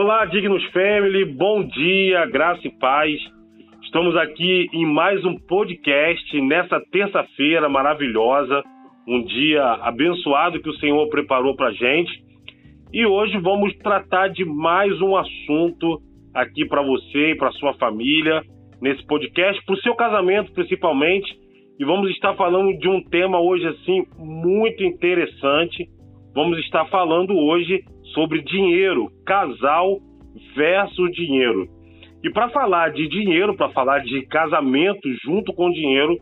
Olá, Dignos Family, bom dia, graça e paz. Estamos aqui em mais um podcast nessa terça-feira maravilhosa, um dia abençoado que o Senhor preparou para gente. E hoje vamos tratar de mais um assunto aqui para você e para sua família, nesse podcast, para o seu casamento principalmente. E vamos estar falando de um tema hoje assim muito interessante. Vamos estar falando hoje sobre dinheiro, casal versus dinheiro. E para falar de dinheiro, para falar de casamento junto com dinheiro,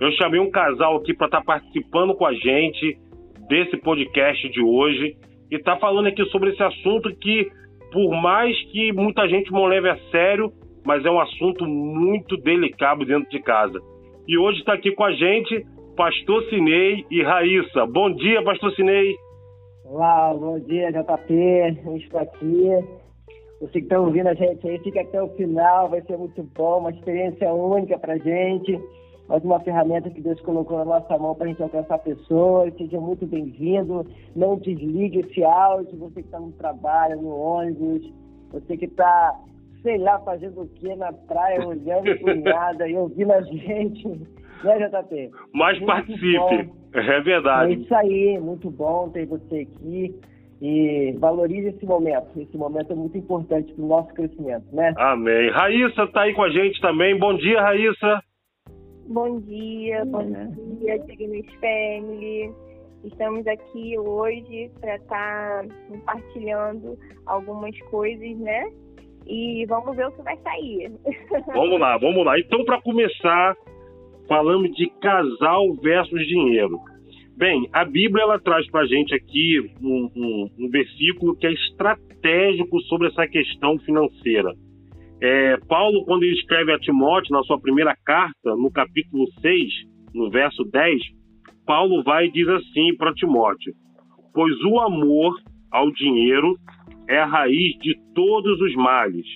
eu chamei um casal aqui para estar tá participando com a gente desse podcast de hoje e está falando aqui sobre esse assunto que, por mais que muita gente não leve a sério, mas é um assunto muito delicado dentro de casa. E hoje está aqui com a gente Pastor Cinei e Raíssa. Bom dia, Pastor Cinei. Olá, bom dia, JP. Eu estou aqui. Você que está ouvindo a gente aí, fica até o final, vai ser muito bom, uma experiência única para gente. Mais uma ferramenta que Deus colocou na nossa mão para a gente alcançar pessoas. Seja muito bem-vindo. Não desligue esse áudio. Você que está no trabalho, no ônibus, você que está, sei lá, fazendo o quê na praia, olhando por nada e ouvindo a gente. Né, JP? Mas muito participe. Bom. É verdade. É isso aí, muito bom ter você aqui. E valorize esse momento. Esse momento é muito importante para o nosso crescimento, né? Amém. Raíssa está aí com a gente também. Bom dia, Raíssa. Bom dia, bom dia, Dignos Family. Estamos aqui hoje para estar tá compartilhando algumas coisas, né? E vamos ver o que vai sair. Vamos lá, vamos lá. Então, para começar, falamos de casal versus dinheiro. Bem, a Bíblia ela traz para a gente aqui um, um, um, versículo que é estratégico sobre essa questão financeira. É, Paulo, quando ele escreve a Timóteo, na sua primeira carta, no capítulo 6, no verso 10, Paulo vai e diz assim para Timóteo: Pois o amor ao dinheiro é a raiz de todos os males.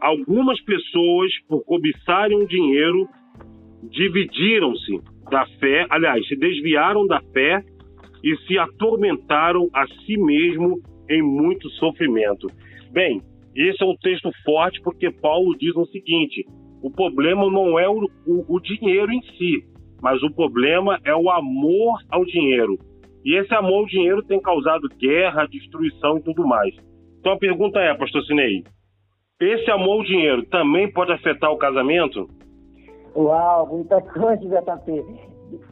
Algumas pessoas, por cobiçarem o dinheiro, dividiram-se da fé, aliás, se desviaram da fé e se atormentaram a si mesmo em muito sofrimento. Bem, esse é um texto forte porque Paulo diz o seguinte: o problema não é o, o, o dinheiro em si, mas o problema é o amor ao dinheiro. E esse amor ao dinheiro tem causado guerra, destruição e tudo mais. Então a pergunta é, pastor Sinei, esse amor ao dinheiro também pode afetar o casamento? Uau, muita coisa, JP.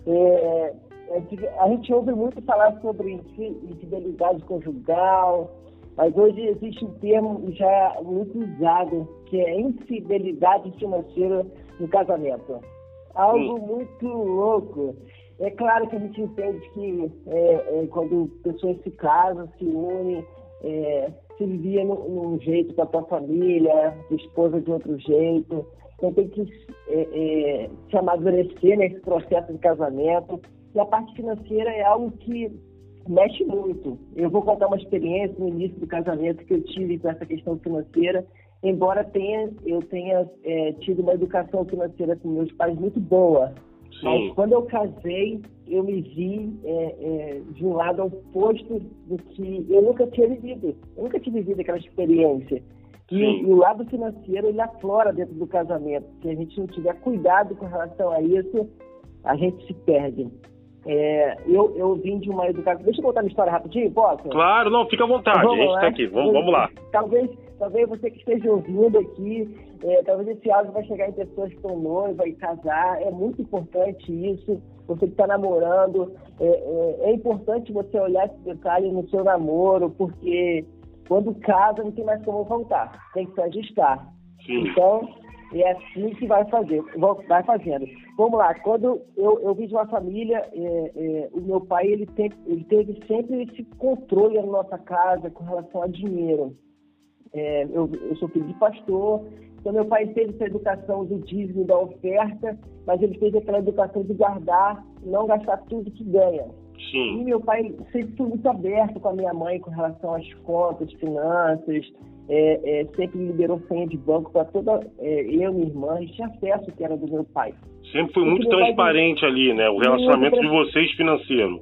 É, é, a gente ouve muito falar sobre infidelidade conjugal, mas hoje existe um termo já muito usado, que é infidelidade financeira no casamento. Algo hum. muito louco. É claro que a gente entende que é, é, quando pessoas se casam, se unem, é, se vivia num, num jeito com a tua família, esposa de outro jeito, então tem que é, é, se amadurecer nesse processo de casamento. E a parte financeira é algo que mexe muito. Eu vou contar uma experiência no início do casamento que eu tive com essa questão financeira, embora tenha, eu tenha é, tido uma educação financeira com meus pais muito boa. Sim. Mas quando eu casei, eu me vi é, é, de um lado oposto do que eu nunca tinha vivido. Eu nunca tinha vivido aquela experiência. E, e, o lado financeiro, ele aflora dentro do casamento. Se a gente não tiver cuidado com relação a isso, a gente se perde. É, eu, eu vim de uma educação. Deixa eu contar minha história rapidinho, posso? Claro, não, fica à vontade, vamos a gente está aqui, vamos, vamos lá. Talvez, talvez você que esteja ouvindo aqui, é, talvez esse áudio vai chegar em pessoas que estão noivas e casar. É muito importante isso. Você que está namorando, é, é, é importante você olhar esse detalhe no seu namoro, porque quando casa, não tem mais como voltar. Tem que se ajustar. Sim. Então, é assim que vai fazer, vai fazendo. Vamos lá, quando eu, eu vim de uma família, é, é, o meu pai ele, tem, ele teve sempre esse controle na nossa casa com relação a dinheiro. É, eu, eu sou filho de pastor, então meu pai teve essa educação do dízimo da oferta, mas ele teve aquela educação de guardar, não gastar tudo que ganha. Sim. E meu pai sempre foi muito aberto com a minha mãe com relação às contas, finanças, é, é, sempre liberou senha de banco para toda é, eu e minha irmã, e tinha acesso que era do meu pai. Sempre foi muito transparente pai... ali, né? O relacionamento de vocês financeiro.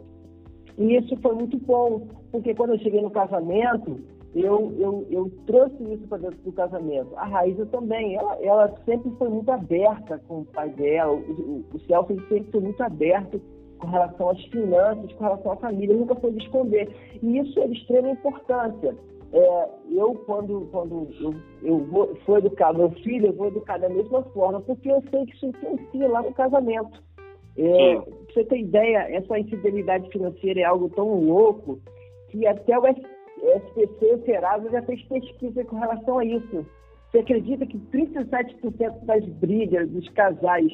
E isso foi muito bom, porque quando eu cheguei no casamento, eu, eu, eu trouxe isso para dentro do casamento. A Raíssa também, ela, ela sempre foi muito aberta com o pai dela, o, o, o Celso sempre foi muito aberto com relação às finanças, com relação à família, nunca foi de esconder. E isso é de extrema importância. É, eu, quando, quando eu, eu vou, educar meu filho, eu vou educar da mesma forma, porque eu sei que isso influencia lá no casamento. É, pra você ter ideia, essa infidelidade financeira é algo tão louco que até o SPC, o Serasa, já fez pesquisa com relação a isso. Você acredita que 37% das brigas dos casais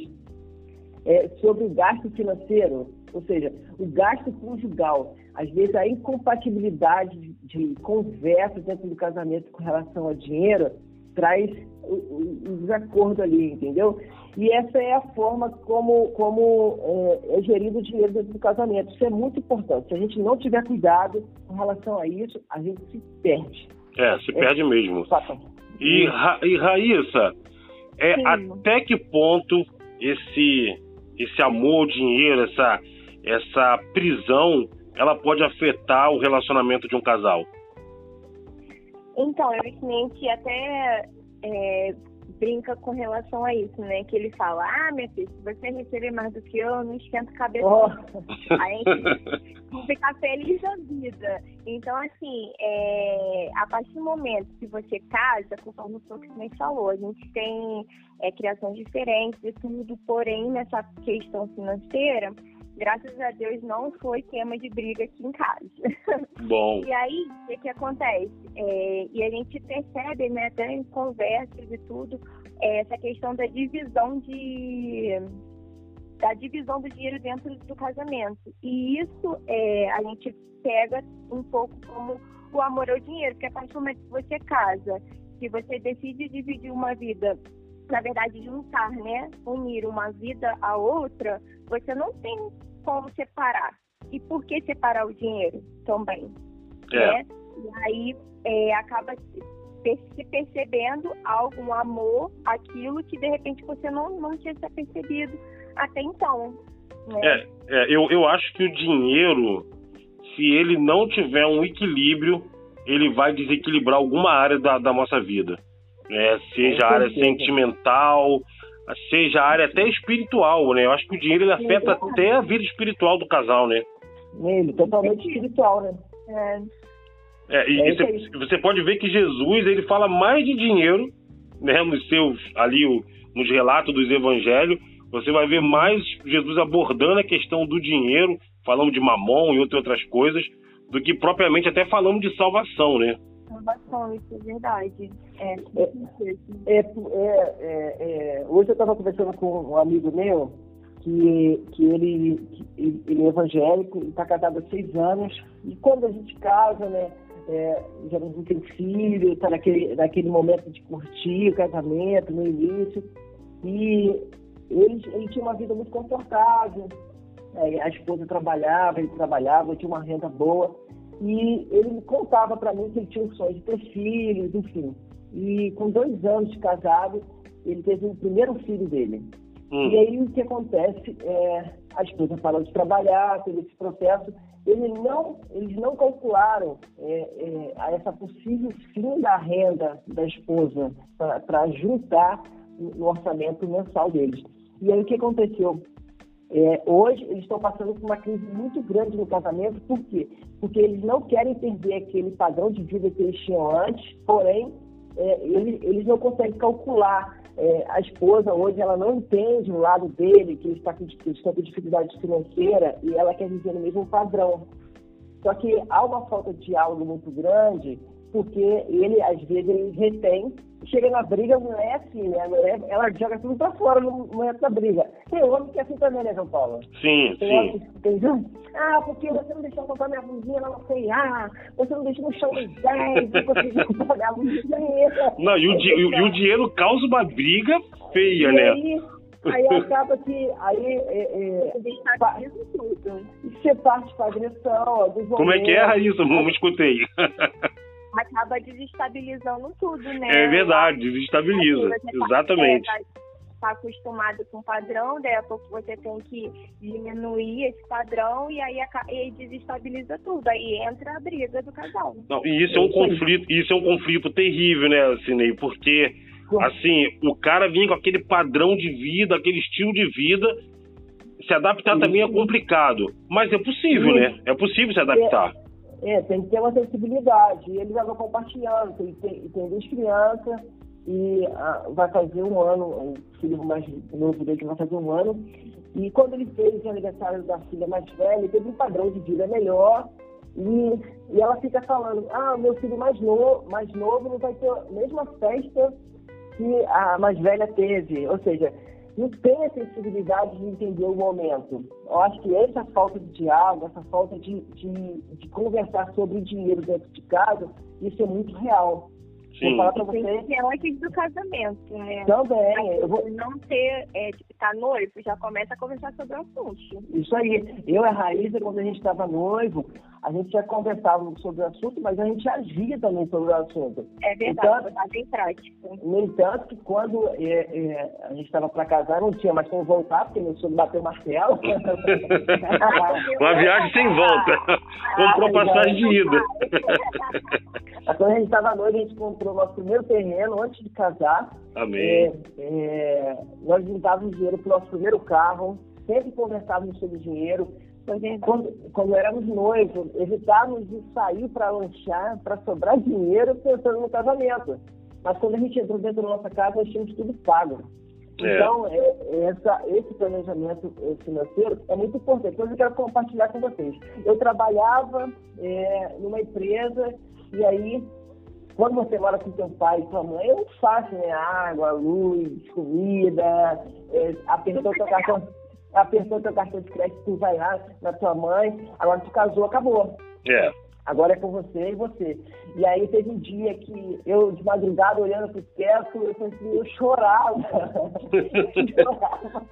é, sobre o gasto financeiro, ou seja, o gasto conjugal, às vezes a incompatibilidade de, de conversa dentro do casamento com relação ao dinheiro traz o, o, o desacordo ali, entendeu? E essa é a forma como, como é, é, gerido o dinheiro dentro do casamento. Isso é muito importante. Se a gente não tiver cuidado com relação a isso, a gente se perde. É, se perde é, mesmo. E, Ra e Raíssa, é, até que ponto esse, esse amor ao dinheiro, essa, essa prisão, ela pode afetar o relacionamento de um casal? Então, eu que até é, brinca com relação a isso, né? Que ele fala, ah, minha filha, se você receber mais do que eu, não esquenta a cabeça. Oh. Aí a gente ficar feliz da vida. Então, assim, é, a partir do momento que você casa, conforme o que você falou, a gente tem é, criações diferentes e tudo, porém, nessa questão financeira, graças a Deus não foi tema de briga aqui em casa. Bom. e aí, o que, que acontece? É, e a gente percebe, né, até em conversas e tudo, é, essa questão da divisão de da divisão do dinheiro dentro do casamento. E isso é, a gente pega um pouco como o amor ao dinheiro, porque a partir do momento que você casa, que você decide dividir uma vida na verdade, juntar, né? Unir uma vida à outra, você não tem como separar. E por que separar o dinheiro também? É. Né? E aí é, acaba se percebendo algum amor, aquilo que de repente você não, não tinha se percebido até então. Né? É, é, eu, eu acho que o dinheiro, se ele não tiver um equilíbrio, ele vai desequilibrar alguma área da, da nossa vida né? seja a área sentimental, seja a área até espiritual, né? Eu acho que o dinheiro ele afeta até a vida espiritual do casal, né? Ele, totalmente espiritual, né? É. É, e, é você, você, pode ver que Jesus ele fala mais de dinheiro, né? Nos seus ali o, nos relatos dos evangelhos, você vai ver mais Jesus abordando a questão do dinheiro, falando de mamão e outras coisas, do que propriamente até falando de salvação, né? Isso é verdade. É, é, é, é hoje eu estava conversando com um amigo meu que, que ele, que ele é evangélico, está casado há seis anos, e quando a gente casa, né, é, já não tem filho, está naquele, naquele momento de curtir o casamento, no início, e ele, ele tinha uma vida muito confortável, é, a esposa trabalhava, ele trabalhava, tinha uma renda boa, e ele contava para mim que ele tinha o sonho de ter filhos, enfim. E com dois anos de casado, ele teve o primeiro filho dele. Hum. E aí o que acontece é a esposa parou de trabalhar, teve esse processo. Ele não, eles não calcularam é, é, essa possível fim da renda da esposa para juntar no orçamento mensal deles. E aí o que aconteceu? É, hoje eles estão passando por uma crise muito grande no casamento, por quê? Porque eles não querem perder aquele padrão de vida que eles tinham antes, porém é, eles, eles não conseguem calcular. É, a esposa hoje ela não entende o lado dele, que ele está com, está com dificuldade financeira e ela quer viver no mesmo padrão. Só que há uma falta de diálogo muito grande porque ele, às vezes, ele retém, chega na briga, não é assim, né? Mulher, ela joga tudo pra fora no momento da briga. Tem homem que é assim também, né, João Paulo? Sim, tem sim. Tem, ah, porque você não deixou comprar minha blusinha lá no C&A, você não deixou no chão do 10, eu consegui pagar a blusinha. Não, e o, di e o dinheiro causa uma briga feia, e né? Aí, Aí acaba que aí é, é, é parte para agressão. Como é que é, isso? Não escutei. acaba desestabilizando tudo, né? É verdade, desestabiliza. Exatamente. está acostumado com um padrão, daí a pouco você tem que diminuir esse padrão e aí, aí desestabiliza tudo. Aí entra a briga do casal. Não, e isso é um conflito, isso é um conflito terrível, né, Cinei? Porque assim, o cara vinha com aquele padrão de vida, aquele estilo de vida, se adaptar também é complicado. Mas é possível, né? É possível se adaptar. É, é tem que ter uma sensibilidade. E eles já compartilhando. Tem, tem, tem duas crianças e ah, vai fazer um ano, o filho mais novo dele vai fazer um ano. E quando ele fez o aniversário da filha mais velha, ele teve um padrão de vida melhor. E, e ela fica falando, ah, meu filho mais novo, mais novo não vai ter a mesma festa que a mais velha teve. Ou seja, não tem a sensibilidade de entender o momento. Eu acho que essa falta de diálogo, essa falta de, de, de conversar sobre dinheiro dentro de casa, isso é muito real. Sim. Vou falar pra você. É antes do casamento, né? Também. Eu vou... Não ter, é, tipo, tá noivo, já começa a conversar sobre o assunto. Isso aí. Eu e a Raíssa, quando a gente estava noivo, a gente já conversava sobre o assunto, mas a gente agia também sobre o assunto. É verdade, então, bem prático. No entanto, que quando é, é, a gente estava para casar, não tinha mais como voltar, porque meu sogro bateu o martelo. Uma viagem sem volta. Comprou ah, passagem de ida. Quando a gente estava noivo, a gente comprou nosso primeiro terreno antes de casar. Amém. É, é, nós juntávamos dinheiro para o nosso primeiro carro, sempre conversávamos sobre dinheiro quando, quando éramos noivos, evitávamos de sair para lanchar, para sobrar dinheiro pensando no casamento. Mas quando a gente entrou dentro da nossa casa, nós tínhamos tudo pago. É. Então, é, essa, esse planejamento financeiro é muito importante. Então, eu quero compartilhar com vocês. Eu trabalhava é, numa empresa e aí, quando você mora com seu pai e sua mãe, é muito fácil, né? Água, luz, comida, é, a pessoa tocar apertou teu cartão de crédito, tu vai lá na tua mãe, agora tu casou, acabou. É. Agora é com você e você. E aí teve um dia que eu, de madrugada, olhando pro teto, eu pensei, eu chorava. chorava.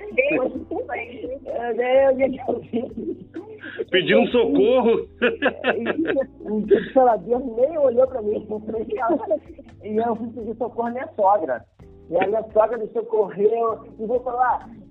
Pedindo socorro. O Deus nem olhou pra mim. E eu fui pedir socorro à minha sogra. E a minha sogra me socorreu. E vou falar, é, é,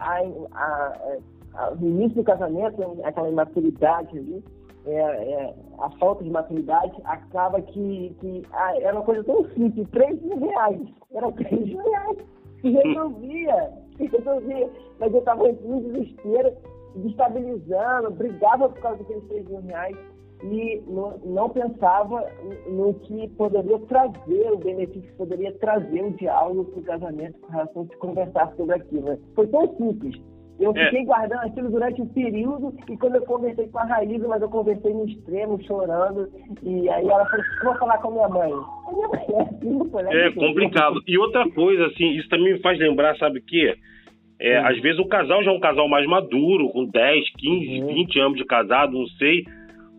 a, a, a, no início do casamento, aquela imaturidade ali, é, é, a falta de maturidade acaba que, que ah, era uma coisa tão simples, 3 mil reais. Era 3 mil reais. E resolvia, e resolvia. Mas eu estava em desespero, destabilizando, brigava por causa daqueles 3 mil reais e não, não pensava no que poderia trazer, o benefício que poderia trazer o diálogo para o casamento com relação a se conversar sobre aquilo. Foi tão simples. Eu é. fiquei guardando aquilo durante um período e quando eu conversei com a Raíza, mas eu conversei no extremo, chorando, e aí ela falou, vou falar com a minha mãe. A minha mãe é, assim, é complicado. E outra coisa, assim, isso também me faz lembrar, sabe o quê? É, às vezes o casal já é um casal mais maduro, com 10, 15, uhum. 20 anos de casado, não sei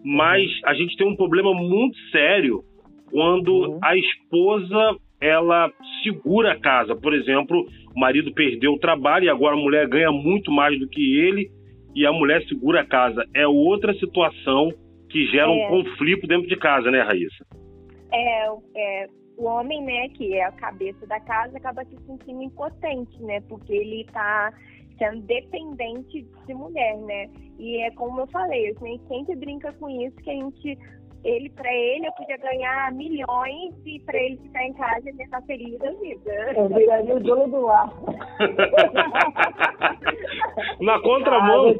mas a gente tem um problema muito sério quando uhum. a esposa ela segura a casa. Por exemplo, o marido perdeu o trabalho e agora a mulher ganha muito mais do que ele e a mulher segura a casa. É outra situação que gera é. um conflito dentro de casa, né, Raíssa? É, é, o homem, né, que é a cabeça da casa, acaba se sentindo impotente, né, porque ele está sendo dependente de mulher, né? E é como eu falei, a gente sempre brinca com isso, que a gente, ele, para ele, eu podia ganhar milhões e para ele ficar em casa ele estar feliz da vida. Eu viraria o dono do lar. Na contramão.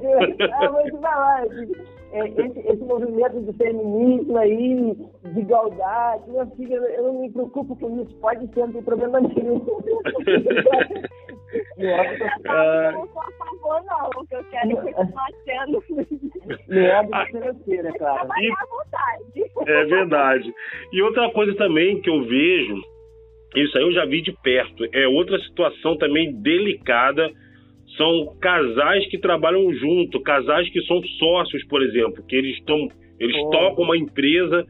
Ah, vou te falar, é, esse, esse, movimento de feminismo aí, de igualdade, minha filha, eu não me preocupo com isso, pode ser, não tem problema nenhum. Eu não sou a favor, não, porque eu quero continuar sendo. Não é financeira, cara. E, é verdade. E outra coisa também que eu vejo, isso aí eu já vi de perto, é outra situação também delicada são casais que trabalham junto, casais que são sócios, por exemplo, que eles estão, eles oh. tocam uma empresa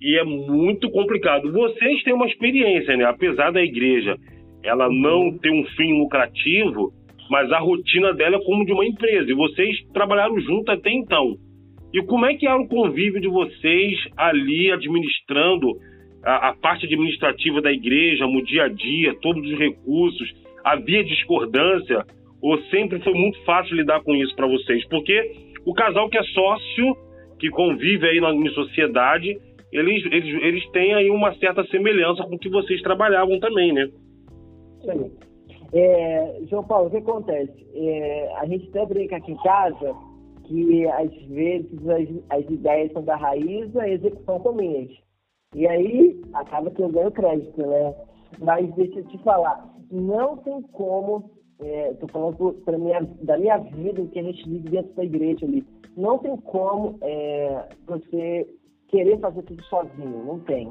e é muito complicado. Vocês têm uma experiência, né? Apesar da igreja ela não ter um fim lucrativo, mas a rotina dela é como de uma empresa. E vocês trabalharam junto até então. E como é que era o convívio de vocês ali administrando a, a parte administrativa da igreja, no dia a dia, todos os recursos, havia discordância ou sempre foi muito fácil lidar com isso para vocês? Porque o casal que é sócio, que convive aí na, sociedade, eles, eles, eles têm aí uma certa semelhança com o que vocês trabalhavam também, né? Sim. É, João Paulo, o que acontece? É, a gente até brinca aqui em casa que às vezes as, as ideias são da raiz, a execução são. E aí acaba que eu ganho crédito, né? Mas deixa eu te falar, não tem como, estou é, falando pra minha, da minha vida, o que a gente vive dentro da igreja ali, não tem como é, você querer fazer tudo sozinho, não tem.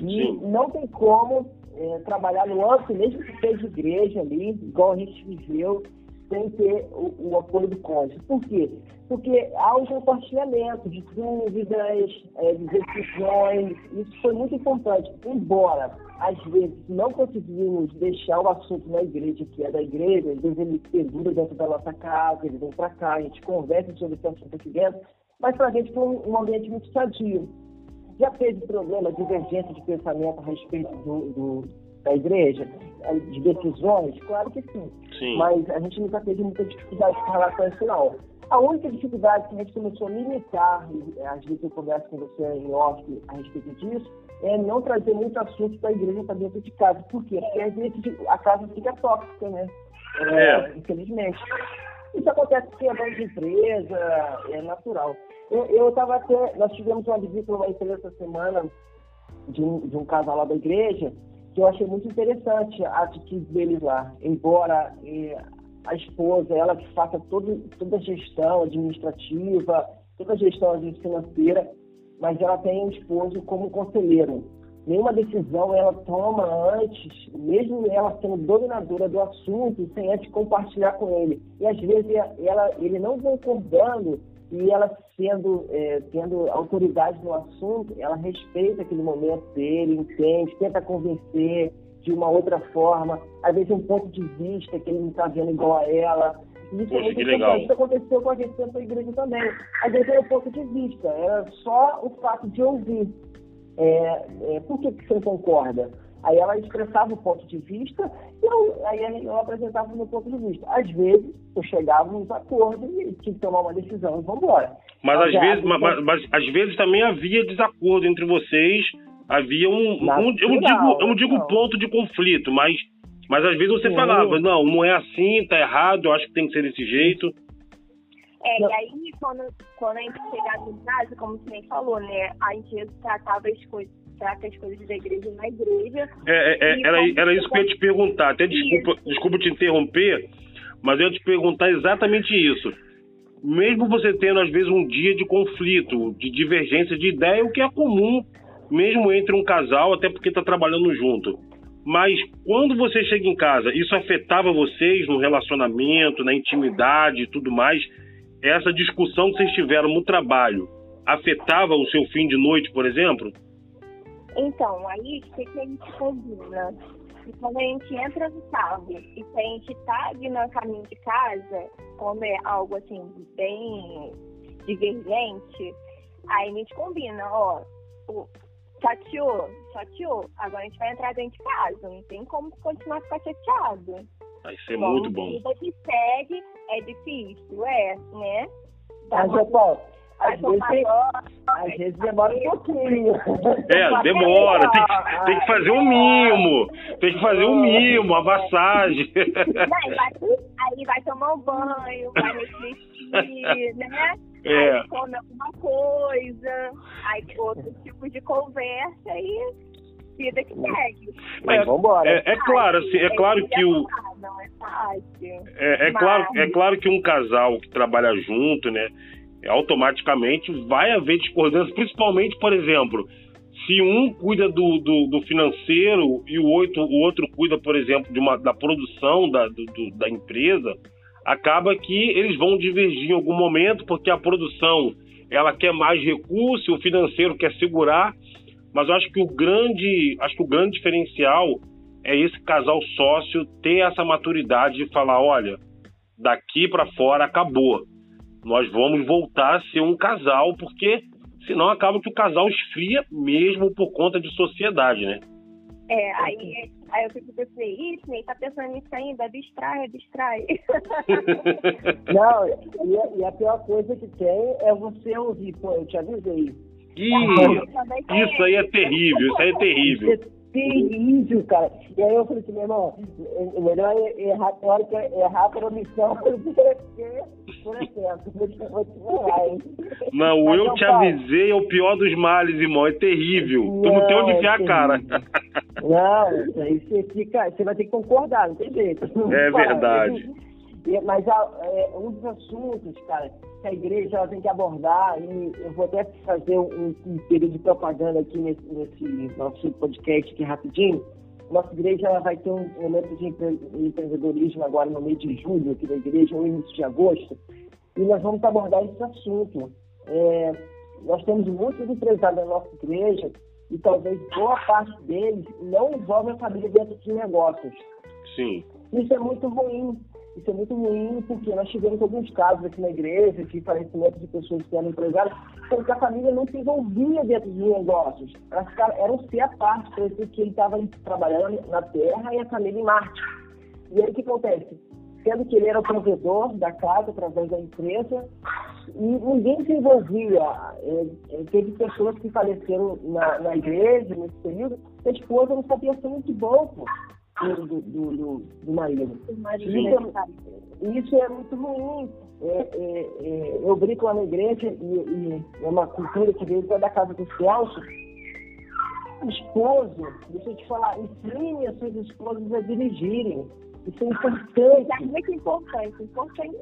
E Sim. não tem como é, trabalhar no âmbito, mesmo que seja igreja ali, igual a gente viveu, sem ter o, o, apoio do cônjuge. Por quê? Porque há um compartilhamento de dúvidas, é, de decisões, isso foi muito importante. Embora, às vezes, não conseguimos deixar o assunto na igreja, que é da igreja, às vezes ele perdura dentro da nossa casa, ele vem para cá, a gente conversa sobre esse assunto aqui dentro, mas para a gente foi um, um ambiente muito sadio. Já teve problema, divergência de pensamento a respeito do, do da igreja, de decisões? Claro que sim. sim. Mas a gente nunca teve muita dificuldade com relação a isso, não. A única dificuldade que a gente começou a limitar, às vezes eu converso com você em off a respeito disso, é não trazer muito assunto para a igreja para dentro de casa. Por quê? Porque às vezes a casa fica tóxica, né? É, é. Infelizmente. Isso acontece porque é dono de empresa, é natural. Eu estava até. Nós tivemos uma visita numa empresa essa semana de um, de um casal lá da igreja, que eu achei muito interessante a atitude deles lá. Embora eh, a esposa, ela que faça todo, toda a gestão administrativa, toda a gestão financeira, mas ela tem o esposo como conselheiro. Nenhuma decisão ela toma antes, mesmo ela sendo dominadora do assunto, sem antes compartilhar com ele. E às vezes ela, ele não concordando e ela sendo, é, tendo autoridade no assunto, ela respeita aquele momento dele, entende, tenta convencer de uma outra forma, às vezes um ponto de vista que ele não está vendo igual a ela. Isso Poxa, é muito importante. Isso aconteceu com a gente dentro da igreja também. Às vezes era um ponto de vista, era só o fato de ouvir. É, é, por que, que você concorda? Aí ela expressava o ponto de vista e eu, aí eu apresentava o meu ponto de vista. Às vezes, eu chegava nos acordos e tinha que tomar uma decisão e vamos embora. Mas, às vezes, mas, mas, mas, às vezes também havia desacordo entre vocês, havia um, um eu não digo, eu não digo ponto de conflito, mas, mas às vezes você Sim. falava, não, não é assim, tá errado, eu acho que tem que ser desse jeito. É, e aí, quando, quando a gente chegava em casa, como você nem falou, né, a gente tratava as coisas trata as coisas da igreja na igreja. É, é, é era, era isso que eu ia te perguntar. Até desculpa, desculpa te interromper, mas eu ia te perguntar exatamente isso. Mesmo você tendo, às vezes, um dia de conflito, de divergência de ideia, o que é comum, mesmo entre um casal, até porque está trabalhando junto. Mas quando você chega em casa, isso afetava vocês no relacionamento, na intimidade e tudo mais? Essa discussão que vocês tiveram no trabalho afetava o seu fim de noite, por exemplo? Então, aí o que, que a gente combina? E quando a gente entra no carro e se a gente tá no caminho de casa, como é algo assim bem divergente, aí a gente combina, ó, chateou, chateou, agora a gente vai entrar dentro de casa, não tem como continuar a ficar chateado. Vai ser bom, muito bom. A vida que segue é difícil, é, né? Tá, Japão, às vezes, às vezes demora um pouquinho. É, demora. Tem que, tem que fazer um mimo. Tem que fazer um mimo, uma massagem. Aí vai tomar um banho, vai refletir, né? É. Aí come alguma coisa, aí outro tipo de conversa e vida que segue. Mas, é, é claro, assim, é claro que o. Não é fácil. É, é, claro, é claro que um casal que trabalha junto, né? Automaticamente vai haver discordância, principalmente, por exemplo, se um cuida do, do, do financeiro e o outro, o outro cuida, por exemplo, de uma, da produção da, do, da empresa, acaba que eles vão divergir em algum momento, porque a produção ela quer mais recurso, o financeiro quer segurar, mas eu acho que o grande, acho que o grande diferencial é esse casal sócio ter essa maturidade de falar, olha, daqui para fora acabou nós vamos voltar a ser um casal, porque senão acaba que o casal esfria mesmo por conta de sociedade, né? É, aí, aí eu fico pensando, isso, nem tá pensando nisso ainda, abstrai, abstrai. Não, e a, e a, pior coisa que tem é você ouvir, pô, eu te avisei. Ih, isso aí é terrível, isso aí é terrível. Isso é terrível, cara. E aí eu falei assim, meu irmão, o melhor é errar, hora que é errar por omissão, por excesso. Não, o eu te avisei é o pior dos males, irmão. É terrível. Não, tu não tem onde enfiar a cara. Não, aí você fica, você vai ter que concordar, não tem jeito. É verdade. Mas é, um dos assuntos, cara, que a igreja ela tem que abordar, e eu vou até fazer um, um período de propaganda aqui nesse, nesse, nosso podcast aqui rapidinho. Nossa igreja ela vai ter um momento de empreendedorismo agora no mês de julho, aqui da igreja, no início de agosto, e nós vamos abordar esse assunto. É, nós temos muitos empresários na nossa igreja e talvez boa parte deles não envolve a família dentro de negócios. Sim. Isso é muito ruim, isso é muito ruim, porque nós tivemos alguns casos aqui na igreja de falecimento de pessoas que eram empresárias, porque a família não se envolvia dentro dos negócios. Elas eram ser a parte, parecia que ele estava trabalhando na Terra e a família em Marte. E aí o que acontece? Sendo que ele era o provedor da casa através da empresa, e ninguém se envolvia. É, é, teve pessoas que faleceram na, na igreja nesse período, a esposa não sabia ser muito bom, pô do, do, do, do marido. Isso é, isso é muito ruim. É, é, é, eu brinco lá na igreja e, e, é uma cultura que veio da casa do Celso. Esposo, deixa eu te falar, ensine as suas esposas a dirigirem. Isso é importante. É muito importante, importante.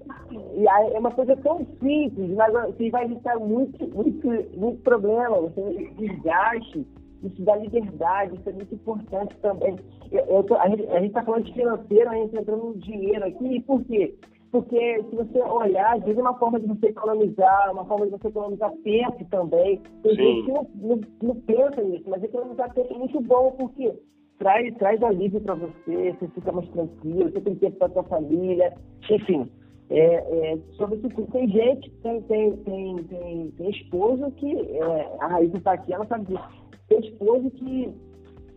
E é uma coisa tão simples, mas você vai evitar muito, muito, muito problema, você desgaste isso dá liberdade, isso é muito importante também. Eu, eu tô, a gente está falando de financeiro, a gente está entrando no dinheiro aqui, por quê? Porque se você olhar, às vezes é uma forma de você economizar, uma forma de você economizar tempo também. Tem gente que não, não, não, pensa nisso, mas economizar tempo é muito bom, porque traz, traz alívio para você, você fica mais tranquilo, você tem tempo para sua família, enfim. É, é, sobre isso tem gente, tem, tem, tem, tem, tem esposa que é, a raiz está aqui, ela sabe disso esposa que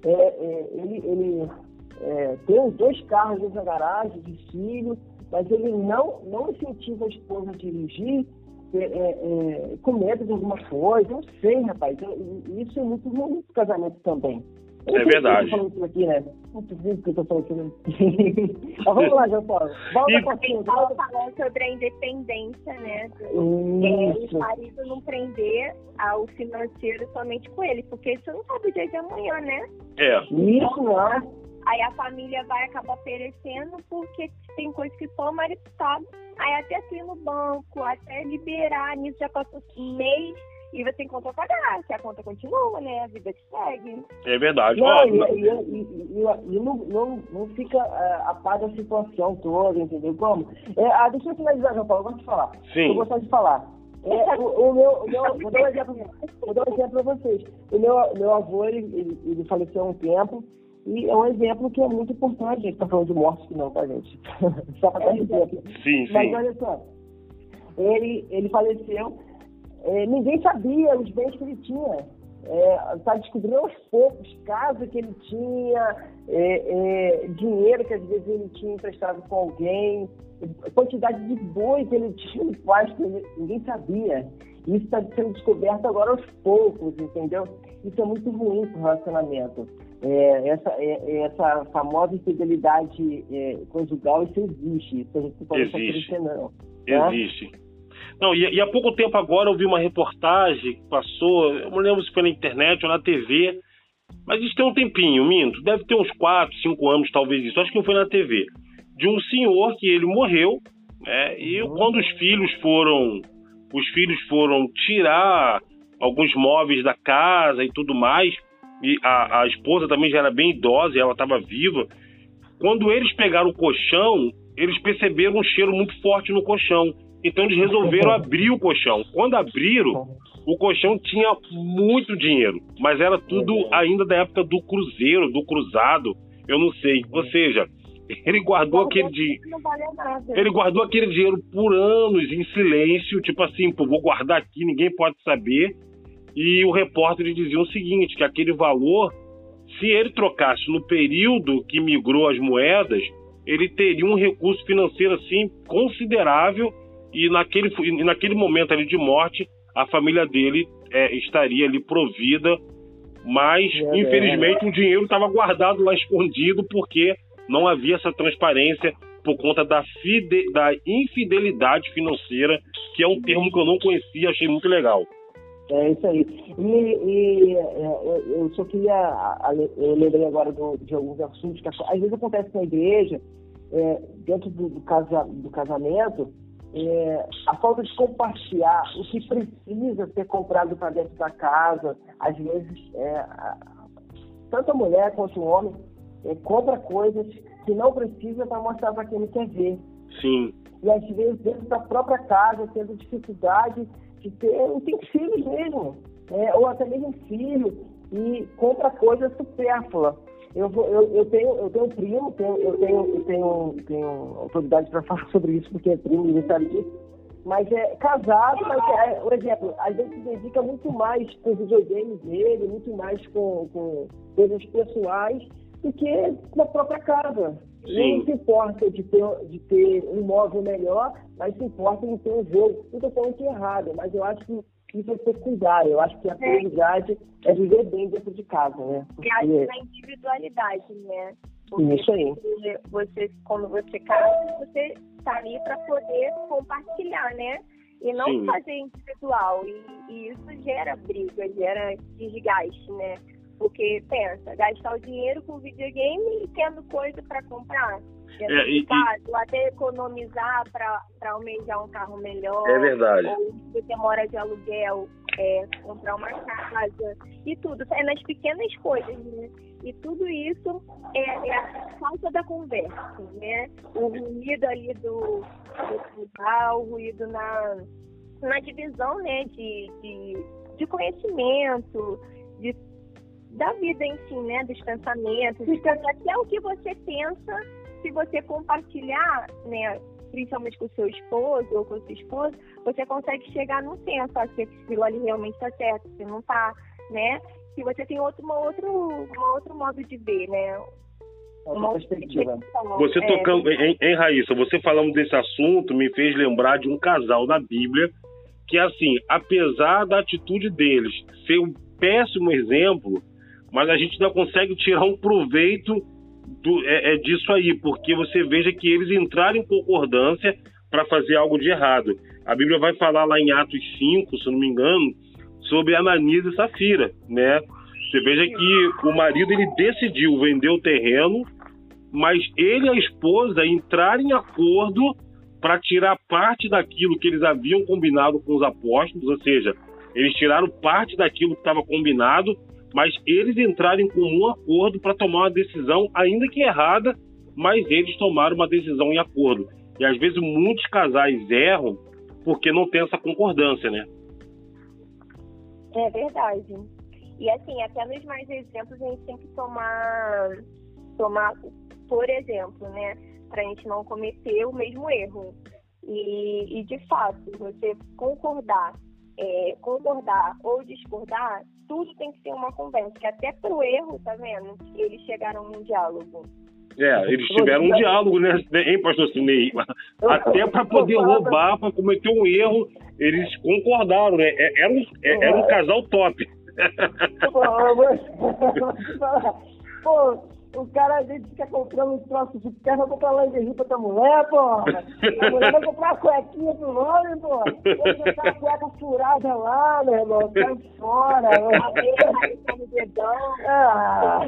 é, é, ele, ele é, tem dois carros da garagem, de filho, mas ele não, não incentiva a esposa a dirigir é, é, é, com medo de alguma coisa. Não sei, rapaz. Isso é muito ruim no casamento também. É verdade. Eu falando isso aqui, né? Muito que eu tô falando aqui. Mas vamos lá, João Paulo. Volta um pouquinho. Volta falando sobre a independência, né? Do, o marido não prender ao financeiro somente com ele, porque você não sabe o dia de amanhã, né? É. Isso, né? Aí a família vai acabar perecendo porque tem coisas que só o marido sabe. Aí até assim no banco, até liberar, nisso já passou mês e você tem conta a pagar, que a conta continua, né? A vida que segue. É verdade. Não, Ó, e, e, e, e, não, não, não fica uh, a par da situação toda, entendeu? Como? É, ah, deixa eu finalizar, João Paulo, eu gosto de falar. Sim. Eu gosto de falar. É, o, o, meu, o meu, vou dar um exemplo, vou dar um exemplo para vocês. O meu, meu avô, ele, ele, ele faleceu há um tempo, e é um exemplo que é muito importante. A gente está falando de morte que não, tá, gente? Só para dar exemplo. Sim, sim. Mas olha só, ele, ele faleceu é, ninguém sabia os bens que ele tinha. Está é, descobrindo aos poucos casa que ele tinha, é, é, dinheiro que às vezes ele tinha emprestado com alguém, quantidade de boi que ele tinha no pasto, ninguém sabia. Isso está sendo descoberto agora aos poucos, entendeu? Isso é muito ruim para o relacionamento. É, essa, é, essa famosa infidelidade conjugal, isso existe. Isso a gente não pode existe. não. Tá? Existe. Não, e, e, há pouco tempo agora eu vi uma reportagem que passou, eu não lembro se foi na internet ou na TV, mas isso tem um tempinho, minto, deve ter uns 4, 5 anos talvez isso, acho que foi na TV, de um senhor que ele morreu, né, e uhum. quando os filhos foram, os filhos foram tirar alguns móveis da casa e tudo mais, e a, a esposa também já era bem idosa e ela estava viva, quando eles pegaram o colchão, eles perceberam um cheiro muito forte no colchão. Então eles resolveram abrir o colchão. Quando abriram, o colchão tinha muito dinheiro, mas era tudo ainda da época do cruzeiro, do cruzado, eu não sei. Ou seja, ele guardou aquele dinheiro. Ele guardou aquele dinheiro por anos em silêncio, tipo assim, pô, vou guardar aqui, ninguém pode saber. E o repórter dizia o seguinte, que aquele valor se ele trocasse no período que migrou as moedas, ele teria um recurso financeiro assim considerável e naquele, e naquele momento ali de morte a família dele é, estaria ali provida, mas é, infelizmente é. o dinheiro estava guardado lá escondido porque não havia essa transparência por conta da, fide, da infidelidade financeira, que é um termo que eu não conhecia, achei muito legal. É isso aí. E, e é, eu só queria. Eu lembrei agora do, de alguns assuntos que às vezes acontece na igreja, é, dentro do, do, casa, do casamento, é, a falta de compartilhar o que precisa ser comprado para dentro da casa. Às vezes, é, tanto a mulher quanto o homem é, compra coisas que não precisa para mostrar para quem ele quer ver. Sim. E às vezes, dentro da própria casa, tendo dificuldade de ter, tem filhos mesmo, é, ou até mesmo filho, e compra coisas supérfluas. Eu, vou, eu, eu, tenho, eu tenho um primo, tenho, eu tenho, eu tenho, tenho autoridade para falar sobre isso, porque é primo, disso. Mas é casado, mas é, por exemplo, às vezes se dedica muito mais com videogames dele, muito mais com, com coisas pessoais do que na própria casa. Sim. Não se importa de ter, de ter um móvel melhor, mas se importa em ter um jogo. Não estou falando que é errado, mas eu acho que isso é secundário. Eu acho que a prioridade é. é viver bem dentro de casa, né? Porque... E na individualidade, né? Porque isso aí. Você, quando você casa, você está ali para poder compartilhar, né? E não Sim. fazer individual. E, e isso gera briga, gera desgaste, né? Porque pensa, gastar o dinheiro com videogame e tendo coisa para comprar. É, e, caso, até economizar para almejar um carro melhor. É verdade. Ou se você mora de aluguel, é, comprar uma casa e tudo. É nas pequenas coisas, né? E tudo isso é, é a falta da conversa, né? O ruído ali do, do o ruído na, na divisão, né? De, de, de conhecimento, de da vida em si, né? Dos pensamentos, de até o que você pensa, se você compartilhar, né? Principalmente com o seu esposo ou com a sua esposa, você consegue chegar num senso, se aquilo ali realmente está certo, se não está, né? Se você tem outro, uma outro, uma outro modo de ver, né? Uma perspectiva. Você é... tocando, em, em Raíssa, você falando desse assunto me fez lembrar de um casal na Bíblia que, assim, apesar da atitude deles ser um péssimo exemplo, mas a gente não consegue tirar um proveito do, é, é disso aí, porque você veja que eles entraram em concordância para fazer algo de errado. A Bíblia vai falar lá em Atos 5, se não me engano, sobre Ananias e Safira, né? Você veja que o marido ele decidiu vender o terreno, mas ele e a esposa entraram em acordo para tirar parte daquilo que eles haviam combinado com os apóstolos, ou seja, eles tiraram parte daquilo que estava combinado mas eles entraram em comum acordo para tomar uma decisão, ainda que errada, mas eles tomaram uma decisão em acordo. E às vezes muitos casais erram porque não tem essa concordância, né? É verdade. E assim, até nos mais exemplos a gente tem que tomar, tomar por exemplo, né? Para a gente não cometer o mesmo erro. E, e de fato, você concordar, é, concordar ou discordar tudo tem que ser uma conversa, que até pro erro, tá vendo? Eles chegaram num diálogo. É, eles tiveram um diálogo, né, hein, pastor Cinei? Até para poder roubar, para cometer um erro, eles concordaram, né? É, era um, é, era um casal top. Pô, o cara às vezes fica comprando um troço de terra, vai comprar lingerie pra tua mulher, porra. A mulher vai comprar uma cuequinha pro nome, porra. Vai botar a cueca furada lá, meu irmão. Sai fora. Tá no dedão. Ah,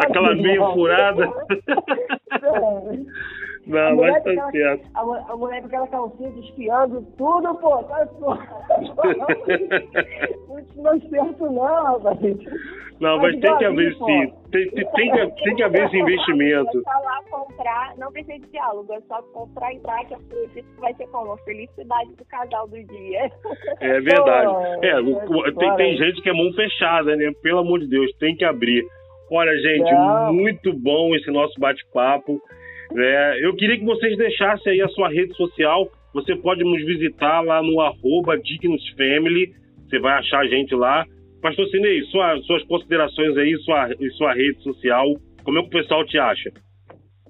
Aquela meia furada. Não, mas tá aquela, certo. A, a mulher com aquela calcinha espiando tudo, pô. Tá, pô. não é certo, não, rapaz. Não, mas, mas tem que haver sim. Tem, tem, tem, que, tem que haver esse investimento. É só lá comprar, não precisa de diálogo, é só comprar e dar, que isso vai ser como a felicidade do casal do dia. É verdade. é, tem, tem gente que é mão fechada, né? Pelo amor de Deus, tem que abrir. Olha, gente, não. muito bom esse nosso bate-papo. É, eu queria que vocês deixassem aí a sua rede social. Você pode nos visitar lá no arroba Dignos Family. Você vai achar a gente lá Pastor Sinei, sua, suas considerações aí, sua, sua rede social, como é que o pessoal te acha?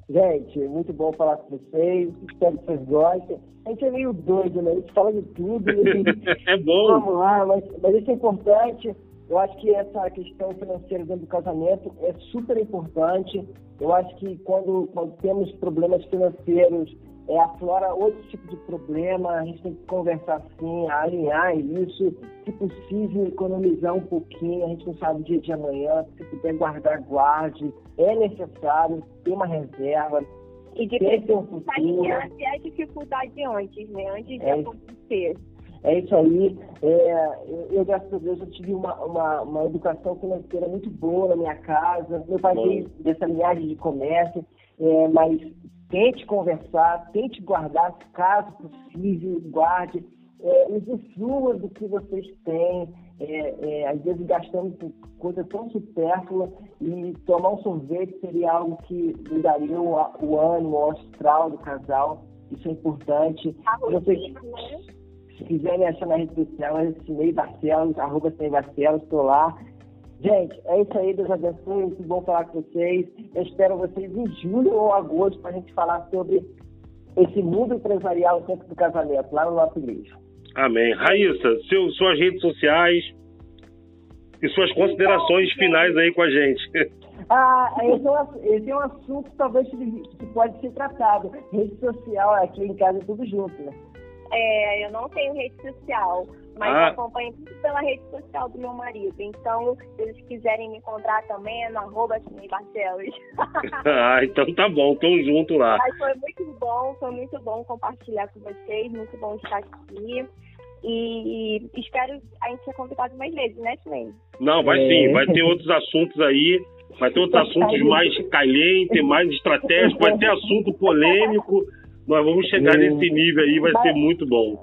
Gente, muito bom falar com vocês. Espero que vocês gostem. A gente é meio doido, né? A gente fala de tudo. é bom. Vamos lá, mas, mas isso é importante. Eu acho que essa questão financeira dentro do casamento é super importante. Eu acho que quando, quando temos problemas financeiros, é, aflora outro tipo de problema, a gente tem que conversar sim, alinhar isso, se possível, economizar um pouquinho, a gente não sabe o dia de amanhã, se puder guardar, guarde, é necessário ter uma reserva, e de ter um futuro. a dificuldade antes, né? Antes de é, acontecer. É isso aí. É, eu, graças a Deus, eu tive uma, uma, uma, educação financeira muito boa na minha casa. Meu pai veio dessa linhagem de comércio, é, mas tente conversar, tente guardar, caso possível, guarde, é, usufrua do que vocês têm, é, é, às vezes gastando coisa tão supérflua e tomar um sorvete seria algo que mudaria o, o ânimo, o astral do casal, isso é importante. Vocês se quiserem achar na rede social, é Sinei Barcelos, arroba Sinei Barcelos, estou lá. Gente, é isso aí, Deus abençoe, muito bom falar com vocês. Eu espero vocês em julho ou agosto para a gente falar sobre esse mundo empresarial dentro do casamento, lá no nosso igreja. Amém. Raíssa, seu, suas redes sociais e suas considerações finais aí com a gente. Ah, esse é, um, esse é um assunto talvez que pode ser tratado. Rede social aqui em casa é tudo junto, né? É, eu não tenho rede social, mas ah. acompanho tudo pela rede social do meu marido. Então, se eles quiserem me encontrar também, é no arroba Barcelos. ah, então tá bom, tamo junto lá. Mas foi muito bom, foi muito bom compartilhar com vocês, muito bom estar aqui. E espero a gente ser convidado mais vezes, né, Silene? Não, vai é. sim, vai ter outros assuntos aí. Vai ter outros assuntos mais calientes, mais estratégicos, vai ter assunto polêmico. Nós vamos chegar nesse nível aí, vai ser muito bom.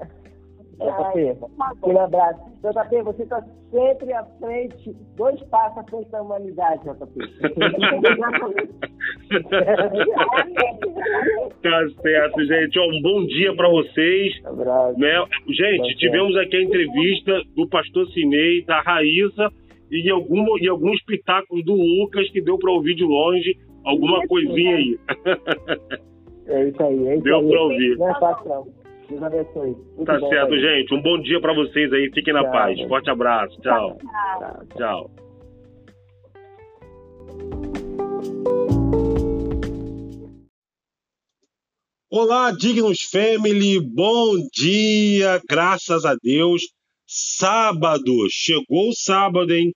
JP, aquele abraço. JP, você está sempre à frente, dois passos à frente da humanidade, JP. tá certo, gente. um bom dia para vocês. Abraço. Né? Gente, tivemos aqui a entrevista do pastor Cinei, da Raíssa e, algum, e alguns pitacos do Lucas que deu para ouvir de longe alguma coisinha aí. É isso aí. É isso Deu para ouvir. Não é fácil, não. Deus abençoe. Muito tá certo, aí. gente. Um bom dia para vocês aí. Fiquem na paz. Forte abraço. Tchau. Tchau. Tchau. Olá, Dignos Family, bom dia, graças a Deus. Sábado, chegou o sábado, hein?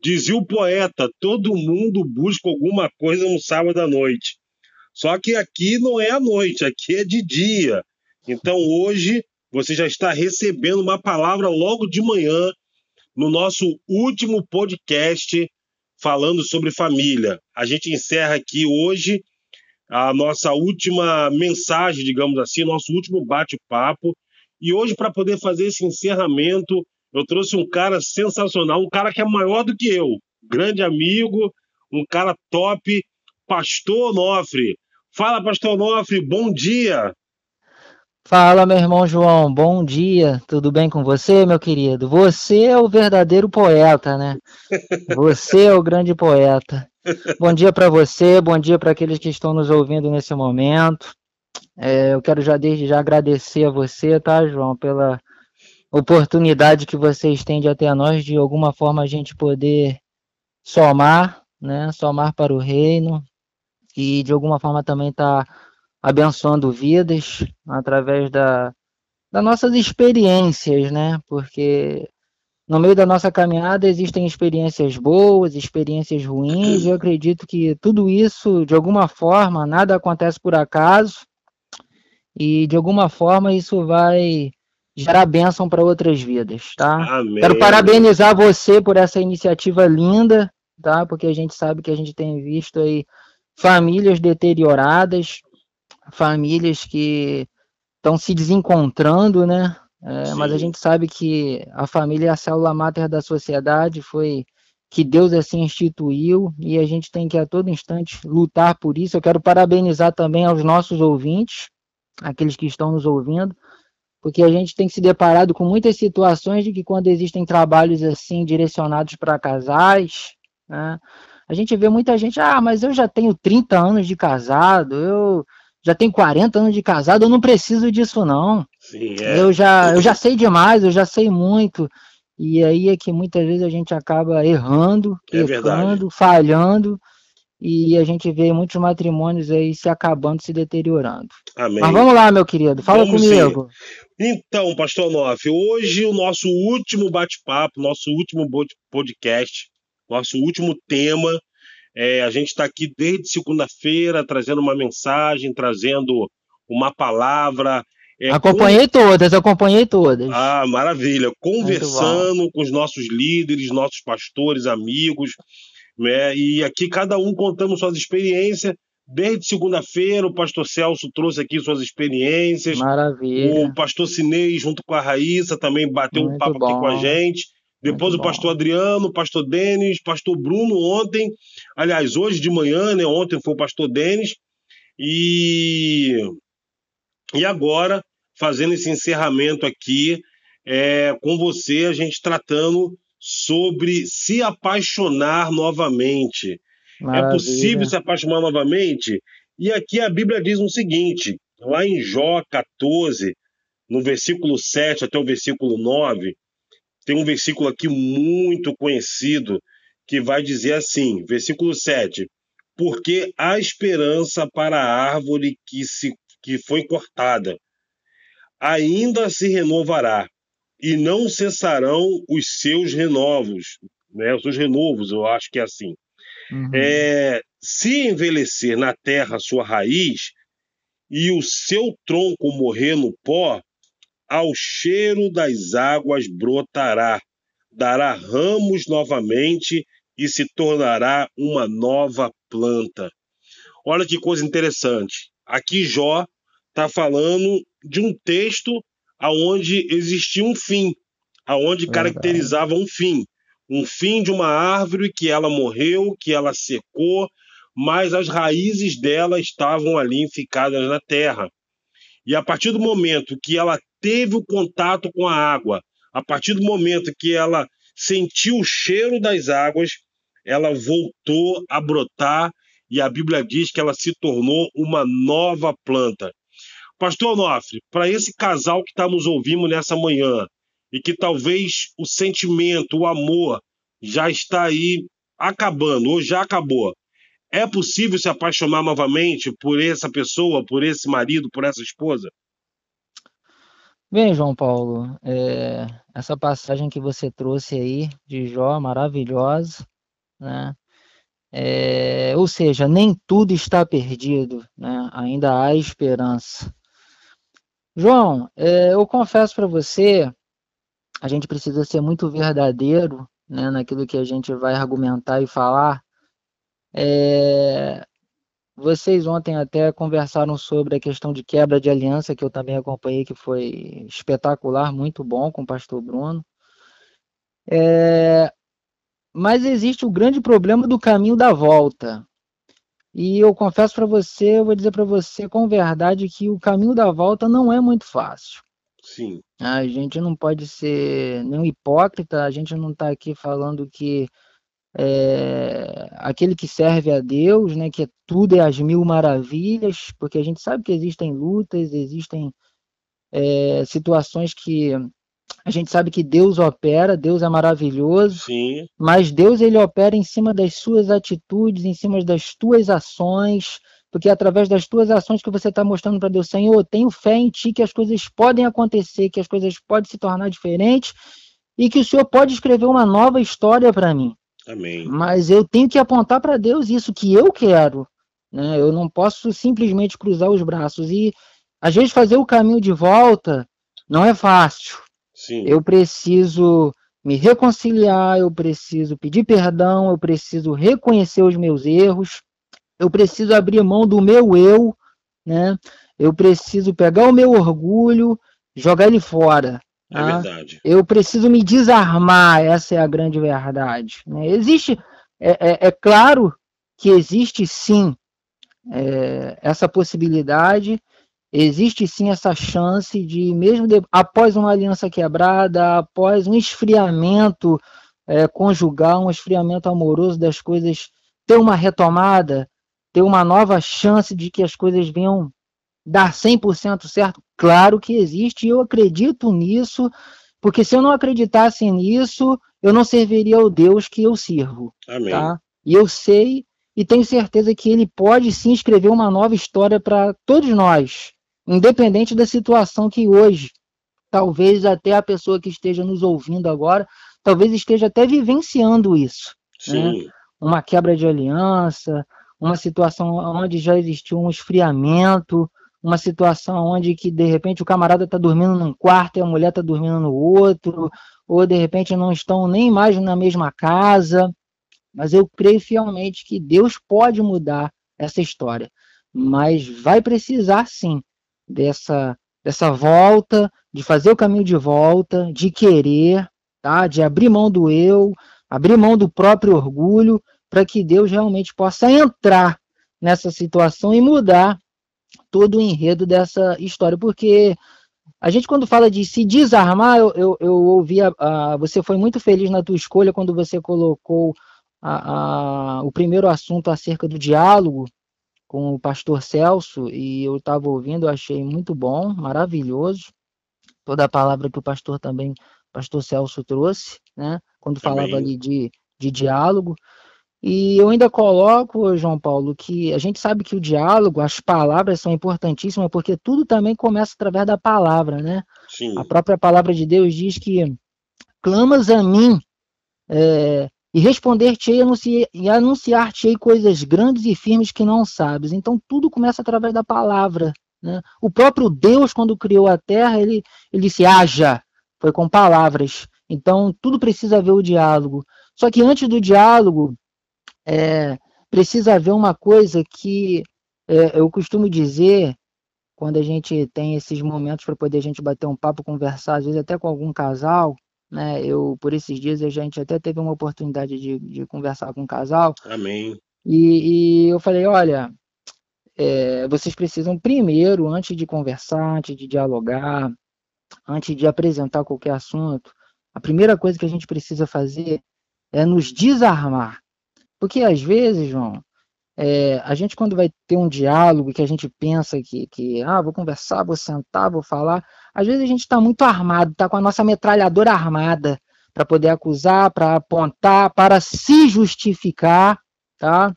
Dizia o poeta: todo mundo busca alguma coisa no sábado à noite. Só que aqui não é à noite, aqui é de dia. Então hoje você já está recebendo uma palavra logo de manhã no nosso último podcast falando sobre família. A gente encerra aqui hoje a nossa última mensagem, digamos assim, nosso último bate-papo. E hoje, para poder fazer esse encerramento, eu trouxe um cara sensacional, um cara que é maior do que eu, grande amigo, um cara top, Pastor Onofre. Fala, Pastor Onofre, bom dia. Fala, meu irmão João, bom dia. Tudo bem com você, meu querido? Você é o verdadeiro poeta, né? Você é o grande poeta. Bom dia para você, bom dia para aqueles que estão nos ouvindo nesse momento. É, eu quero já desde já agradecer a você, tá, João, pela oportunidade que você estende até nós de alguma forma a gente poder somar, né? Somar para o reino, e de alguma forma também está abençoando vidas através da, das nossas experiências, né? Porque no meio da nossa caminhada existem experiências boas, experiências ruins, e eu acredito que tudo isso, de alguma forma, nada acontece por acaso, e de alguma forma isso vai gerar bênção para outras vidas, tá? Amém. Quero parabenizar você por essa iniciativa linda, tá? Porque a gente sabe que a gente tem visto aí famílias deterioradas, famílias que estão se desencontrando, né? É, mas a gente sabe que a família é a célula máter da sociedade, foi que Deus assim instituiu e a gente tem que a todo instante lutar por isso. Eu quero parabenizar também aos nossos ouvintes, aqueles que estão nos ouvindo, porque a gente tem se deparado com muitas situações de que quando existem trabalhos assim direcionados para casais, né, a gente vê muita gente, ah, mas eu já tenho 30 anos de casado, eu já tenho 40 anos de casado, eu não preciso disso não. Sim, é. Eu já eu já sei demais, eu já sei muito. E aí é que muitas vezes a gente acaba errando, é errando, falhando, e a gente vê muitos matrimônios aí se acabando, se deteriorando. Amém. Mas vamos lá, meu querido, fala vamos comigo. Sim. Então, Pastor Noff, hoje o nosso último bate-papo, nosso último podcast, nosso último tema. É, a gente está aqui desde segunda-feira trazendo uma mensagem, trazendo uma palavra. É, acompanhei com... todas, acompanhei todas. Ah, maravilha. Conversando com os nossos líderes, nossos pastores, amigos. Né? E aqui cada um contamos suas experiências. Desde segunda-feira, o pastor Celso trouxe aqui suas experiências. Maravilha. O pastor Sinei, junto com a Raíssa, também bateu Muito um papo bom. aqui com a gente. Depois o pastor. Adriano, o pastor Denis, pastor Bruno ontem. Aliás, hoje de manhã, né? Ontem foi o pastor Denis. E, e agora, fazendo esse encerramento aqui é, com você, a gente tratando sobre se apaixonar novamente. É Maravilha. É possível se apaixonar novamente? E aqui a Bíblia diz o seguinte, lá em Jó 14, no versículo 7 até o versículo 9, tem um versículo aqui muito conhecido que vai dizer assim, versículo 7, porque há esperança para a árvore que, se, que foi cortada, ainda se renovará, e não cessarão os seus renovos, né? os seus renovos, eu acho que é assim. Uhum. É, se envelhecer na terra sua raiz, e o seu tronco morrer no pó, ao cheiro das águas brotará, dará ramos novamente e se tornará uma nova planta. Olha que coisa interessante. Aqui Jó está falando de um texto aonde existia um fim, aonde caracterizava um fim, um fim de uma árvore que ela morreu, que ela secou, mas as raízes dela estavam ali ficadas na terra. E a partir do momento que ela teve o contato com a água, a partir do momento que ela sentiu o cheiro das águas, ela voltou a brotar e a Bíblia diz que ela se tornou uma nova planta. Pastor Onofre, para esse casal que está nos ouvindo nessa manhã e que talvez o sentimento, o amor já está aí acabando ou já acabou, é possível se apaixonar novamente por essa pessoa, por esse marido, por essa esposa? Bem, João Paulo, é, essa passagem que você trouxe aí de Jó, maravilhosa, né? É, ou seja, nem tudo está perdido, né? ainda há esperança. João, é, eu confesso para você, a gente precisa ser muito verdadeiro né, naquilo que a gente vai argumentar e falar. É, vocês ontem até conversaram sobre a questão de quebra de aliança, que eu também acompanhei, que foi espetacular, muito bom com o pastor Bruno. É, mas existe o grande problema do caminho da volta. E eu confesso para você, eu vou dizer para você com verdade que o caminho da volta não é muito fácil. Sim. A gente não pode ser nenhum hipócrita, a gente não está aqui falando que é, aquele que serve a Deus, né, que tudo é as mil maravilhas, porque a gente sabe que existem lutas, existem é, situações que a gente sabe que Deus opera, Deus é maravilhoso, Sim. mas Deus ele opera em cima das suas atitudes, em cima das tuas ações, porque é através das tuas ações que você está mostrando para Deus, Senhor, eu tenho fé em Ti que as coisas podem acontecer, que as coisas podem se tornar diferentes e que o Senhor pode escrever uma nova história para mim. Amém. Mas eu tenho que apontar para Deus isso que eu quero. Né? Eu não posso simplesmente cruzar os braços. E às vezes fazer o caminho de volta não é fácil. Sim. Eu preciso me reconciliar, eu preciso pedir perdão, eu preciso reconhecer os meus erros, eu preciso abrir mão do meu eu, né? Eu preciso pegar o meu orgulho, jogar ele fora. É tá? verdade. Eu preciso me desarmar, essa é a grande verdade. Né? Existe, é, é, é, claro que existe sim é, essa possibilidade existe sim essa chance de, mesmo de, após uma aliança quebrada, após um esfriamento é, conjugal, um esfriamento amoroso das coisas, ter uma retomada, ter uma nova chance de que as coisas venham dar 100% certo? Claro que existe, e eu acredito nisso, porque se eu não acreditasse nisso, eu não serviria ao Deus que eu sirvo. Amém. Tá? E eu sei e tenho certeza que ele pode sim escrever uma nova história para todos nós, independente da situação que hoje, talvez até a pessoa que esteja nos ouvindo agora, talvez esteja até vivenciando isso. Né? Uma quebra de aliança, uma situação onde já existiu um esfriamento, uma situação onde que de repente o camarada está dormindo num quarto e a mulher está dormindo no outro, ou de repente não estão nem mais na mesma casa. Mas eu creio fielmente que Deus pode mudar essa história, mas vai precisar sim dessa dessa volta, de fazer o caminho de volta, de querer, tá? De abrir mão do eu, abrir mão do próprio orgulho, para que Deus realmente possa entrar nessa situação e mudar todo o enredo dessa história, porque a gente quando fala de se desarmar, eu, eu, eu ouvi, a, a, você foi muito feliz na tua escolha quando você colocou a, o primeiro assunto acerca do diálogo com o pastor Celso, e eu estava ouvindo, achei muito bom, maravilhoso, toda a palavra que o pastor também, pastor Celso trouxe, né, quando falava ali de, de diálogo, e eu ainda coloco, João Paulo, que a gente sabe que o diálogo, as palavras são importantíssimas, porque tudo também começa através da palavra, né? Sim. A própria palavra de Deus diz que clamas a mim é, e responder-te-ei e anunciar-te-ei coisas grandes e firmes que não sabes. Então tudo começa através da palavra. Né? O próprio Deus, quando criou a terra, ele, ele disse: haja, foi com palavras. Então tudo precisa haver o diálogo. Só que antes do diálogo, é, precisa haver uma coisa que é, eu costumo dizer quando a gente tem esses momentos para poder a gente bater um papo, conversar, às vezes até com algum casal, né? Eu por esses dias a gente até teve uma oportunidade de, de conversar com um casal. Amém. E, e eu falei, olha, é, vocês precisam primeiro, antes de conversar, antes de dialogar, antes de apresentar qualquer assunto, a primeira coisa que a gente precisa fazer é nos desarmar. Porque às vezes, João, é, a gente quando vai ter um diálogo que a gente pensa que, que ah, vou conversar, vou sentar, vou falar, às vezes a gente está muito armado, está com a nossa metralhadora armada para poder acusar, para apontar, para se justificar, tá?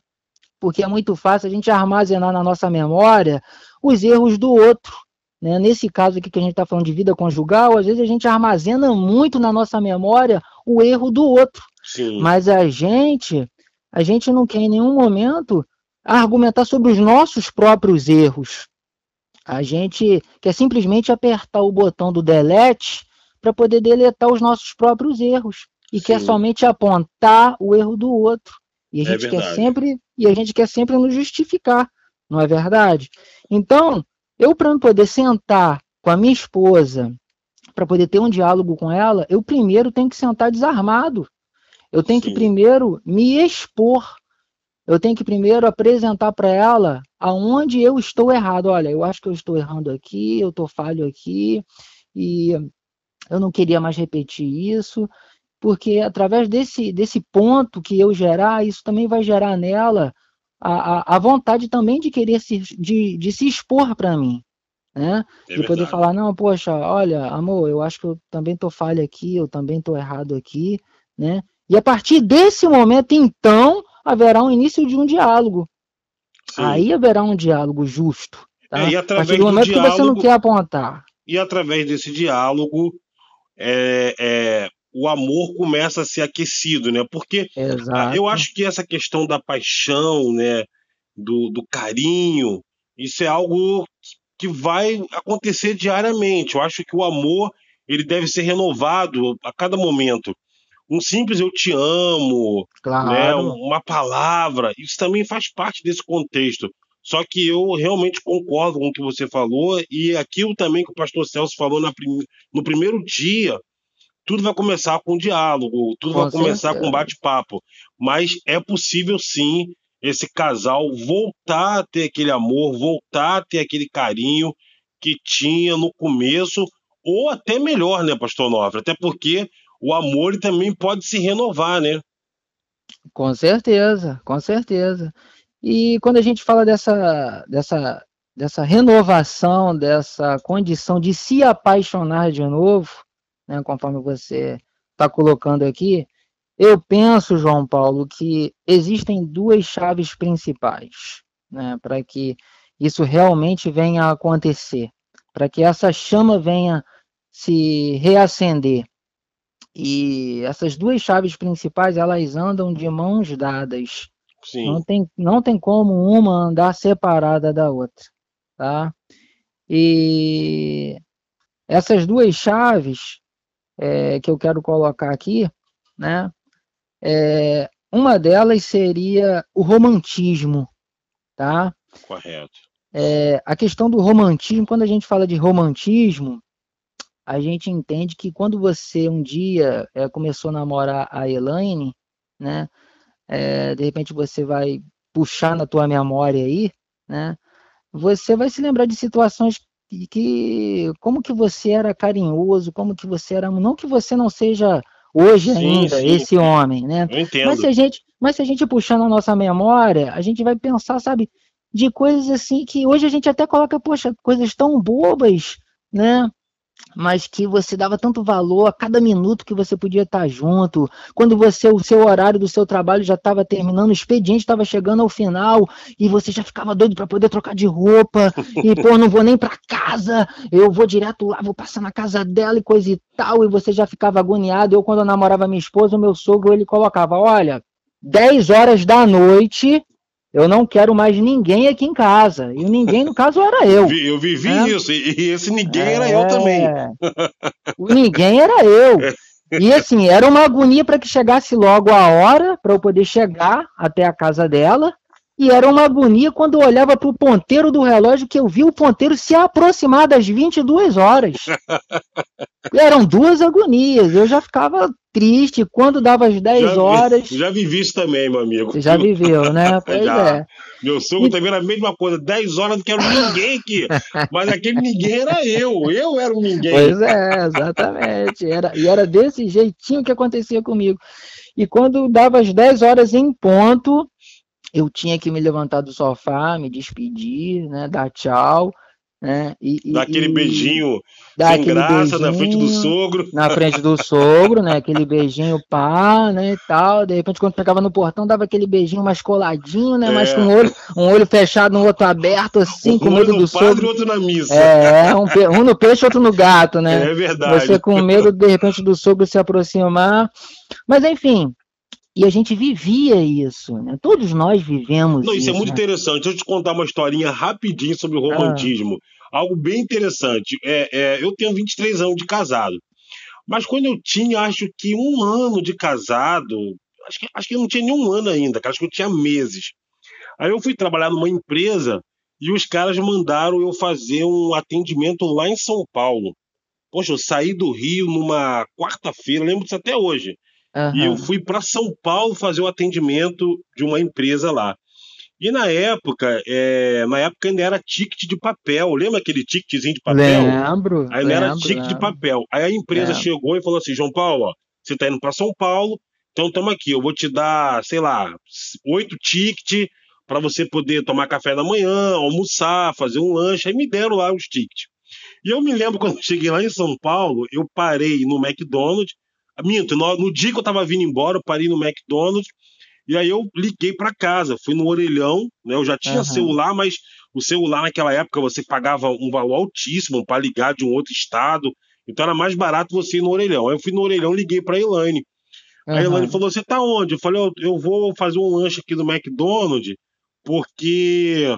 Porque é muito fácil a gente armazenar na nossa memória os erros do outro. Né? Nesse caso aqui que a gente está falando de vida conjugal, às vezes a gente armazena muito na nossa memória o erro do outro. Sim. Mas a gente a gente não quer em nenhum momento argumentar sobre os nossos próprios erros. A gente quer simplesmente apertar o botão do delete para poder deletar os nossos próprios erros e Sim. quer somente apontar o erro do outro. E a é gente é quer sempre e a gente quer sempre nos justificar, não é verdade? Então, eu para poder sentar com a minha esposa, para poder ter um diálogo com ela, eu primeiro tenho que sentar desarmado. Eu tenho Sim. que primeiro me expor. Eu tenho que primeiro apresentar para ela aonde eu estou errado. Olha, eu acho que eu estou errando aqui, eu estou falho aqui, e eu não queria mais repetir isso, porque através desse, desse ponto que eu gerar, isso também vai gerar nela a, a, a vontade também de querer se, de, de se expor para mim. Né? É de poder falar, não, poxa, olha, amor, eu acho que eu também estou falho aqui, eu também estou errado aqui, né? E a partir desse momento, então, haverá um início de um diálogo. Sim. Aí haverá um diálogo justo. Tá? É, e através a partir do momento do diálogo, que você não quer apontar. E através desse diálogo, é, é, o amor começa a ser aquecido, né? Porque Exato. eu acho que essa questão da paixão, né? Do, do carinho, isso é algo que vai acontecer diariamente. Eu acho que o amor ele deve ser renovado a cada momento um simples eu te amo, claro. né, uma palavra, isso também faz parte desse contexto. Só que eu realmente concordo com o que você falou e aquilo também que o pastor Celso falou prim no primeiro dia, tudo vai começar com diálogo, tudo com vai começar com bate-papo. Mas é possível sim esse casal voltar a ter aquele amor, voltar a ter aquele carinho que tinha no começo, ou até melhor, né, Pastor Nofre? Até porque o amor também pode se renovar, né? Com certeza, com certeza. E quando a gente fala dessa, dessa, dessa renovação, dessa condição de se apaixonar de novo, né, conforme você está colocando aqui, eu penso, João Paulo, que existem duas chaves principais né, para que isso realmente venha a acontecer, para que essa chama venha se reacender. E essas duas chaves principais, elas andam de mãos dadas. Sim. Não tem, não tem como uma andar separada da outra, tá? E essas duas chaves é, que eu quero colocar aqui, né? É, uma delas seria o romantismo, tá? Correto. É, a questão do romantismo, quando a gente fala de romantismo, a gente entende que quando você um dia é, começou a namorar a Elaine, né? É, de repente você vai puxar na tua memória aí, né? Você vai se lembrar de situações que, que como que você era carinhoso, como que você era, não que você não seja hoje sim, ainda sim. esse homem, né? Eu entendo. Mas se a gente, mas se a gente puxar na nossa memória, a gente vai pensar, sabe, de coisas assim que hoje a gente até coloca, poxa, coisas tão bobas, né? Mas que você dava tanto valor a cada minuto que você podia estar junto, quando você o seu horário do seu trabalho já estava terminando, o expediente estava chegando ao final e você já ficava doido para poder trocar de roupa e pô, não vou nem para casa, eu vou direto lá, vou passar na casa dela e coisa e tal, e você já ficava agoniado. Eu quando eu namorava minha esposa, o meu sogro ele colocava, olha, 10 horas da noite eu não quero mais ninguém aqui em casa. E o ninguém, no caso, era eu. Eu vivi né? isso, e esse ninguém é... era eu também. O ninguém era eu. E assim, era uma agonia para que chegasse logo a hora para eu poder chegar até a casa dela. E era uma agonia quando eu olhava para o ponteiro do relógio que eu vi o ponteiro se aproximar das 22 horas. Eram duas agonias. Eu já ficava triste quando dava as 10 já, horas. Já vivi isso também, meu amigo. Você já viveu, né? Pois já. é. Meu sogro e... também era a mesma coisa. 10 horas não quero ninguém aqui. Mas aquele ninguém era eu. Eu era o ninguém. Pois é, exatamente. Era, e era desse jeitinho que acontecia comigo. E quando dava as 10 horas em ponto, eu tinha que me levantar do sofá, me despedir, né, dar tchau, né, e, aquele e, beijinho sem graça na frente do sogro. Na frente do sogro, né, aquele beijinho pá, né, e tal, de repente quando pegava no portão dava aquele beijinho mais coladinho, né, é. mas com um olho, um olho fechado, um outro aberto, assim, um com medo do sogro. e outro na missa. É, um, um no peixe, outro no gato, né. É verdade. Você com medo, de repente, do sogro se aproximar, mas enfim, e a gente vivia isso, né? Todos nós vivemos Não, isso. Isso é muito né? interessante. Deixa eu te contar uma historinha rapidinho sobre o romantismo. Ah. Algo bem interessante. É, é, eu tenho 23 anos de casado. Mas quando eu tinha, acho que um ano de casado, acho que, acho que eu não tinha nenhum ano ainda, acho que eu tinha meses. Aí eu fui trabalhar numa empresa e os caras mandaram eu fazer um atendimento lá em São Paulo. Poxa, eu saí do Rio numa quarta-feira, lembro disso até hoje. Uhum. E eu fui para São Paulo fazer o atendimento de uma empresa lá. E na época, é, na época ainda era ticket de papel. Lembra aquele ticketzinho de papel? Lembro. Ainda lembro, era ticket lembro. de papel. Aí a empresa lembro. chegou e falou assim: João Paulo, ó, você está indo para São Paulo, então toma aqui, eu vou te dar, sei lá, oito tickets para você poder tomar café da manhã, almoçar, fazer um lanche. Aí me deram lá os tickets. E eu me lembro quando eu cheguei lá em São Paulo, eu parei no McDonald's Minto, no, no dia que eu tava vindo embora, eu parei no McDonald's e aí eu liguei para casa, fui no orelhão, né? Eu já tinha uhum. celular, mas o celular naquela época você pagava um valor altíssimo para ligar de um outro estado, então era mais barato você ir no orelhão. Aí eu fui no orelhão, liguei para Elaine. Uhum. A Elaine falou: "Você tá onde?" Eu falei: "Eu vou fazer um lanche aqui no McDonald's, porque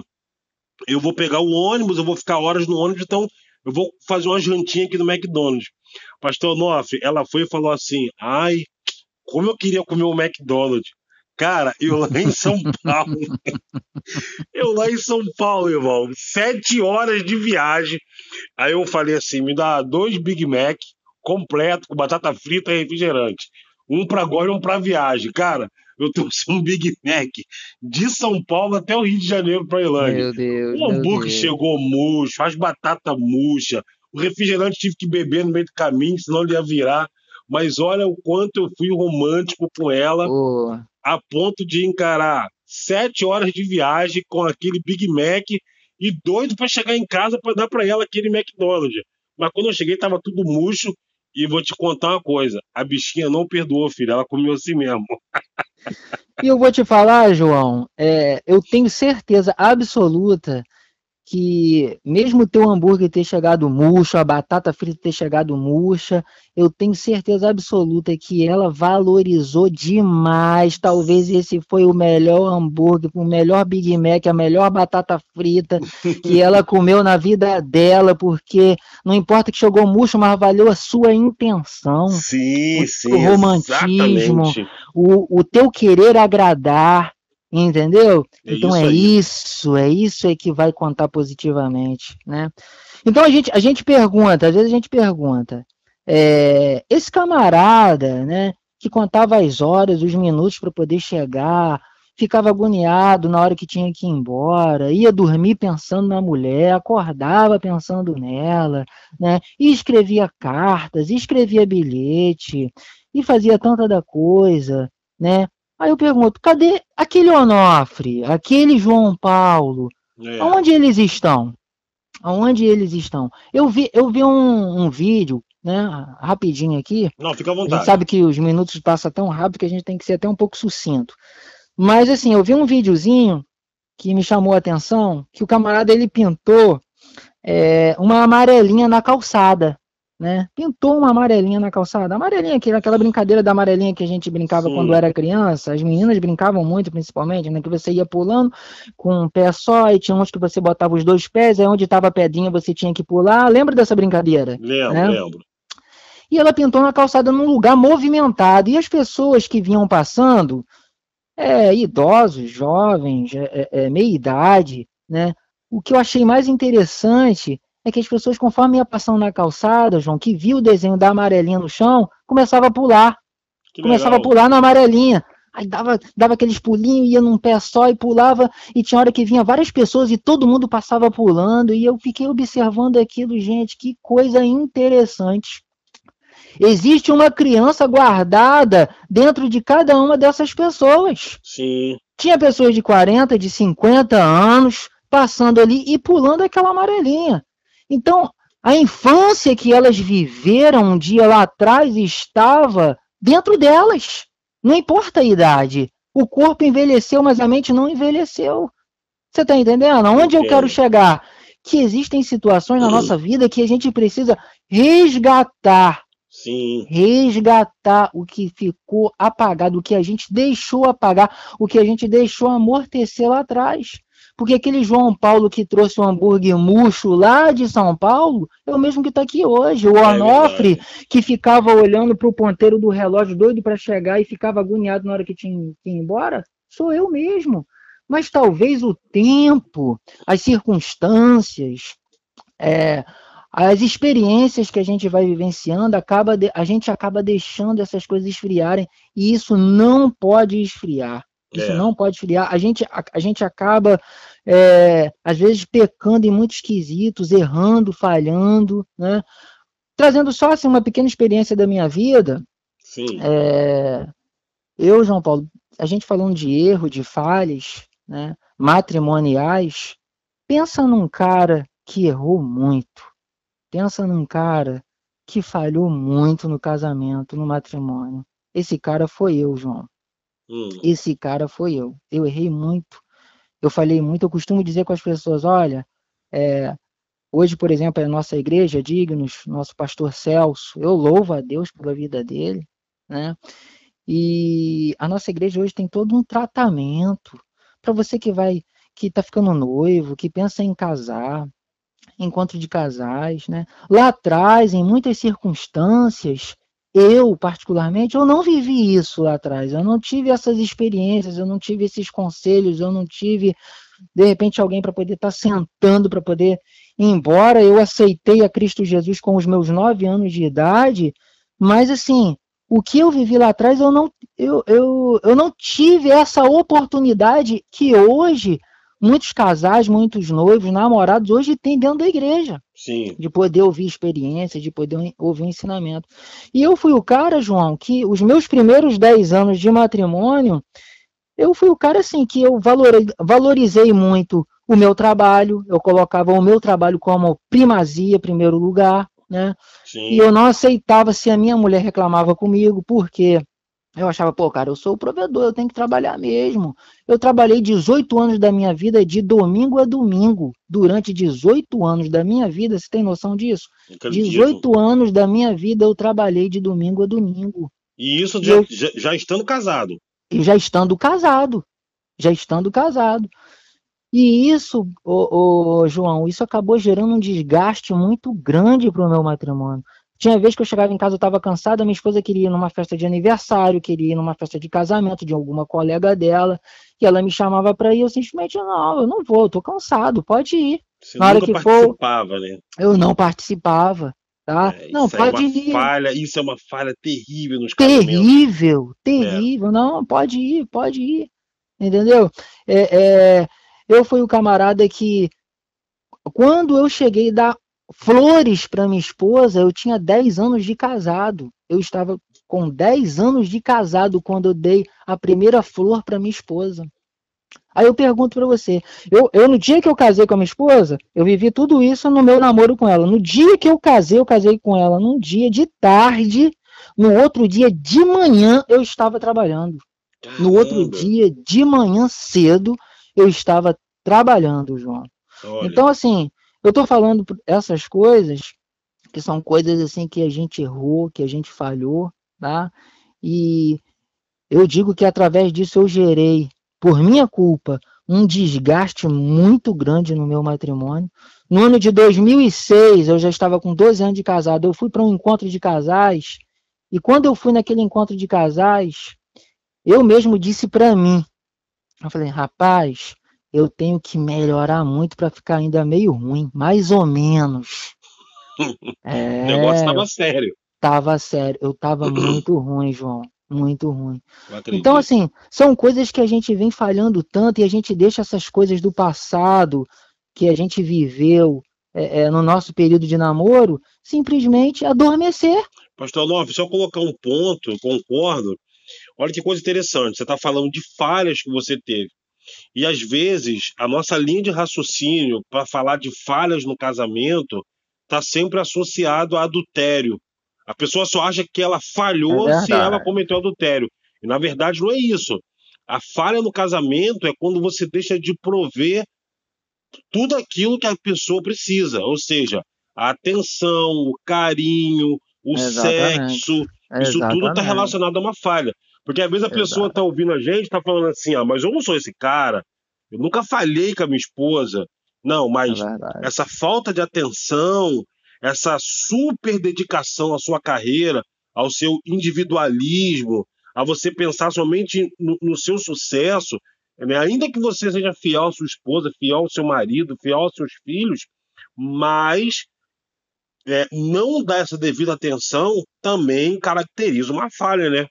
eu vou pegar o ônibus, eu vou ficar horas no ônibus, então eu vou fazer uma jantinha aqui no McDonald's." Pastor Noff, ela foi e falou assim: ai, como eu queria comer o um McDonald's. Cara, eu lá em São Paulo. eu lá em São Paulo, irmão. Sete horas de viagem. Aí eu falei assim: me dá dois Big Mac completo, com batata frita e refrigerante. Um para agora e um para viagem. Cara, eu trouxe um Big Mac de São Paulo até o Rio de Janeiro para Ilândia. Meu Deus. O hambúrguer chegou murcho, as batatas murcha, o refrigerante tive que beber no meio do caminho, senão ele ia virar. Mas olha o quanto eu fui romântico com ela, oh. a ponto de encarar sete horas de viagem com aquele Big Mac e doido para chegar em casa para dar para ela aquele McDonald's. Mas quando eu cheguei, tava tudo murcho. E vou te contar uma coisa: a bichinha não perdoou, filho. Ela comeu assim mesmo. e eu vou te falar, João, é, eu tenho certeza absoluta que mesmo o teu hambúrguer ter chegado murcho, a batata frita ter chegado murcha, eu tenho certeza absoluta que ela valorizou demais. Talvez esse foi o melhor hambúrguer, o melhor Big Mac, a melhor batata frita que ela comeu na vida dela, porque não importa que chegou murcho, mas valeu a sua intenção. Sim, o, sim. O romantismo, o, o teu querer agradar Entendeu? É então é isso, é isso é que vai contar positivamente, né? Então a gente, a gente pergunta, às vezes a gente pergunta, é, esse camarada, né, que contava as horas, os minutos para poder chegar, ficava agoniado na hora que tinha que ir embora, ia dormir pensando na mulher, acordava pensando nela, né? E escrevia cartas, escrevia bilhete, e fazia tanta da coisa, né? Aí eu pergunto, cadê aquele Onofre, aquele João Paulo? É. Onde eles estão? Aonde eles estão? Eu vi, eu vi um, um, vídeo, né, rapidinho aqui. Não, fica à vontade. A gente sabe que os minutos passam tão rápido que a gente tem que ser até um pouco sucinto. Mas assim, eu vi um videozinho que me chamou a atenção, que o camarada ele pintou é, uma amarelinha na calçada né? Pintou uma amarelinha na calçada. Amarelinha, aquela brincadeira da amarelinha que a gente brincava Sim. quando era criança. As meninas brincavam muito, principalmente, né? Que você ia pulando com um pé só, e tinha uns que você botava os dois pés, aí onde estava a pedrinha você tinha que pular. Lembra dessa brincadeira? Lembro, né? lembro. E ela pintou na calçada num lugar movimentado. E as pessoas que vinham passando, é, idosos, jovens, é, é, meia idade, né? O que eu achei mais interessante é que as pessoas, conforme ia passando na calçada, João, que viu o desenho da amarelinha no chão, começava a pular. Que começava legal. a pular na amarelinha. Aí dava, dava aqueles pulinhos, ia num pé só e pulava, e tinha hora que vinha várias pessoas e todo mundo passava pulando, e eu fiquei observando aquilo, gente, que coisa interessante. Existe uma criança guardada dentro de cada uma dessas pessoas. Sim. Tinha pessoas de 40, de 50 anos passando ali e pulando aquela amarelinha. Então, a infância que elas viveram um dia lá atrás estava dentro delas. Não importa a idade. O corpo envelheceu, mas a mente não envelheceu. Você está entendendo? Onde eu quero chegar? Que existem situações na nossa vida que a gente precisa resgatar. Sim. Resgatar o que ficou apagado, o que a gente deixou apagar, o que a gente deixou amortecer lá atrás. Porque aquele João Paulo que trouxe o hambúrguer murcho lá de São Paulo é o mesmo que está aqui hoje. O é Onofre, que ficava olhando para o ponteiro do relógio doido para chegar e ficava agoniado na hora que tinha que ir embora, sou eu mesmo. Mas talvez o tempo, as circunstâncias, é, as experiências que a gente vai vivenciando, acaba de, a gente acaba deixando essas coisas esfriarem e isso não pode esfriar. Isso é. não pode esfriar. A gente, a, a gente acaba, é, às vezes, pecando em muitos quesitos, errando, falhando, né? Trazendo só assim, uma pequena experiência da minha vida. Sim. É, eu, João Paulo, a gente falando de erro, de falhas, né, matrimoniais, pensa num cara que errou muito. Pensa num cara que falhou muito no casamento, no matrimônio. Esse cara foi eu, João. Hum. Esse cara foi eu. Eu errei muito. Eu falei muito. Eu costumo dizer com as pessoas: olha, é, hoje, por exemplo, a nossa igreja, Dignos, nosso pastor Celso, eu louvo a Deus pela vida dele, né? E a nossa igreja hoje tem todo um tratamento para você que vai, que está ficando noivo, que pensa em casar, encontro de casais, né? Lá atrás, em muitas circunstâncias, eu, particularmente, eu não vivi isso lá atrás. Eu não tive essas experiências, eu não tive esses conselhos, eu não tive, de repente, alguém para poder estar tá sentando, para poder ir embora. Eu aceitei a Cristo Jesus com os meus nove anos de idade, mas assim, o que eu vivi lá atrás, eu não, eu, eu, eu não tive essa oportunidade que hoje muitos casais, muitos noivos, namorados, hoje têm dentro da igreja. Sim. De poder ouvir experiência, de poder ouvir ensinamento. E eu fui o cara, João, que os meus primeiros 10 anos de matrimônio, eu fui o cara assim que eu valorizei muito o meu trabalho, eu colocava o meu trabalho como primazia, primeiro lugar, né? Sim. E eu não aceitava se a minha mulher reclamava comigo, porque eu achava, pô, cara, eu sou o provedor, eu tenho que trabalhar mesmo. Eu trabalhei 18 anos da minha vida de domingo a domingo. Durante 18 anos da minha vida, você tem noção disso? 18 anos da minha vida eu trabalhei de domingo a domingo. E isso já, eu, já, já estando casado? E já estando casado. Já estando casado. E isso, ô, ô, João, isso acabou gerando um desgaste muito grande para o meu matrimônio. Tinha vez que eu chegava em casa, eu estava cansada, minha esposa queria ir numa festa de aniversário, queria ir numa festa de casamento de alguma colega dela, e ela me chamava para ir, eu simplesmente, não, eu não vou, eu tô cansado, pode ir. Você Na hora que participava, for, né? Eu não participava, tá? É, não, pode é ir. Falha, isso é uma falha terrível nos Terrível, terrível. É. Não, pode ir, pode ir. Entendeu? É, é, eu fui o camarada que, quando eu cheguei da flores para minha esposa, eu tinha 10 anos de casado. Eu estava com 10 anos de casado quando eu dei a primeira flor para minha esposa. Aí eu pergunto para você, eu, eu no dia que eu casei com a minha esposa, eu vivi tudo isso no meu namoro com ela. No dia que eu casei, eu casei com ela num dia de tarde, no outro dia de manhã eu estava trabalhando. No outro dia de manhã cedo eu estava trabalhando, João. Olha. Então assim, eu estou falando essas coisas que são coisas assim que a gente errou, que a gente falhou, tá? E eu digo que através disso eu gerei, por minha culpa, um desgaste muito grande no meu matrimônio. No ano de 2006, eu já estava com 12 anos de casado, eu fui para um encontro de casais, e quando eu fui naquele encontro de casais, eu mesmo disse para mim, eu falei, rapaz, eu tenho que melhorar muito para ficar ainda meio ruim, mais ou menos. É, o negócio estava sério. Tava sério, eu tava muito ruim, João, muito ruim. Então, assim, são coisas que a gente vem falhando tanto e a gente deixa essas coisas do passado que a gente viveu é, é, no nosso período de namoro simplesmente adormecer. Pastor Love, só colocar um ponto, concordo. Olha que coisa interessante, você está falando de falhas que você teve. E às vezes a nossa linha de raciocínio para falar de falhas no casamento está sempre associado a adultério. A pessoa só acha que ela falhou é se ela cometeu adultério. E na verdade não é isso. A falha no casamento é quando você deixa de prover tudo aquilo que a pessoa precisa, ou seja, a atenção, o carinho, o Exatamente. sexo, isso Exatamente. tudo está relacionado a uma falha. Porque às vezes a pessoa está ouvindo a gente, está falando assim, ah, mas eu não sou esse cara, eu nunca falhei com a minha esposa. Não, mas é essa falta de atenção, essa super dedicação à sua carreira, ao seu individualismo, a você pensar somente no, no seu sucesso, né? ainda que você seja fiel à sua esposa, fiel ao seu marido, fiel aos seus filhos, mas é, não dar essa devida atenção também caracteriza uma falha, né?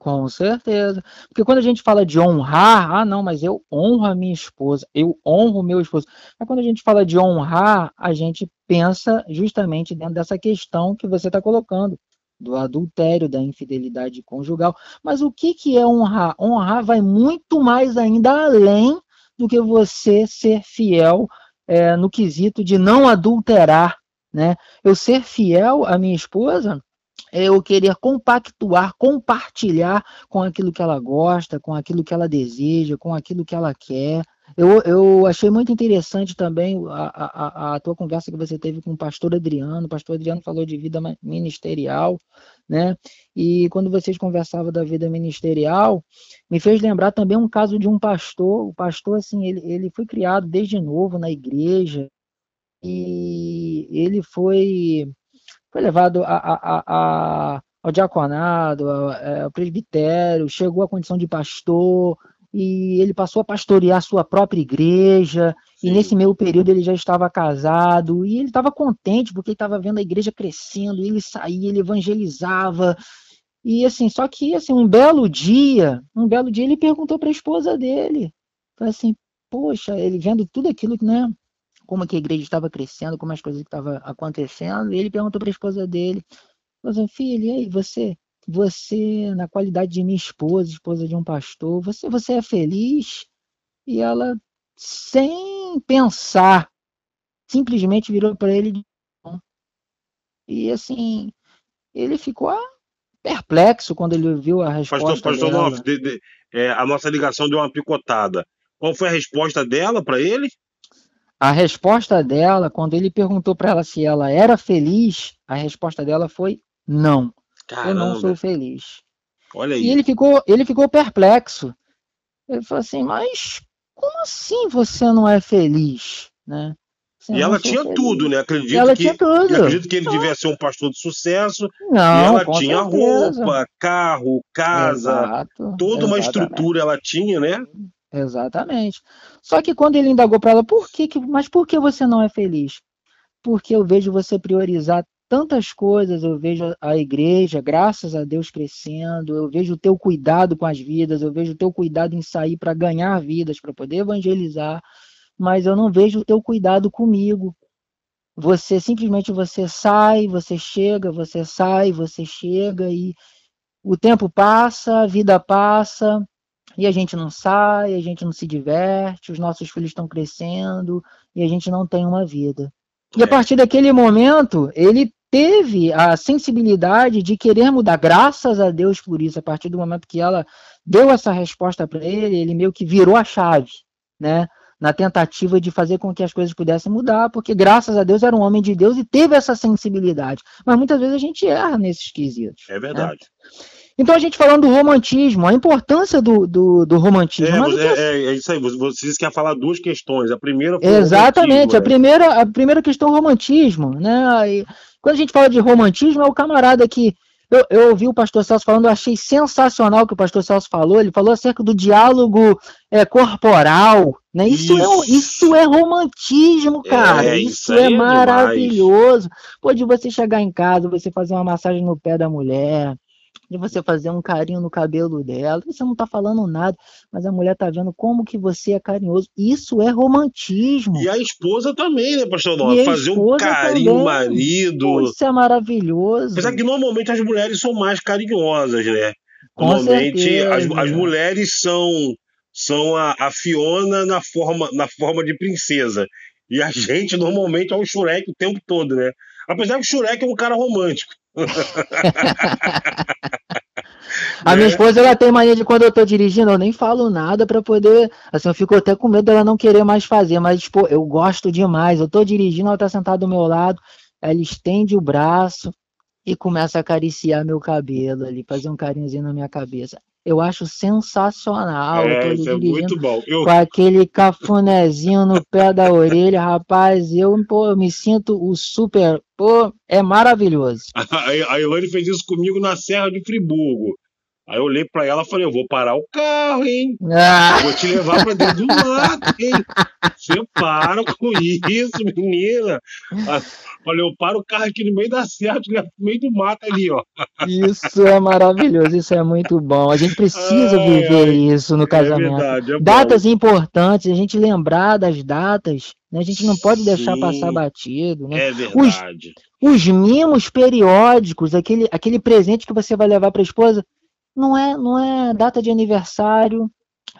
Com certeza. Porque quando a gente fala de honrar, ah, não, mas eu honro a minha esposa, eu honro meu esposo. Mas quando a gente fala de honrar, a gente pensa justamente dentro dessa questão que você está colocando, do adultério, da infidelidade conjugal. Mas o que, que é honrar? Honrar vai muito mais ainda além do que você ser fiel é, no quesito de não adulterar. Né? Eu ser fiel à minha esposa eu querer compactuar, compartilhar com aquilo que ela gosta, com aquilo que ela deseja, com aquilo que ela quer. Eu, eu achei muito interessante também a, a, a tua conversa que você teve com o pastor Adriano. O pastor Adriano falou de vida ministerial, né? E quando vocês conversavam da vida ministerial, me fez lembrar também um caso de um pastor. O pastor, assim, ele, ele foi criado desde novo na igreja e ele foi foi levado a, a, a, ao diaconado, ao, é, ao presbitério, chegou à condição de pastor, e ele passou a pastorear sua própria igreja, Sim. e nesse meio período ele já estava casado, e ele estava contente porque ele estava vendo a igreja crescendo, e ele saía, ele evangelizava, E assim, só que assim, um belo dia, um belo dia ele perguntou para a esposa dele, assim, poxa, ele vendo tudo aquilo, né? Como que a igreja estava crescendo, como as coisas estavam acontecendo, ele perguntou para a esposa dele, falou assim, filho, e aí, você, você, na qualidade de minha esposa, esposa de um pastor, você, você é feliz? E ela, sem pensar, simplesmente virou para ele e assim, ele ficou perplexo quando ele viu a resposta pastor, pastor dela. Noff, de, de, é, a nossa ligação deu uma picotada. Qual foi a resposta dela para ele? A resposta dela, quando ele perguntou para ela se ela era feliz, a resposta dela foi não. Caramba. Eu não sou feliz. Olha aí. E ele ficou, ele ficou perplexo. Ele falou assim: "Mas como assim você não é feliz?", né? e ela tinha feliz. tudo, né? Acredito ela que, tinha tudo. Acredito que ele então, devia ser um pastor de sucesso. Não, e ela tinha certeza. roupa, carro, casa, Exato, toda uma estrutura ela tinha, né? Exatamente. Só que quando ele indagou para ela, por que, mas por que você não é feliz? Porque eu vejo você priorizar tantas coisas, eu vejo a igreja, graças a Deus, crescendo, eu vejo o teu cuidado com as vidas, eu vejo o teu cuidado em sair para ganhar vidas, para poder evangelizar, mas eu não vejo o teu cuidado comigo. Você simplesmente você sai, você chega, você sai, você chega e o tempo passa, a vida passa e a gente não sai, a gente não se diverte, os nossos filhos estão crescendo e a gente não tem uma vida. E a é. partir daquele momento, ele teve a sensibilidade de querer mudar, graças a Deus por isso. A partir do momento que ela deu essa resposta para ele, ele meio que virou a chave, né? na tentativa de fazer com que as coisas pudessem mudar, porque graças a Deus era um homem de Deus e teve essa sensibilidade. Mas muitas vezes a gente erra nesses quesitos. É verdade. Né? Então a gente falando do romantismo, a importância do, do, do romantismo. É, é, é, é, isso aí, vocês querem falar duas questões. A primeira foi Exatamente, a, né? primeira, a primeira questão é o romantismo. Né? E quando a gente fala de romantismo, é o camarada que eu, eu ouvi o pastor Celso falando, eu achei sensacional o que o pastor Celso falou. Ele falou acerca do diálogo é, corporal. Né? Isso, isso. É, isso é romantismo, cara. É, isso, isso é, é maravilhoso. Pode você chegar em casa, você fazer uma massagem no pé da mulher, de você fazer um carinho no cabelo dela. Você não tá falando nada, mas a mulher tá vendo como que você é carinhoso. Isso é romantismo. E a esposa também, né, pastor Nova? Fazer um carinho no marido. Isso é maravilhoso. Apesar que normalmente as mulheres são mais carinhosas, né? Normalmente as, as mulheres são são a, a, Fiona na forma, na forma de princesa. E a gente normalmente é o Shurek o tempo todo, né? Apesar que o Shurek é um cara romântico. A minha né? esposa ela tem mania de quando eu tô dirigindo, eu nem falo nada para poder. Assim, eu fico até com medo dela não querer mais fazer, mas, tipo, eu gosto demais. Eu tô dirigindo, ela tá sentada do meu lado, ela estende o braço e começa a acariciar meu cabelo ali, fazer um carinhozinho na minha cabeça. Eu acho sensacional. É, isso é muito bom. Eu... Com aquele cafunézinho no pé da orelha, rapaz, eu, pô, eu me sinto o super. Pô, é maravilhoso. A, a Ilane fez isso comigo na Serra de Friburgo. Aí eu olhei pra ela e falei, eu vou parar o carro, hein? Ah. Vou te levar pra dentro do mato, hein? Você para com isso, menina. Olha, eu paro o carro aqui no meio da serra, no meio do mato ali, ó. Isso é maravilhoso, isso é muito bom. A gente precisa ai, viver ai, isso no é casamento. É verdade, é datas importantes, a gente lembrar das datas, né? A gente não pode Sim, deixar passar batido, né? É verdade. Os, os mimos periódicos, aquele, aquele presente que você vai levar para a esposa, não é, não é data de aniversário,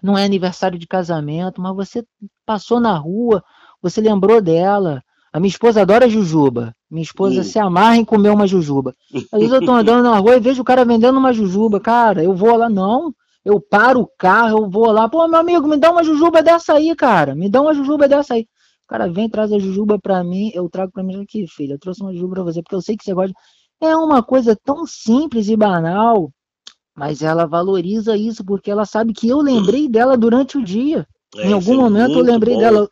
não é aniversário de casamento, mas você passou na rua, você lembrou dela. A minha esposa adora jujuba. Minha esposa se amarra em comer uma jujuba. Às vezes eu tô andando na rua e vejo o cara vendendo uma jujuba. Cara, eu vou lá, não. Eu paro o carro, eu vou lá. Pô, meu amigo, me dá uma jujuba dessa aí, cara. Me dá uma jujuba dessa aí. O cara vem, traz a jujuba pra mim, eu trago pra mim aqui, filho. Eu trouxe uma jujuba pra você, porque eu sei que você gosta. É uma coisa tão simples e banal mas ela valoriza isso porque ela sabe que eu lembrei dela durante o dia. É, em algum é momento eu lembrei bom. dela,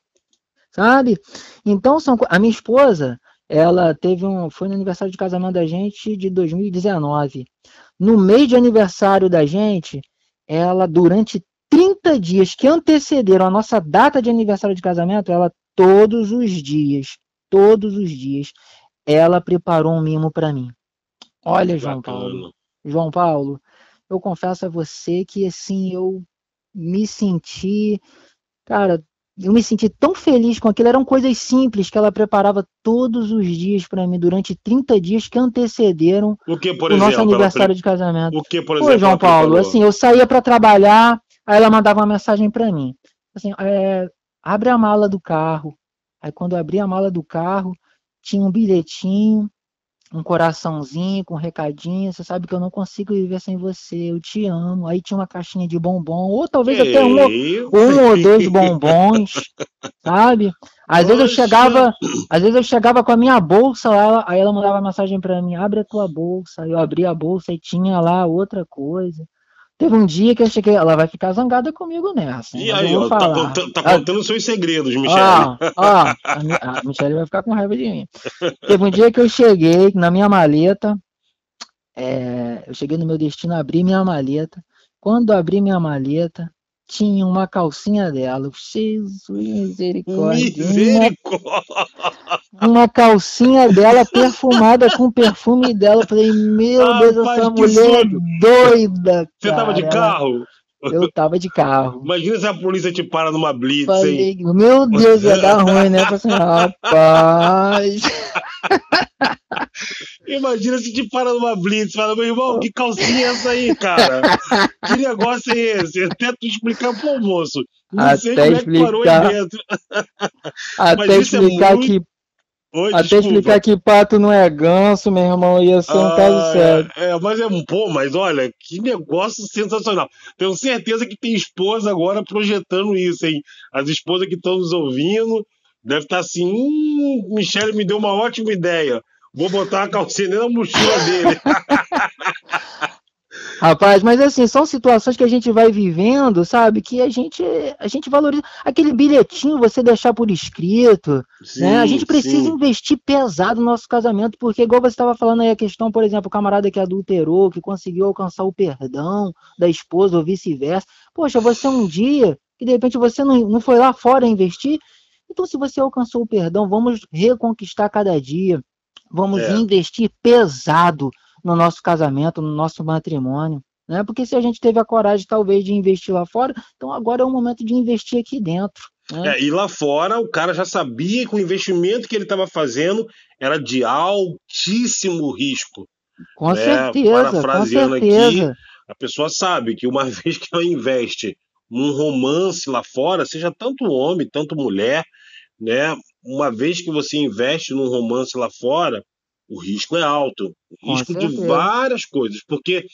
sabe? Então são a minha esposa, ela teve um foi no aniversário de casamento da gente de 2019. No mês de aniversário da gente, ela durante 30 dias que antecederam a nossa data de aniversário de casamento, ela todos os dias, todos os dias, ela preparou um mimo para mim. Olha, João Paulo, João Paulo, eu confesso a você que assim eu me senti, cara, eu me senti tão feliz com aquilo. Eram coisas simples que ela preparava todos os dias para mim durante 30 dias que antecederam o, que, o nosso aniversário de casamento. O que, por exemplo? Oi, João Paulo, assim, eu saía para trabalhar, aí ela mandava uma mensagem para mim. Assim, é, abre a mala do carro. Aí quando eu abri a mala do carro, tinha um bilhetinho um coraçãozinho com um recadinho, você sabe que eu não consigo viver sem você, eu te amo. Aí tinha uma caixinha de bombom, ou talvez até um, um ou dois bombons, sabe? Às vezes eu chegava, às vezes eu chegava com a minha bolsa lá, aí ela mandava mensagem para mim, abre a tua bolsa. Eu abri a bolsa e tinha lá outra coisa. Teve um dia que eu cheguei, ela vai ficar zangada comigo nessa. E aí, ó, tá, contando, tá contando seus segredos, Michele. Ó, ó, a, a Michele vai ficar com raiva de mim. Teve um dia que eu cheguei na minha maleta, é, eu cheguei no meu destino, abri minha maleta. Quando abri minha maleta, tinha uma calcinha dela. Jesus, misericórdia. Misericórdia. Uma, uma calcinha dela perfumada com o perfume dela. Eu falei, meu ah, Deus, pai, essa mulher sonho. doida. Você cara. tava de carro? Eu tava de carro. Imagina se a polícia te para numa blitz, Falei, hein? Meu Deus, ia dar ruim, né? Eu falei assim, rapaz. Imagina se te para numa blitz, fala, meu irmão, que calcinha é essa aí, cara? Que negócio é esse? Até tu explicar pro almoço. Não Até sei como explicar, é que parou aí dentro. Até explicar é muito... que Oi, Até desculpa. explicar que pato não é ganso, meu irmão, ia ser um ah, caso sério. É, é, mas é um pô, mas olha, que negócio sensacional. Tenho certeza que tem esposa agora projetando isso, hein? As esposas que estão nos ouvindo devem estar assim: hum, Michele me deu uma ótima ideia. Vou botar a calcinha na mochila dele. Rapaz, mas assim, são situações que a gente vai vivendo, sabe? Que a gente, a gente valoriza. Aquele bilhetinho você deixar por escrito, sim, né? A gente precisa sim. investir pesado no nosso casamento, porque igual você estava falando aí a questão, por exemplo, o camarada que adulterou, que conseguiu alcançar o perdão da esposa ou vice-versa. Poxa, você um dia, que de repente você não, não foi lá fora investir, então se você alcançou o perdão, vamos reconquistar cada dia. Vamos é. investir pesado no nosso casamento, no nosso matrimônio. Né? Porque se a gente teve a coragem, talvez, de investir lá fora, então agora é o momento de investir aqui dentro. Né? É, e lá fora, o cara já sabia que o investimento que ele estava fazendo era de altíssimo risco. Com né? certeza, Parafraseando com certeza. aqui, a pessoa sabe que uma vez que ela investe num romance lá fora, seja tanto homem, tanto mulher, né? Uma vez que você investe num romance lá fora, o risco é alto. O risco de várias coisas. Porque,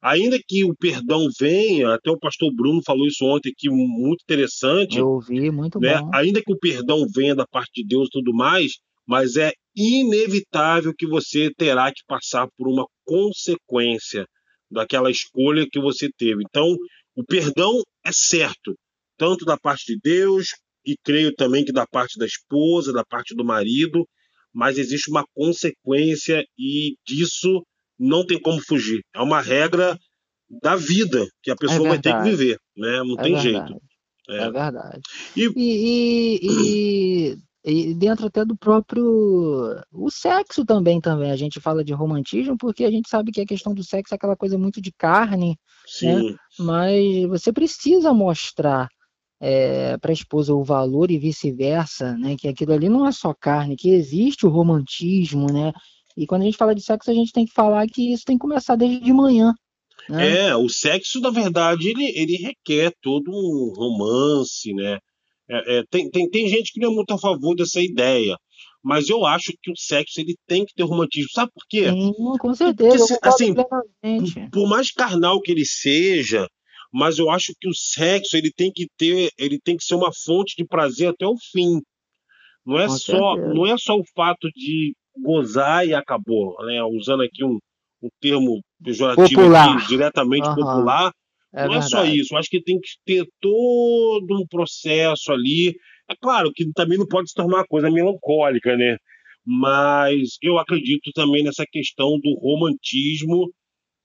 ainda que o perdão venha, até o pastor Bruno falou isso ontem aqui, muito interessante. Eu ouvi, muito né? bom. Ainda que o perdão venha da parte de Deus e tudo mais, mas é inevitável que você terá que passar por uma consequência daquela escolha que você teve. Então, o perdão é certo, tanto da parte de Deus, e creio também que da parte da esposa, da parte do marido, mas existe uma consequência e disso não tem como fugir. É uma regra da vida que a pessoa é vai ter que viver, né? Não é tem verdade. jeito. É, é verdade. E... E, e, e, dentro até do próprio o sexo também também a gente fala de romantismo porque a gente sabe que a questão do sexo é aquela coisa muito de carne, né? Sim. Né? Mas você precisa mostrar é, para a esposa o valor e vice-versa, né? Que aquilo ali não é só carne, que existe o romantismo, né? E quando a gente fala de sexo, a gente tem que falar que isso tem que começar desde de manhã. Né? É, o sexo, na verdade, ele, ele requer todo um romance, né? É, é, tem, tem, tem gente que não é muito a favor dessa ideia, mas eu acho que o sexo ele tem que ter romantismo. Sabe por quê? Sim, com certeza. Porque, assim, por mais carnal que ele seja, mas eu acho que o sexo ele tem que ter, ele tem que ser uma fonte de prazer até o fim. Não é Com só, certeza. não é só o fato de gozar e acabou, né? Usando aqui um, um termo pejorativo aqui, diretamente uhum. popular, é não verdade. é só isso. Eu acho que tem que ter todo um processo ali. É claro que também não pode se tornar uma coisa melancólica, né? Mas eu acredito também nessa questão do romantismo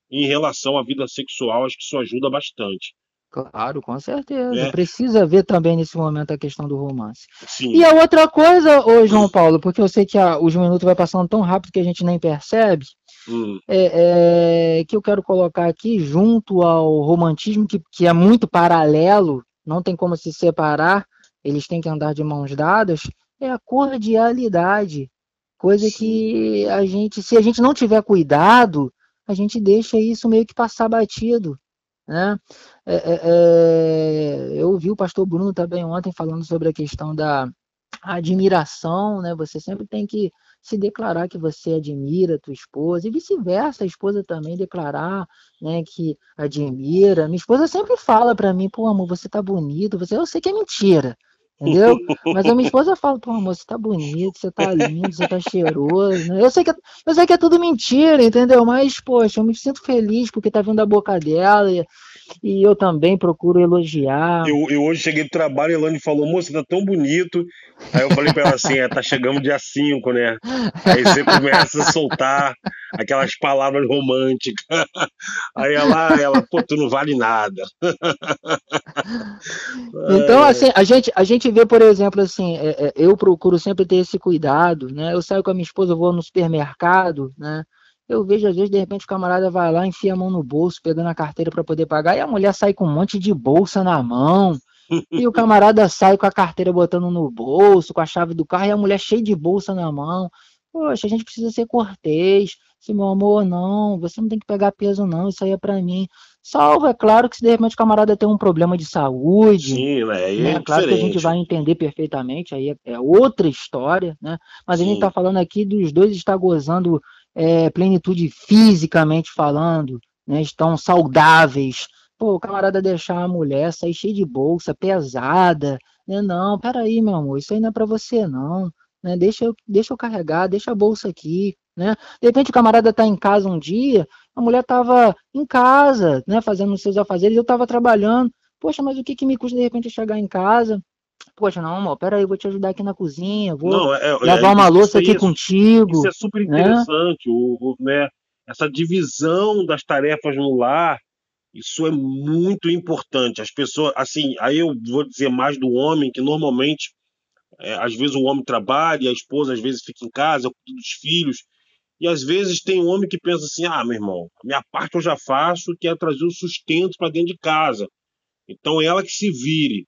em relação à vida sexual, acho que isso ajuda bastante. Claro, com certeza. É. Precisa ver também nesse momento a questão do romance. Sim. E a outra coisa, ô João Paulo, porque eu sei que a, os minutos vai passando tão rápido que a gente nem percebe. Hum. é, é, que eu quero colocar aqui, junto ao romantismo, que, que é muito paralelo, não tem como se separar, eles têm que andar de mãos dadas, é a cordialidade. Coisa Sim. que a gente, se a gente não tiver cuidado, a gente deixa isso meio que passar batido. Né? É, é, é, eu ouvi o pastor Bruno também ontem falando sobre a questão da admiração, né? Você sempre tem que se declarar que você admira a tua esposa e vice-versa, a esposa também declarar, né, que admira. Minha esposa sempre fala para mim, pô, amor, você tá bonito, você, eu sei que é mentira. Entendeu? Mas a minha esposa fala, pô, amor, você tá bonito, você tá lindo, você tá cheiroso. Né? Eu, sei que, é, eu sei que é tudo mentira, entendeu? Mas, poxa, eu me sinto feliz porque tá vindo da boca dela. E, e eu também procuro elogiar. Eu, eu hoje cheguei do trabalho e a Elane falou, moça, tá tão bonito. Aí eu falei pra ela assim, é, tá chegando dia 5, né? Aí você começa a soltar aquelas palavras românticas. Aí ela, ela, pô, tu não vale nada. Então, assim, a gente, a gente vê, por exemplo, assim, é, é, eu procuro sempre ter esse cuidado, né? Eu saio com a minha esposa, vou no supermercado, né? Eu vejo, às vezes, de repente, o camarada vai lá, enfia a mão no bolso, pegando a carteira para poder pagar, e a mulher sai com um monte de bolsa na mão. E o camarada sai com a carteira botando no bolso, com a chave do carro, e a mulher cheia de bolsa na mão. Poxa, a gente precisa ser cortês. Se meu amor, não, você não tem que pegar peso, não, isso aí é para mim. Salvo, é claro que se de repente o camarada tem um problema de saúde. Sim, né? É, é claro que a gente vai entender perfeitamente, aí é, é outra história, né? Mas Sim. a gente está falando aqui dos dois estar gozando é, plenitude fisicamente falando, né, estão saudáveis. Pô, o camarada deixar a mulher sair cheia de bolsa, pesada, né? Não, peraí, meu amor, isso aí não é para você, não. Né? Deixa, eu, deixa eu carregar, deixa a bolsa aqui, né? De repente o camarada está em casa um dia, a mulher estava em casa, né, fazendo os seus afazeres, eu estava trabalhando. Poxa, mas o que, que me custa de repente chegar em casa, Poxa, não, amor, peraí, vou te ajudar aqui na cozinha, vou não, é, é lavar é, uma louça aqui contigo. Isso é super né? interessante, né? O, o, né? essa divisão das tarefas no lar, isso é muito importante. As pessoas, assim, aí eu vou dizer mais do homem, que normalmente, é, às vezes o homem trabalha, a esposa às vezes fica em casa, cuida dos filhos, e às vezes tem um homem que pensa assim: ah, meu irmão, minha parte eu já faço, que é trazer o sustento para dentro de casa. Então ela que se vire.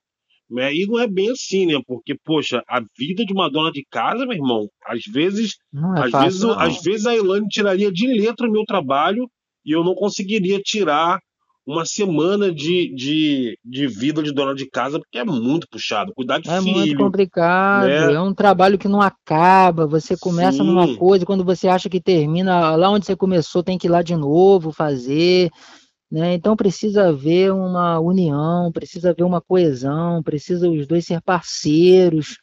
Né? E não é bem assim, né? Porque, poxa, a vida de uma dona de casa, meu irmão, às vezes, é às, fácil, vezes às vezes a Elaine tiraria de letra o meu trabalho e eu não conseguiria tirar uma semana de, de, de vida de dona de casa, porque é muito puxado. Cuidar de é filho. É muito complicado, né? é um trabalho que não acaba. Você começa Sim. numa coisa, quando você acha que termina, lá onde você começou, tem que ir lá de novo fazer. Né? Então precisa haver uma união, precisa haver uma coesão, precisa os dois ser parceiros,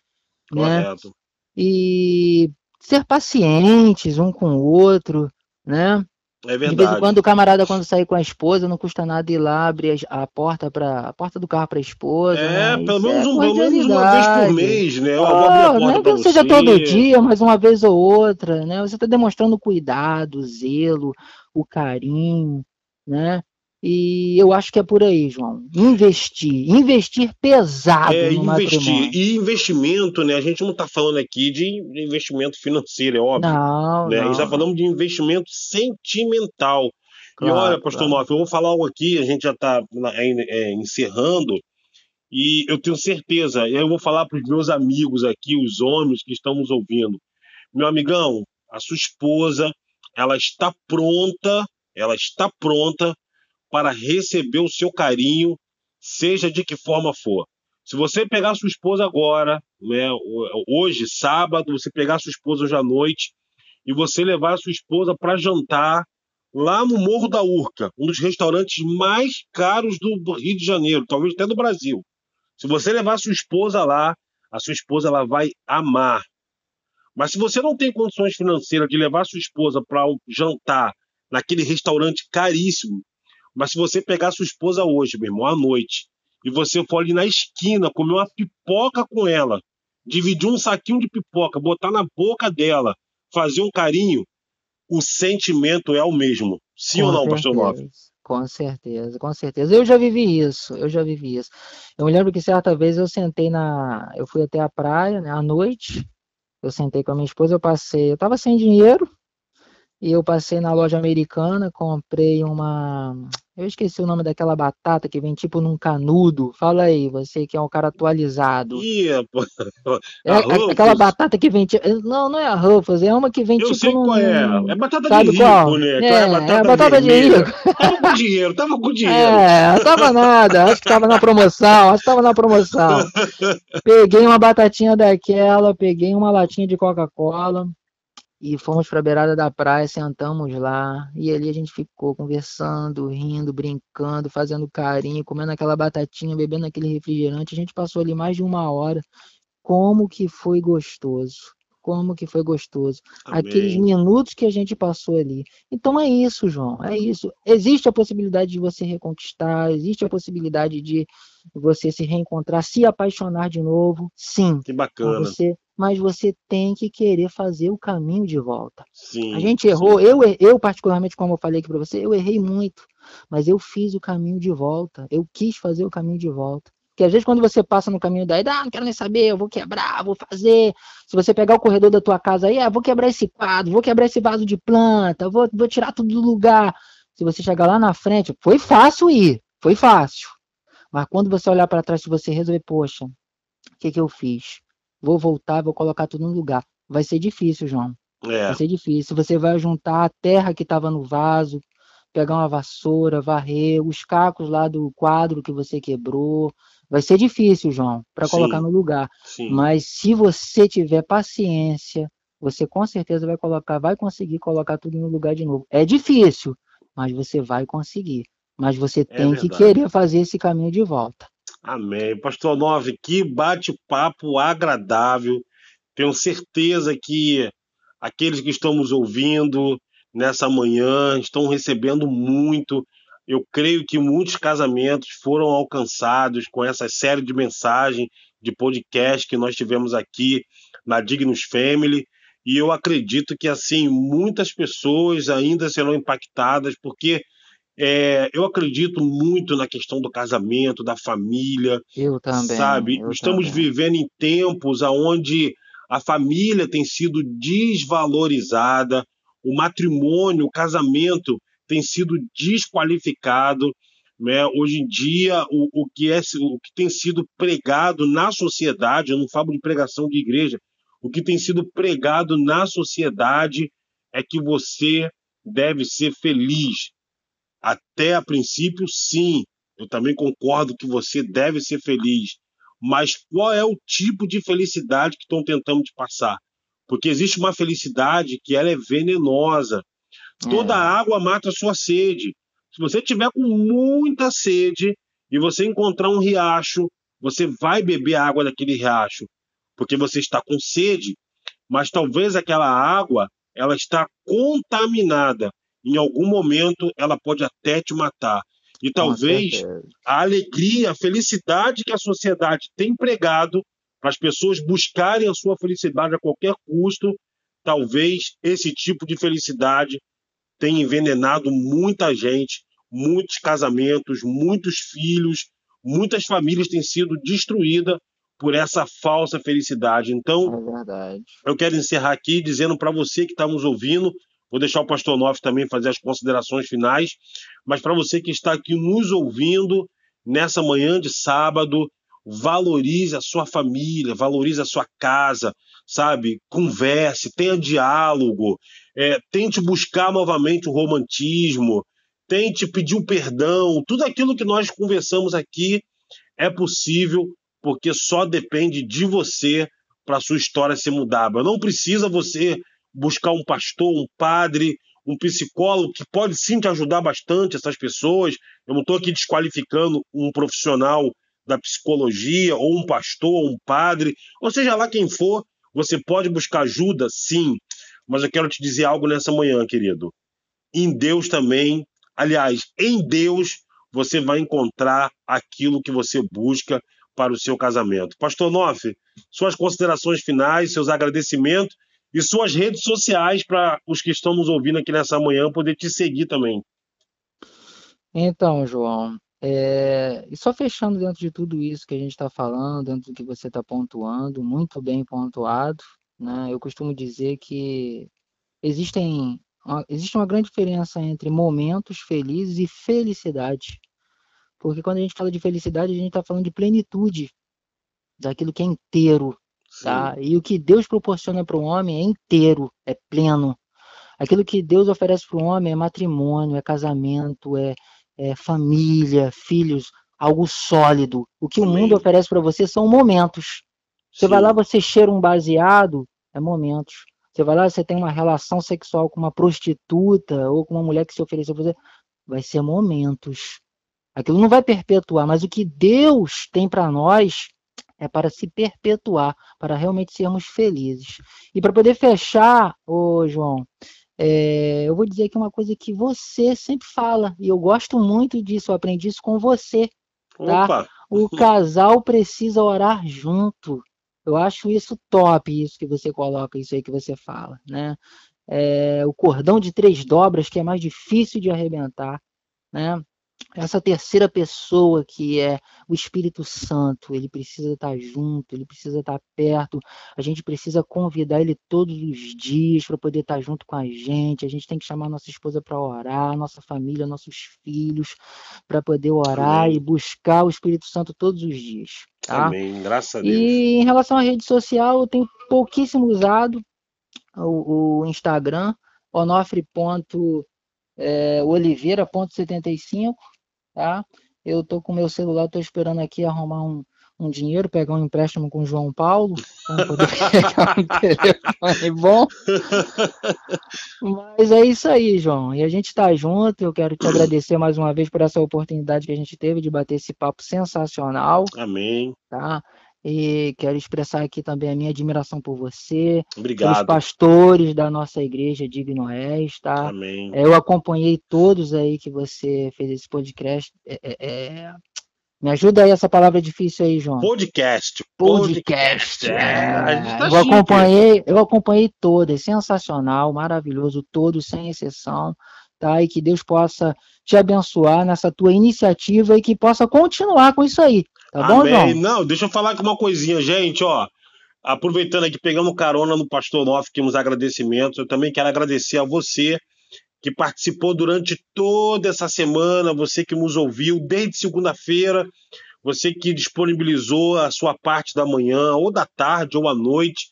né? Correto. né? E ser pacientes um com o outro, né? É verdade. De vez em quando o camarada, quando sair com a esposa, não custa nada ir lá abrir a, porta para a porta do carro para a esposa. É, né? pelo menos, é um, pelo menos uma vez por mês, né? Não é que não seja todo dia, mas uma vez ou outra, né? Você está demonstrando o cuidado, o zelo, o carinho, né? E eu acho que é por aí, João. Investir, investir pesado é, no investir. Matrimônio. E investimento, né? A gente não está falando aqui de investimento financeiro, é óbvio. Não, né? não. A gente está falando de investimento sentimental. Claro, e olha, Pastor claro. eu vou falar algo aqui, a gente já está é, encerrando, e eu tenho certeza, eu vou falar para os meus amigos aqui, os homens que estão nos ouvindo. Meu amigão, a sua esposa, ela está pronta, ela está pronta para receber o seu carinho, seja de que forma for. Se você pegar sua esposa agora, né, hoje, sábado, você pegar sua esposa hoje à noite e você levar sua esposa para jantar lá no Morro da Urca, um dos restaurantes mais caros do Rio de Janeiro, talvez até do Brasil. Se você levar sua esposa lá, a sua esposa ela vai amar. Mas se você não tem condições financeiras de levar sua esposa para um jantar naquele restaurante caríssimo, mas se você pegar sua esposa hoje, meu irmão, à noite, e você for ali na esquina comer uma pipoca com ela, dividir um saquinho de pipoca, botar na boca dela, fazer um carinho, o sentimento é o mesmo. Sim com ou não, certeza, pastor Lopes? Com certeza, com certeza. Eu já vivi isso, eu já vivi isso. Eu me lembro que certa vez eu sentei na. Eu fui até a praia, né, à noite. Eu sentei com a minha esposa, eu passei. Eu estava sem dinheiro, E eu passei na loja americana, comprei uma. Eu esqueci o nome daquela batata que vem tipo num canudo. Fala aí, você que é um cara atualizado. Ih, pô. É, aquela batata que vem tipo. Não, não é a Ruffles, é uma que vem eu tipo. sei num... qual é. É batata Sabe de rico, qual? né? É, é batata, é batata de rico. Tava com dinheiro, tava com dinheiro. É, tava nada, acho que tava na promoção, acho que tava na promoção. Peguei uma batatinha daquela, peguei uma latinha de Coca-Cola e fomos pra beirada da praia, sentamos lá e ali a gente ficou conversando, rindo, brincando, fazendo carinho, comendo aquela batatinha, bebendo aquele refrigerante. A gente passou ali mais de uma hora. Como que foi gostoso. Como que foi gostoso. Aqueles Amém. minutos que a gente passou ali. Então é isso, João, é isso. Existe a possibilidade de você reconquistar, existe a possibilidade de você se reencontrar, se apaixonar de novo, sim. Que bacana. você, mas você tem que querer fazer o caminho de volta. Sim. A gente errou, eu, eu particularmente, como eu falei aqui para você, eu errei muito, mas eu fiz o caminho de volta, eu quis fazer o caminho de volta. Porque às vezes quando você passa no caminho daí, ah, não quero nem saber, eu vou quebrar, vou fazer. Se você pegar o corredor da tua casa aí, ah, vou quebrar esse quadro, vou quebrar esse vaso de planta, vou, vou tirar tudo do lugar. Se você chegar lá na frente, foi fácil ir, foi fácil. Mas quando você olhar para trás, se você resolver, poxa, o que, que eu fiz? Vou voltar, vou colocar tudo no lugar. Vai ser difícil, João. É. Vai ser difícil. Você vai juntar a terra que estava no vaso, pegar uma vassoura, varrer, os cacos lá do quadro que você quebrou. Vai ser difícil, João, para colocar no lugar. Sim. Mas se você tiver paciência, você com certeza vai colocar, vai conseguir colocar tudo no lugar de novo. É difícil, mas você vai conseguir. Mas você tem que querer fazer esse caminho de volta. Amém. Pastor Nove, que bate-papo agradável. Tenho certeza que aqueles que estamos ouvindo nessa manhã estão recebendo muito. Eu creio que muitos casamentos foram alcançados com essa série de mensagens, de podcast que nós tivemos aqui na Dignus Family. E eu acredito que, assim, muitas pessoas ainda serão impactadas, porque é, eu acredito muito na questão do casamento, da família, Eu também. sabe? eu Estamos também. vivendo em tempos onde a família tem sido desvalorizada, o matrimônio, o casamento tem sido desqualificado. Né? Hoje em dia, o, o, que é, o que tem sido pregado na sociedade, eu não falo de pregação de igreja, o que tem sido pregado na sociedade é que você deve ser feliz. Até a princípio, sim, eu também concordo que você deve ser feliz. Mas qual é o tipo de felicidade que estão tentando te passar? Porque existe uma felicidade que ela é venenosa. Toda É. água mata a sua sede. Se você tiver com muita sede e você encontrar um riacho, você vai beber a água daquele riacho, porque você está com sede, mas talvez aquela água ela está contaminada. Em algum momento ela pode até te matar. E talvez a alegria, a felicidade que a sociedade tem pregado para as pessoas buscarem a sua felicidade a qualquer custo, talvez esse tipo de felicidade tenha envenenado muita gente, muitos casamentos, muitos filhos, muitas famílias têm sido destruídas por essa falsa felicidade. Então, É eu quero encerrar aqui dizendo para você que está nos ouvindo, vou deixar o pastor Noff também fazer as considerações finais, mas para você que está aqui nos ouvindo nessa manhã de sábado, valorize a sua família, valorize a sua casa, sabe? Converse, tenha diálogo, é, tente buscar novamente o romantismo, tente pedir o perdão, tudo aquilo que nós conversamos aqui é possível porque só depende de você para sua história ser mudável. Não precisa você buscar um pastor, um padre, um psicólogo que pode sim te ajudar bastante essas pessoas. Eu não estou aqui desqualificando um profissional da psicologia ou um pastor, ou um padre, ou seja lá quem for, você pode buscar ajuda, sim. Mas eu quero te dizer algo nessa manhã, querido. Em Deus também, aliás, em Deus você vai encontrar aquilo que você busca para o seu casamento. Pastor Noff, suas considerações finais, seus agradecimentos e suas redes sociais para os que estão nos ouvindo aqui nessa manhã poder te seguir também. Então, João, é, e só fechando dentro de tudo isso que a gente está falando, dentro do que você está pontuando, muito bem pontuado, né? Eu costumo dizer que existem existe uma grande diferença entre momentos felizes e felicidade. Porque quando a gente fala de felicidade, a gente está falando de plenitude, daquilo que é inteiro. Tá? E o que Deus proporciona para o homem é inteiro, é pleno. Aquilo que Deus oferece para o homem é matrimônio, é casamento, é, é família, filhos, algo sólido. O que Amém. o mundo oferece para você são momentos. Você Sim. vai lá, você cheira um baseado, é momentos. Você vai lá, você tem uma relação sexual com uma prostituta ou com uma mulher que se ofereceu para você, vai ser momentos. Aquilo não vai perpetuar, mas o que Deus tem para nós é para se perpetuar, para realmente sermos felizes. E para poder fechar, ô João, é, eu vou dizer aqui uma coisa que você sempre fala, e eu gosto muito disso, eu aprendi isso com você. Tá? Opa. O casal precisa orar junto. Eu acho isso top, isso que você coloca, isso aí que você fala, né? É, o cordão de três dobras que é mais difícil de arrebentar, né? Essa terceira pessoa que é o Espírito Santo, ele precisa estar junto, ele precisa estar perto, a gente precisa convidar ele todos os dias para poder estar junto com a gente, a gente tem que chamar nossa esposa para orar, nossa família, nossos filhos, para poder orar Amém. e buscar o Espírito Santo todos os dias. Tá? Amém, graças a Deus. E em relação à rede social, eu tenho pouquíssimo usado o, o Instagram, onofre.oliveira.75, tá? Eu tô com meu celular, tô esperando aqui arrumar um, um dinheiro, pegar um empréstimo com o João Paulo, para poder pegar um telefone bom. Mas é isso aí, João. E a gente está junto. Eu quero te agradecer mais uma vez por essa oportunidade que a gente teve de bater esse papo sensacional. Amém. Tá? E quero expressar aqui também a minha admiração por você, Obrigado. pelos pastores da nossa igreja Digno És, tá? Amém. É, eu acompanhei todos aí que você fez esse podcast. É, é, é... Me ajuda aí essa palavra difícil aí, João. Podcast. Podcast. podcast. É. Tá eu acompanhei, eu acompanhei todos, sensacional, maravilhoso, todos sem exceção, tá? E que Deus possa te abençoar nessa tua iniciativa e que possa continuar com isso aí. Tá bom, Amém. João? Não, deixa eu falar com uma coisinha, gente, ó. Aproveitando aqui, pegando carona no Pastor Noff, que nos agradecimentos, eu também quero agradecer a você que participou durante toda essa semana, você que nos ouviu desde segunda-feira, você que disponibilizou a sua parte da manhã, ou da tarde, ou à noite,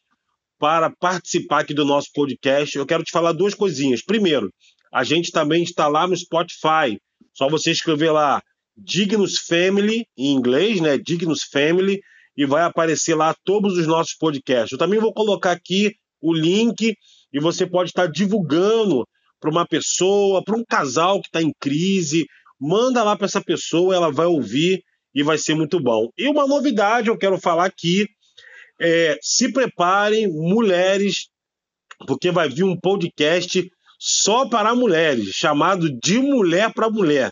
para participar aqui do nosso podcast. Eu quero te falar duas coisinhas. Primeiro, a gente também está lá no Spotify. Só você escrever lá Dignos Family, em inglês, né? Dignos Family, e vai aparecer lá todos os nossos podcasts. Eu também vou colocar aqui o link e você pode estar divulgando para uma pessoa, para um casal que está em crise. Manda lá para essa pessoa, ela vai ouvir e vai ser muito bom. E uma novidade eu quero falar aqui: é, se preparem, mulheres, porque vai vir um podcast só para mulheres, chamado De Mulher para Mulher.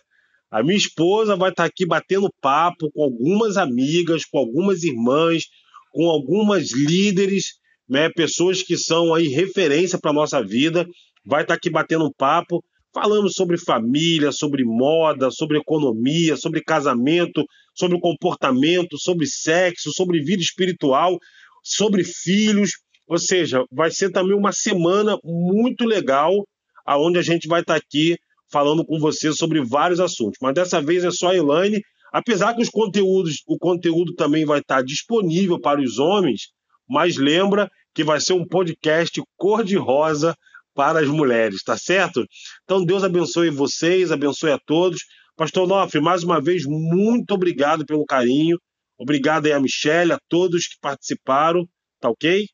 A minha esposa vai estar aqui batendo papo com algumas amigas, com algumas irmãs, com algumas líderes, né, pessoas que são aí referência para nossa vida. Vai estar aqui batendo papo, falando sobre família, sobre moda, sobre economia, sobre casamento, sobre comportamento, sobre sexo, sobre vida espiritual, sobre filhos. Ou seja, vai ser também uma semana muito legal, aonde a gente vai estar aqui falando com você sobre vários assuntos. Mas dessa vez é só a Elaine. Apesar que os conteúdos, o conteúdo também vai estar disponível para os homens, mas lembra que vai ser um podcast cor-de-rosa para as mulheres, tá certo? Então Deus abençoe vocês, abençoe a todos. Pastor Nofre, mais uma vez, muito obrigado pelo carinho. Obrigado aí a Michelle, a todos que participaram, tá ok?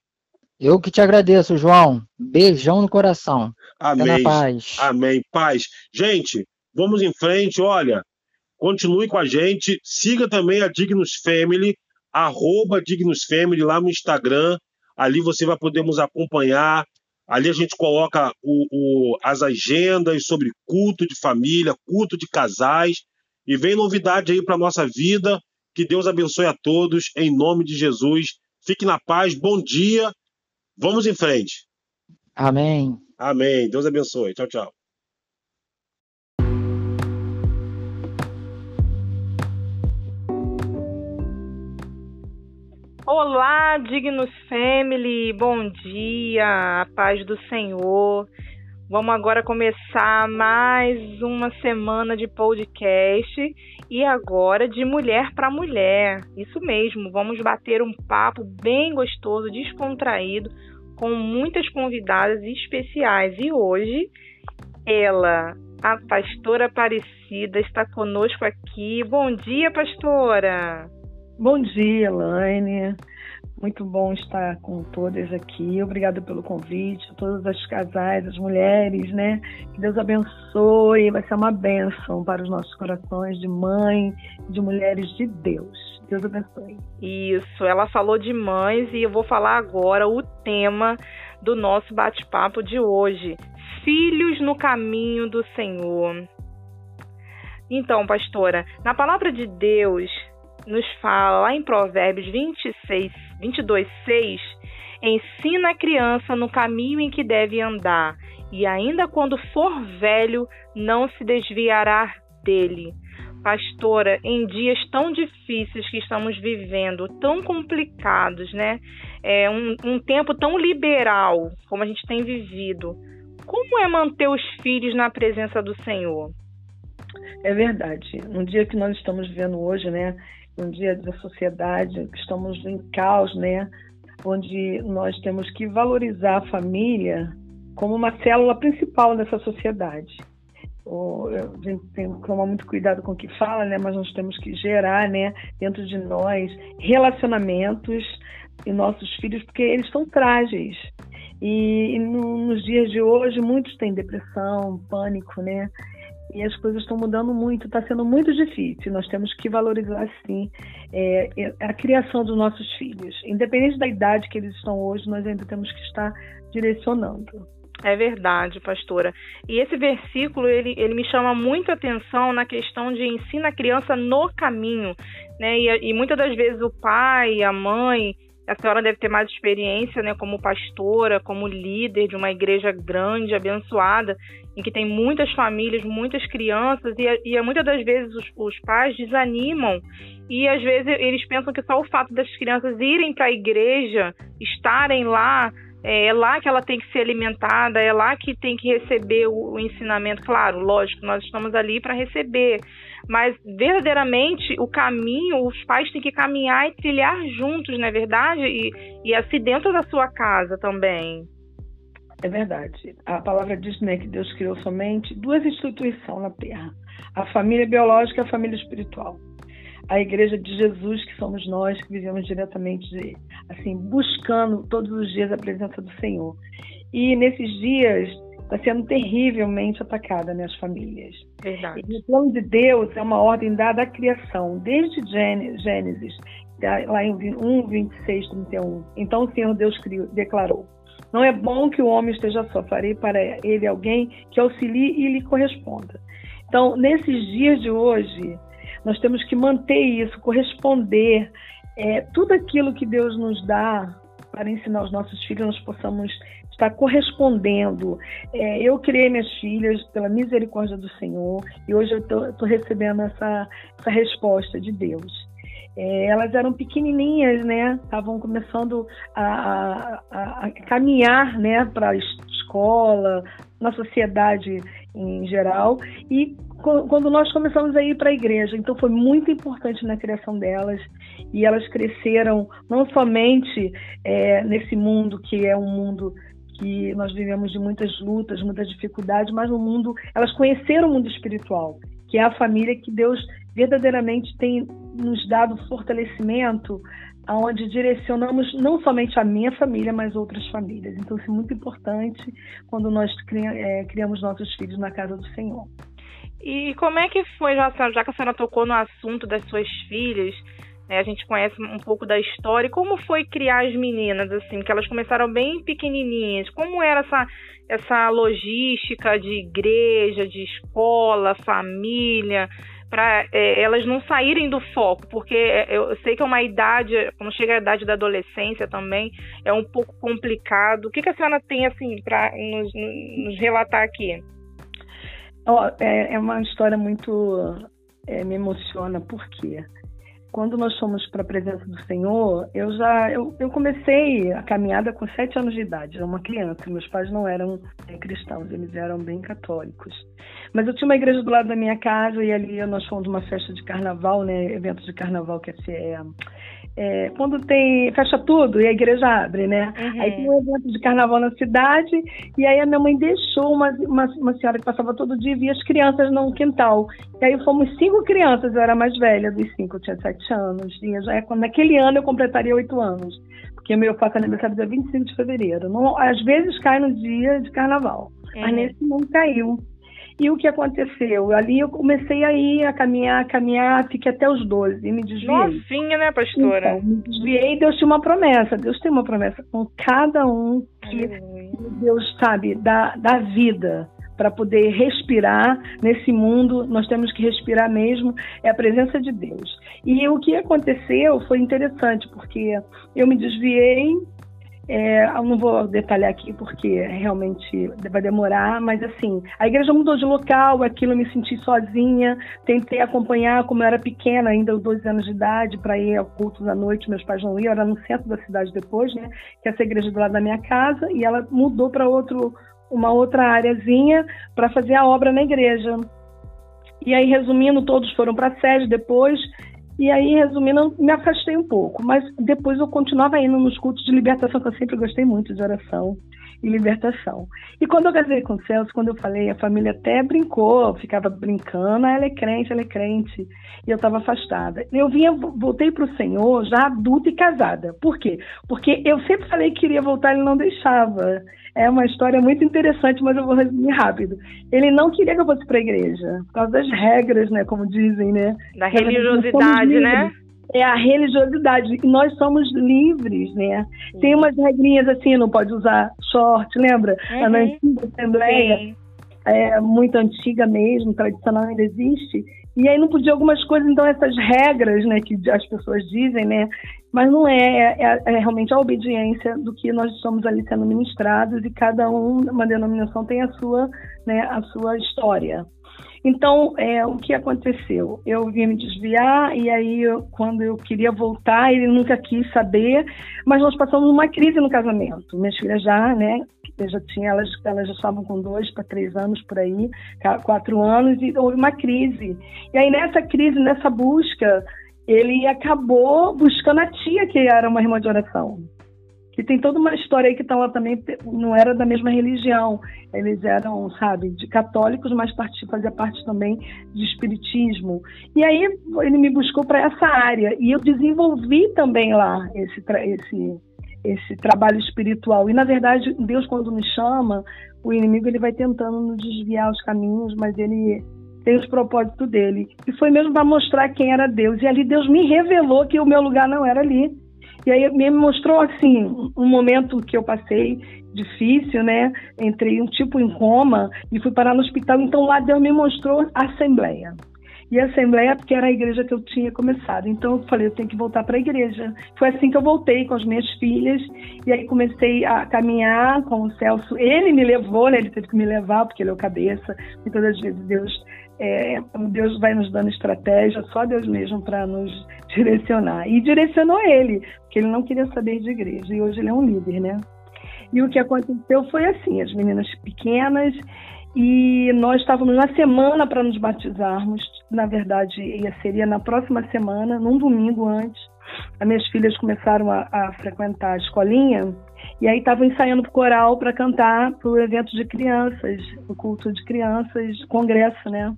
Eu que te agradeço, João. Beijão no coração. Amém. paz. Amém. Paz. Gente, vamos em frente. Olha, continue com a gente. Siga também a Dignos Family, arroba Dignos Family lá no Instagram. Ali você vai poder nos acompanhar. Ali a gente coloca o, o, as agendas sobre culto de família, culto de casais. E vem novidade aí para nossa vida. Que Deus abençoe a todos, em nome de Jesus. Fique na paz, bom dia. Vamos em frente. Amém. Amém. Deus abençoe. Tchau, tchau. Olá, Dignos Family, bom dia, a paz do Senhor. Vamos agora começar mais uma semana de podcast e agora de mulher para mulher. Isso mesmo, vamos bater um papo bem gostoso, descontraído, com muitas convidadas especiais. E hoje, ela, a pastora Aparecida, está conosco aqui. Bom dia, pastora! Bom dia, Elaine. Muito bom estar com todas aqui. Obrigada pelo convite, todas as casais, as mulheres, né? Que Deus abençoe. Vai ser uma bênção para os nossos corações de mãe, de mulheres de Deus. Deus abençoe. Isso, ela falou de mães e eu vou falar agora o tema do nosso bate-papo de hoje: Filhos no caminho do Senhor. Então, pastora, na palavra de Deus, nos fala lá em Provérbios 26, 22, 6, ensina a criança no caminho em que deve andar, e ainda quando for velho, não se desviará dele. Pastora, em dias tão difíceis que estamos vivendo, tão complicados, né? É um, um tempo tão liberal como a gente tem vivido. Como é manter os filhos na presença do Senhor? É verdade. No dia que nós estamos vivendo hoje, né? Um dia da sociedade, estamos em caos, né? Onde nós temos que valorizar a família como uma célula principal dessa sociedade. a gente tem que tomar muito cuidado com o que fala, né? Mas nós temos que gerar, né, dentro de nós, relacionamentos e nossos filhos, porque eles são frágeis. E, e no, nos dias de hoje, muitos têm depressão, pânico, né? E as coisas estão mudando muito, está sendo muito difícil. Nós temos que valorizar, sim, é, é, a criação dos nossos filhos. Independente da idade que eles estão hoje, nós ainda temos que estar direcionando. É verdade, pastora. E esse versículo, ele, ele me chama muito a atenção na questão de ensina a criança no caminho, né? E, e muitas das vezes o pai, a mãe, a senhora deve ter mais experiência, né, como pastora, como líder de uma igreja grande, abençoada, em que tem muitas famílias, muitas crianças, e, e muitas das vezes os, os pais desanimam e às vezes eles pensam que só o fato das crianças irem para a igreja, estarem lá, é, é, lá que ela tem que ser alimentada, é lá que tem que receber o, o ensinamento. Claro, lógico, nós estamos ali para receber, mas verdadeiramente o caminho, os pais têm que caminhar e trilhar juntos, não é verdade? E, e assim dentro da sua casa também. É verdade. A palavra diz né, que Deus criou somente duas instituições na Terra: a família biológica e a família espiritual. A igreja de Jesus, que somos nós, que vivemos diretamente, assim, buscando todos os dias a presença do Senhor. E nesses dias está sendo terrivelmente atacada nas né, famílias. Verdade. E o plano de Deus é uma ordem dada à criação, desde Gênesis, lá em 1, 26, 31. Então o Senhor Deus criou, declarou: não é bom que o homem esteja só, farei para ele alguém que auxilie e lhe corresponda. Então, nesses dias de hoje, nós temos que manter isso, corresponder. É, tudo aquilo que Deus nos dá para ensinar os nossos filhos, nós possamos estar correspondendo. É, eu criei minhas filhas pela misericórdia do Senhor e hoje eu estou recebendo essa, essa resposta de Deus. É, elas eram pequenininhas, né? Estavam começando a, a, a caminhar, né, para a escola, na sociedade em geral. E quando nós começamos a ir para a igreja, então foi muito importante na criação delas. E elas cresceram não somente é, nesse mundo que é um mundo que nós vivemos de muitas lutas, muitas dificuldades, mas no mundo, elas conheceram o mundo espiritual, que é a família que Deus verdadeiramente tem nos dado fortalecimento aonde direcionamos não somente a minha família, mas outras famílias. Então, isso é muito importante quando nós é, criamos nossos filhos na casa do Senhor. E como é que foi, já, já que a senhora tocou no assunto das suas filhas, a gente conhece um pouco da história, como foi criar as meninas, assim, que elas começaram bem pequenininhas, como era essa, essa logística de igreja, de escola, família, para é, elas não saírem do foco, porque é, eu sei que é uma idade, quando chega a idade da adolescência também, é um pouco complicado. O que, que a senhora tem assim para nos, nos, relatar aqui? Oh, é, é, uma história muito é, me emociona. Porque quando nós fomos para a presença do Senhor, eu já eu, eu, comecei a caminhada com sete anos de idade, era uma criança. Meus pais não eram é, cristãos, eles eram bem católicos. Mas eu tinha uma igreja do lado da minha casa e ali nós fomos uma festa de carnaval, né, evento de carnaval que é, é é, quando tem fecha tudo e a igreja abre, né? Uhum. Aí tem um evento de carnaval na cidade e aí a minha mãe deixou uma, uma, uma, senhora que passava todo dia e via as crianças no quintal. E aí fomos cinco crianças, eu era mais velha dos cinco, eu tinha sete anos. E já, é naquele ano eu completaria oito anos, porque meu faço aniversário dia 25 de fevereiro. Não, às vezes cai no dia de carnaval, uhum. mas nesse não caiu. E o que aconteceu? Ali eu comecei a ir a caminhar, a caminhar, fiquei até os 12 e me desviei. Novinha, né, pastora? Então, me desviei e Deus tinha uma promessa. Deus tem uma promessa com cada um que Deus sabe, da, da vida para poder respirar nesse mundo, nós temos que respirar mesmo, é a presença de Deus. E o que aconteceu foi interessante, porque eu me desviei, é, eu não vou detalhar aqui porque realmente vai demorar, mas assim, a igreja mudou de local, aquilo eu me senti sozinha, tentei acompanhar como eu era pequena, ainda 12 anos de idade, para ir ao culto da noite, meus pais não iam, era no centro da cidade depois, né, que essa igreja do lado da minha casa, e ela mudou para outro uma outra areazinha para fazer a obra na igreja. E aí, resumindo, todos foram para a sede depois, e aí, resumindo, me afastei um pouco, mas depois eu continuava indo nos cultos de libertação, que eu sempre gostei muito de oração e libertação. E quando eu casei com o Celso, quando eu falei, a família até brincou, ficava brincando, ah, ela é crente, ela é crente, e eu estava afastada. Eu vinha, voltei para o Senhor já adulta e casada. Por quê? Porque eu sempre falei que queria voltar, ele não deixava. É uma história muito interessante, mas eu vou resumir rápido. Ele não queria que eu fosse para a igreja, por causa das regras, né, como dizem, né? Da religiosidade, né? É a religiosidade, e nós somos livres, né? Sim. Tem umas regrinhas assim, não pode usar short, lembra? Uhum. Na antiga Assembleia, é, muito antiga mesmo, tradicional ainda existe, e aí não podia algumas coisas, então essas regras, né, que as pessoas dizem, né, mas não é, é, é, é realmente a obediência do que nós estamos ali sendo ministrados e cada um, uma denominação tem a sua, né, a sua história. Então, é, o que aconteceu? Eu vim me desviar e aí, eu, quando eu queria voltar, ele nunca quis saber, mas nós passamos uma crise no casamento. Minhas filhas já, né, eu já tinha, elas, elas já estavam com dois para três anos por aí, quatro anos, e houve uma crise. E aí, nessa crise, nessa busca, ele acabou buscando a tia, que era uma irmã de oração que tem toda uma história aí que então, ela também não era da mesma religião. Eles eram, sabe, de católicos, mas fazia parte também de espiritismo. E aí ele me buscou para essa área e eu desenvolvi também lá esse, esse, esse trabalho espiritual. E na verdade, Deus quando nos chama, o inimigo ele vai tentando nos desviar os caminhos, mas ele tem os propósitos dele. E foi mesmo para mostrar quem era Deus. E ali Deus me revelou que o meu lugar não era ali e aí me mostrou assim um momento que eu passei difícil, né? Entrei um tipo em coma e fui parar no hospital. Então lá Deus me mostrou a assembleia. E a assembleia porque era a igreja que eu tinha começado. Então eu falei, eu tenho que voltar para a igreja. Foi assim que eu voltei com as minhas filhas e aí comecei a caminhar com o Celso. Ele me levou, né? Ele teve que me levar porque ele é o cabeça. Muitas das vezes Deus é, Deus vai nos dando estratégia, só Deus mesmo para nos direcionar. E direcionou ele, porque ele não queria saber de igreja, e hoje ele é um líder, né? E o que aconteceu foi assim: as meninas pequenas, e nós estávamos na semana para nos batizarmos, na verdade, seria na próxima semana, num domingo antes. As minhas filhas começaram a, a frequentar a escolinha e aí estavam ensaiando para coral para cantar para o evento de crianças, o culto de crianças, congresso, né?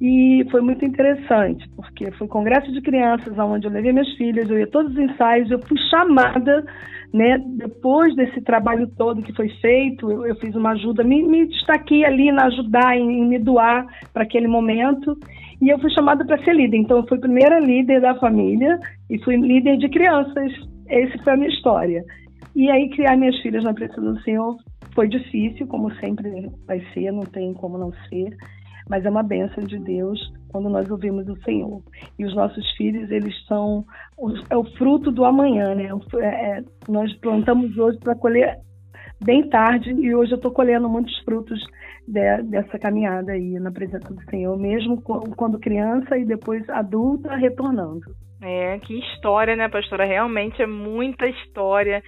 E foi muito interessante, porque foi um congresso de crianças, onde eu levei minhas filhas, eu ia todos os ensaios, eu fui chamada, né, depois desse trabalho todo que foi feito, eu, eu fiz uma ajuda, me, me, destaquei ali na ajudar, em, em me doar para aquele momento, e eu fui chamada para ser líder. Então, eu fui primeira líder da família e fui líder de crianças. Essa foi a minha história. E aí, criar minhas filhas na presença do Senhor foi difícil, como sempre vai ser, não tem como não ser mas é uma bênção de Deus quando nós ouvimos o Senhor. E os nossos filhos, eles são é o fruto do amanhã, né? É, é, nós plantamos hoje para colher bem tarde e hoje eu estou colhendo muitos frutos de, dessa caminhada aí na presença do Senhor, mesmo quando criança e depois adulta retornando. É, que história, né, pastora? Realmente é muita história.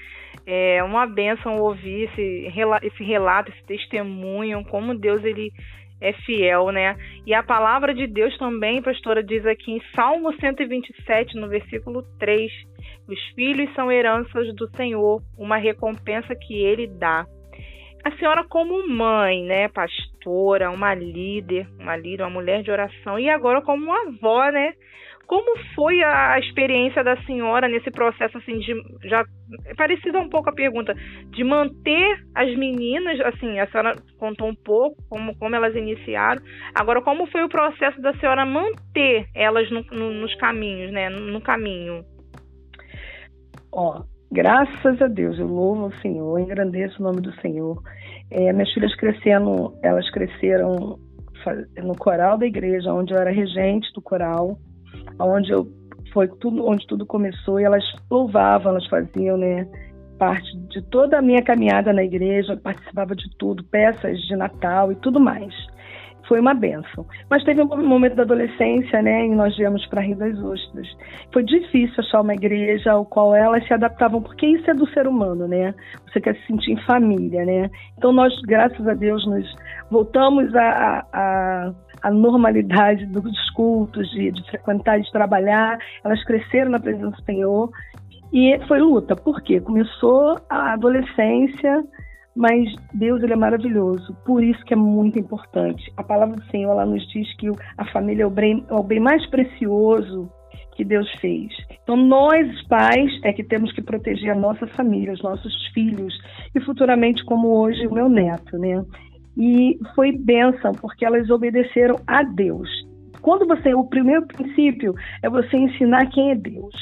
É uma benção ouvir esse, esse relato, esse testemunho, como Deus ele é fiel, né? E a palavra de Deus também, pastora, diz aqui em Salmo 127, no versículo 3, os filhos são heranças do Senhor, uma recompensa que ele dá. A senhora como mãe, né, pastora, uma líder, uma líder, uma mulher de oração e agora como uma avó, né? Como foi a experiência da senhora nesse processo assim de já é parecida um pouco a pergunta de manter as meninas, assim, a senhora contou um pouco como como elas iniciaram. Agora como foi o processo da senhora manter elas no, no, nos caminhos, né, no, no caminho? Ó, graças a Deus, eu louvo o Senhor, engrandeço o nome do Senhor. É, minhas filhas crescendo, elas cresceram no coral da igreja, onde eu era regente do coral onde eu foi tudo onde tudo começou e elas louvavam, elas faziam, né, parte de toda a minha caminhada na igreja, participava de tudo, peças de Natal e tudo mais. Foi uma benção. Mas teve um momento da adolescência, né, e nós viemos para Rio das Ostras. Foi difícil achar uma igreja ao qual elas se adaptavam, porque isso é do ser humano, né? Você quer se sentir em família, né? Então nós, graças a Deus, nos voltamos a, a a normalidade dos cultos, de, de frequentar, de trabalhar. Elas cresceram na presença do Senhor. E foi luta, por quê? Começou a adolescência, mas Deus ele é maravilhoso, por isso que é muito importante. A palavra do Senhor ela nos diz que a família é o bem, é o bem mais precioso que Deus fez. Então nós pais é que temos que proteger a nossa família, os nossos filhos e futuramente como hoje o meu neto, né? E foi bênção, porque elas obedeceram a Deus. Quando você, o primeiro princípio é você ensinar quem é Deus,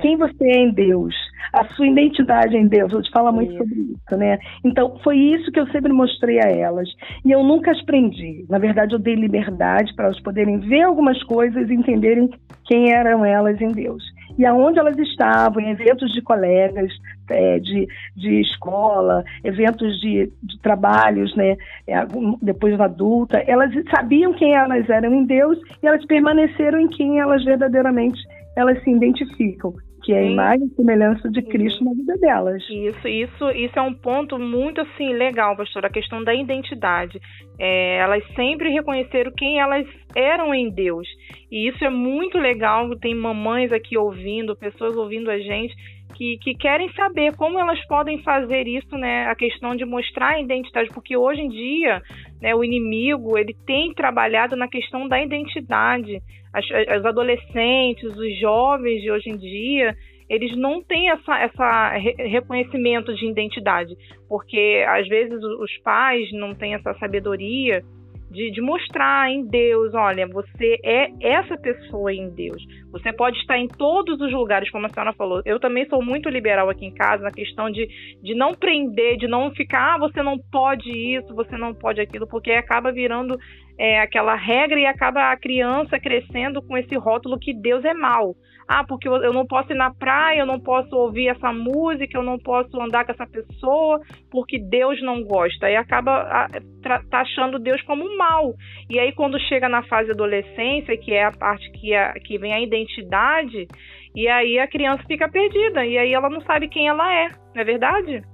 quem você é em Deus, a sua identidade em Deus. Eu te falo muito Sim. sobre isso, né? Então, foi isso que eu sempre mostrei a elas. E eu nunca as prendi. Na verdade, eu dei liberdade para elas poderem ver algumas coisas e entenderem quem eram elas em Deus e aonde elas estavam, em eventos de colegas, é, de, de escola, eventos de, de trabalhos, né, é, depois da adulta, elas sabiam quem elas eram em Deus e elas permaneceram em quem elas verdadeiramente elas se identificam que é a imagem e semelhança de Cristo na vida delas. Isso, isso, isso é um ponto muito assim legal, pastor, a questão da identidade. É, elas sempre reconheceram quem elas eram em Deus. E isso é muito legal. Tem mamães aqui ouvindo, pessoas ouvindo a gente que, que querem saber como elas podem fazer isso, né? A questão de mostrar a identidade, porque hoje em dia, né, o inimigo ele tem trabalhado na questão da identidade as, as adolescentes, os jovens de hoje em dia, eles não têm essa, essa reconhecimento de identidade, porque às vezes os pais não têm essa sabedoria de, de, mostrar em Deus, olha, você é essa pessoa em Deus. Você pode estar em todos os lugares, como a senhora falou. Eu também sou muito liberal aqui em casa na questão de, de não prender, de não ficar, ah, você não pode isso, você não pode aquilo, porque acaba virando é, aquela regra e acaba a criança crescendo com esse rótulo que Deus é mal. Ah, porque eu não posso ir na praia, eu não posso ouvir essa música, eu não posso andar com essa pessoa, porque Deus não gosta. E acaba tá achando Deus como mal. E aí, quando chega na fase adolescência, que é a parte que, a, que vem a identidade, e aí a criança fica perdida. E aí ela não sabe quem ela é, não é verdade?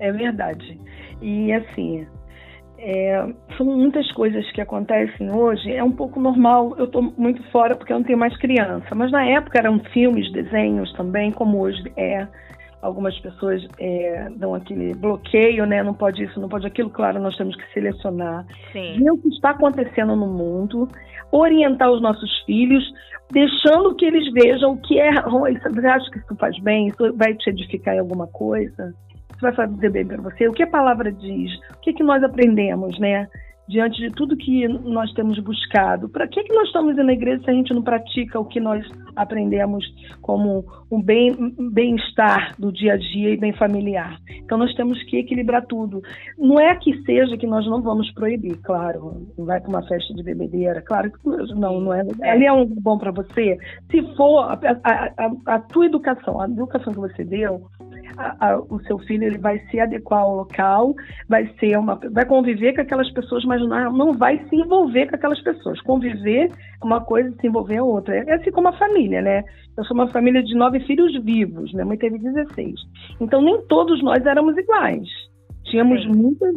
É verdade. E assim, é, são muitas coisas que acontecem hoje. É um pouco normal, eu estou muito fora porque eu não tenho mais criança, mas na época eram filmes, desenhos também, como hoje é. Algumas pessoas é, dão aquele bloqueio, né? Não pode isso, não pode aquilo. Claro, nós temos que selecionar. Sim. Ver o que está acontecendo no mundo, orientar os nossos filhos, deixando que eles vejam o que é ruim. Você acha que isso faz bem? Isso vai te edificar em alguma coisa? Isso vai fazer bem para você? O que a palavra diz? O que, que nós aprendemos, né? Diante de tudo que nós temos buscado. Para que, que nós estamos indo na igreja se a gente não pratica o que nós aprendemos como um bem-estar bem do dia a dia e bem familiar? Então nós temos que equilibrar tudo. Não é que seja que nós não vamos proibir, claro. Vai para uma festa de bebedeira, claro que não, não é. Ali é um bom para você. Se for a, a, a, a tua educação, a educação que você deu, a, a, o seu filho ele vai se adequar ao local, vai ser uma, vai conviver com aquelas pessoas, mas não, não vai se envolver com aquelas pessoas. Conviver é uma coisa, se envolver é outra. É assim como a família, né? Eu sou uma família de nove filhos vivos, minha mãe teve 16. Então nem todos nós éramos iguais. Tínhamos muitas,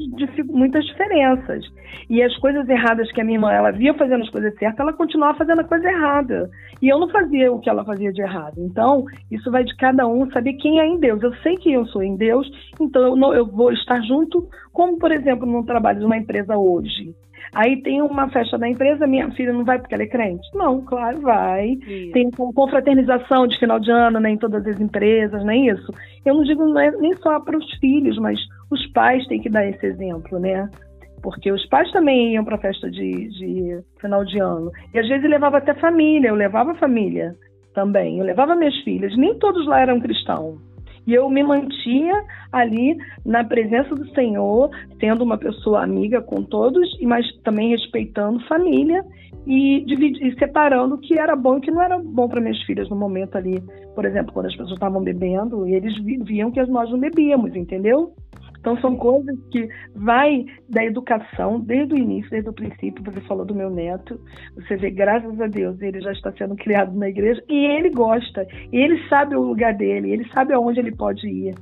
muitas diferenças. E as coisas erradas que a minha irmã ela via fazendo as coisas certas, ela continuava fazendo a coisa errada. E eu não fazia o que ela fazia de errado. Então, isso vai de cada um saber quem é em Deus. Eu sei que eu sou em Deus, então eu, não, eu vou estar junto, como, por exemplo, no trabalho de uma empresa hoje. Aí tem uma festa da empresa, minha filha não vai porque ela é crente? Não, claro, vai. Isso. Tem confraternização de final de ano né, em todas as empresas, não é isso? Eu não digo é nem só para os filhos, mas os pais têm que dar esse exemplo, né? Porque os pais também iam para festa de, de final de ano. E às vezes levava até família, eu levava família também. Eu levava minhas filhas. Nem todos lá eram cristãos. E eu me mantinha ali na presença do Senhor, sendo uma pessoa amiga com todos, mas também respeitando família e, separando o que era bom e o que não era bom para minhas filhas no momento ali. Por exemplo, quando as pessoas estavam bebendo, eles viam que nós não bebíamos, entendeu? Então são coisas que vai da educação desde o início, desde o princípio. Você falou do meu neto, você vê, graças a Deus, ele já está sendo criado na igreja e ele gosta, e ele sabe o lugar dele, ele sabe aonde ele pode ir.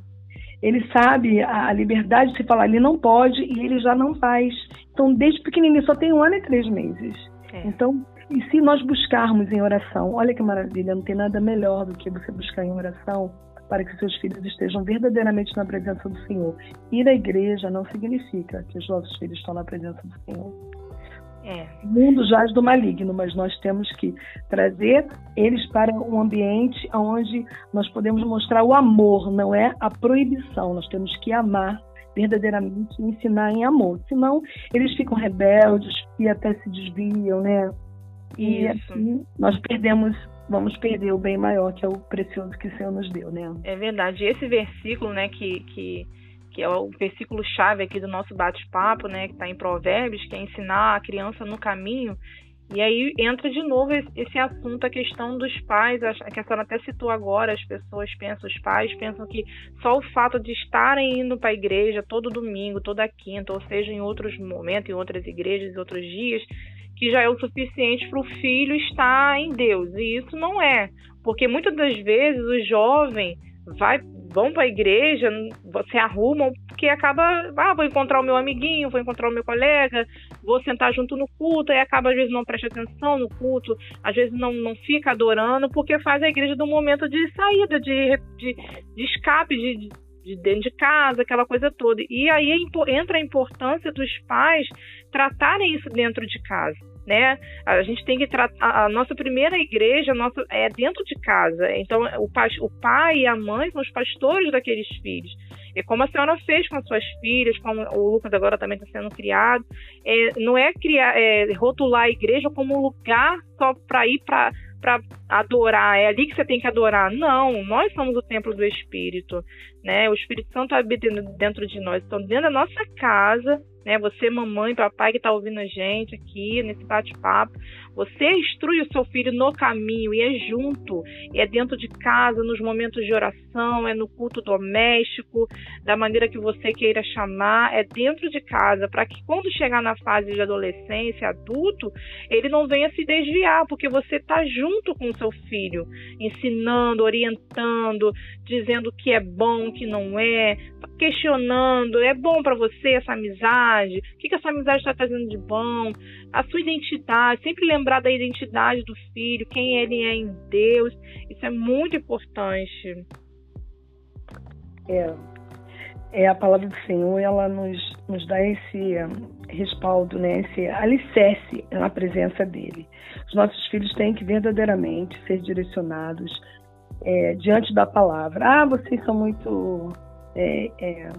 Ele sabe a liberdade de se falar, ele não pode e ele já não faz. Então, desde pequenininho, só tem um ano e três meses. É. Então, e se nós buscarmos em oração, olha que maravilha, não tem nada melhor do que você buscar em oração para que seus filhos estejam verdadeiramente na presença do Senhor. Ir à igreja não significa que os nossos filhos estão na presença do Senhor. É. O mundo jaz do maligno, mas nós temos que trazer eles para um ambiente onde nós podemos mostrar o amor, não é a proibição. Nós temos que amar verdadeiramente e ensinar em amor. Senão, eles ficam rebeldes e até se desviam, né? E Isso. assim nós perdemos vamos perder o bem maior, que é o precioso que o Senhor nos deu, né? É verdade. Esse versículo, né, que, que, que é o versículo chave aqui do nosso bate-papo, né, que está em Provérbios, que é ensinar a criança no caminho. E aí entra de novo esse assunto, a questão dos pais, que a senhora até citou agora, as pessoas pensam, os pais pensam que só o fato de estarem indo para a igreja todo domingo, toda quinta, ou seja, em outros momentos, em outras igrejas, em outros dias, que já é o suficiente para o filho estar em Deus. E isso não é, porque muitas das vezes o jovem vai vão para a igreja, se arrumam, porque acaba, ah, vou encontrar o meu amiguinho, vou encontrar o meu colega, vou sentar junto no culto, e acaba às vezes não presta atenção no culto, às vezes não, não fica adorando, porque faz a igreja do momento de saída, de, de, de escape, de, de dentro de casa, aquela coisa toda. E aí entra a importância dos pais tratarem isso dentro de casa. Né? A gente tem que tratar a nossa primeira igreja, nossa é dentro de casa. Então o pai, o pai e a mãe são os pastores daqueles filhos. E como a senhora fez com as suas filhas, como o Lucas agora também está sendo criado, é, não é criar, é, rotular a igreja como um lugar só para ir para para adorar, é ali que você tem que adorar. Não, nós somos o templo do Espírito, né? O Espírito Santo habita dentro de nós, então dentro da nossa casa, né? Você, mamãe, papai que está ouvindo a gente aqui nesse bate-papo, você instrui o seu filho no caminho e é junto, é dentro de casa, nos momentos de oração, é no culto doméstico, da maneira que você queira chamar, é dentro de casa, para que quando chegar na fase de adolescência, adulto, ele não venha se desviar, porque você está junto com o seu filho, ensinando, orientando, dizendo o que é bom, o que não é, questionando, é bom para você essa amizade, o que, que essa amizade está trazendo de bom, a sua identidade, sempre lembrar da identidade do filho, quem ele é em Deus, isso é muito importante. É, é a palavra do Senhor, ela nos, nos dá esse respaldo, né, esse alicerce na presença dele. Os nossos filhos têm que verdadeiramente ser direcionados é, diante da palavra. Ah, vocês são muito é, é,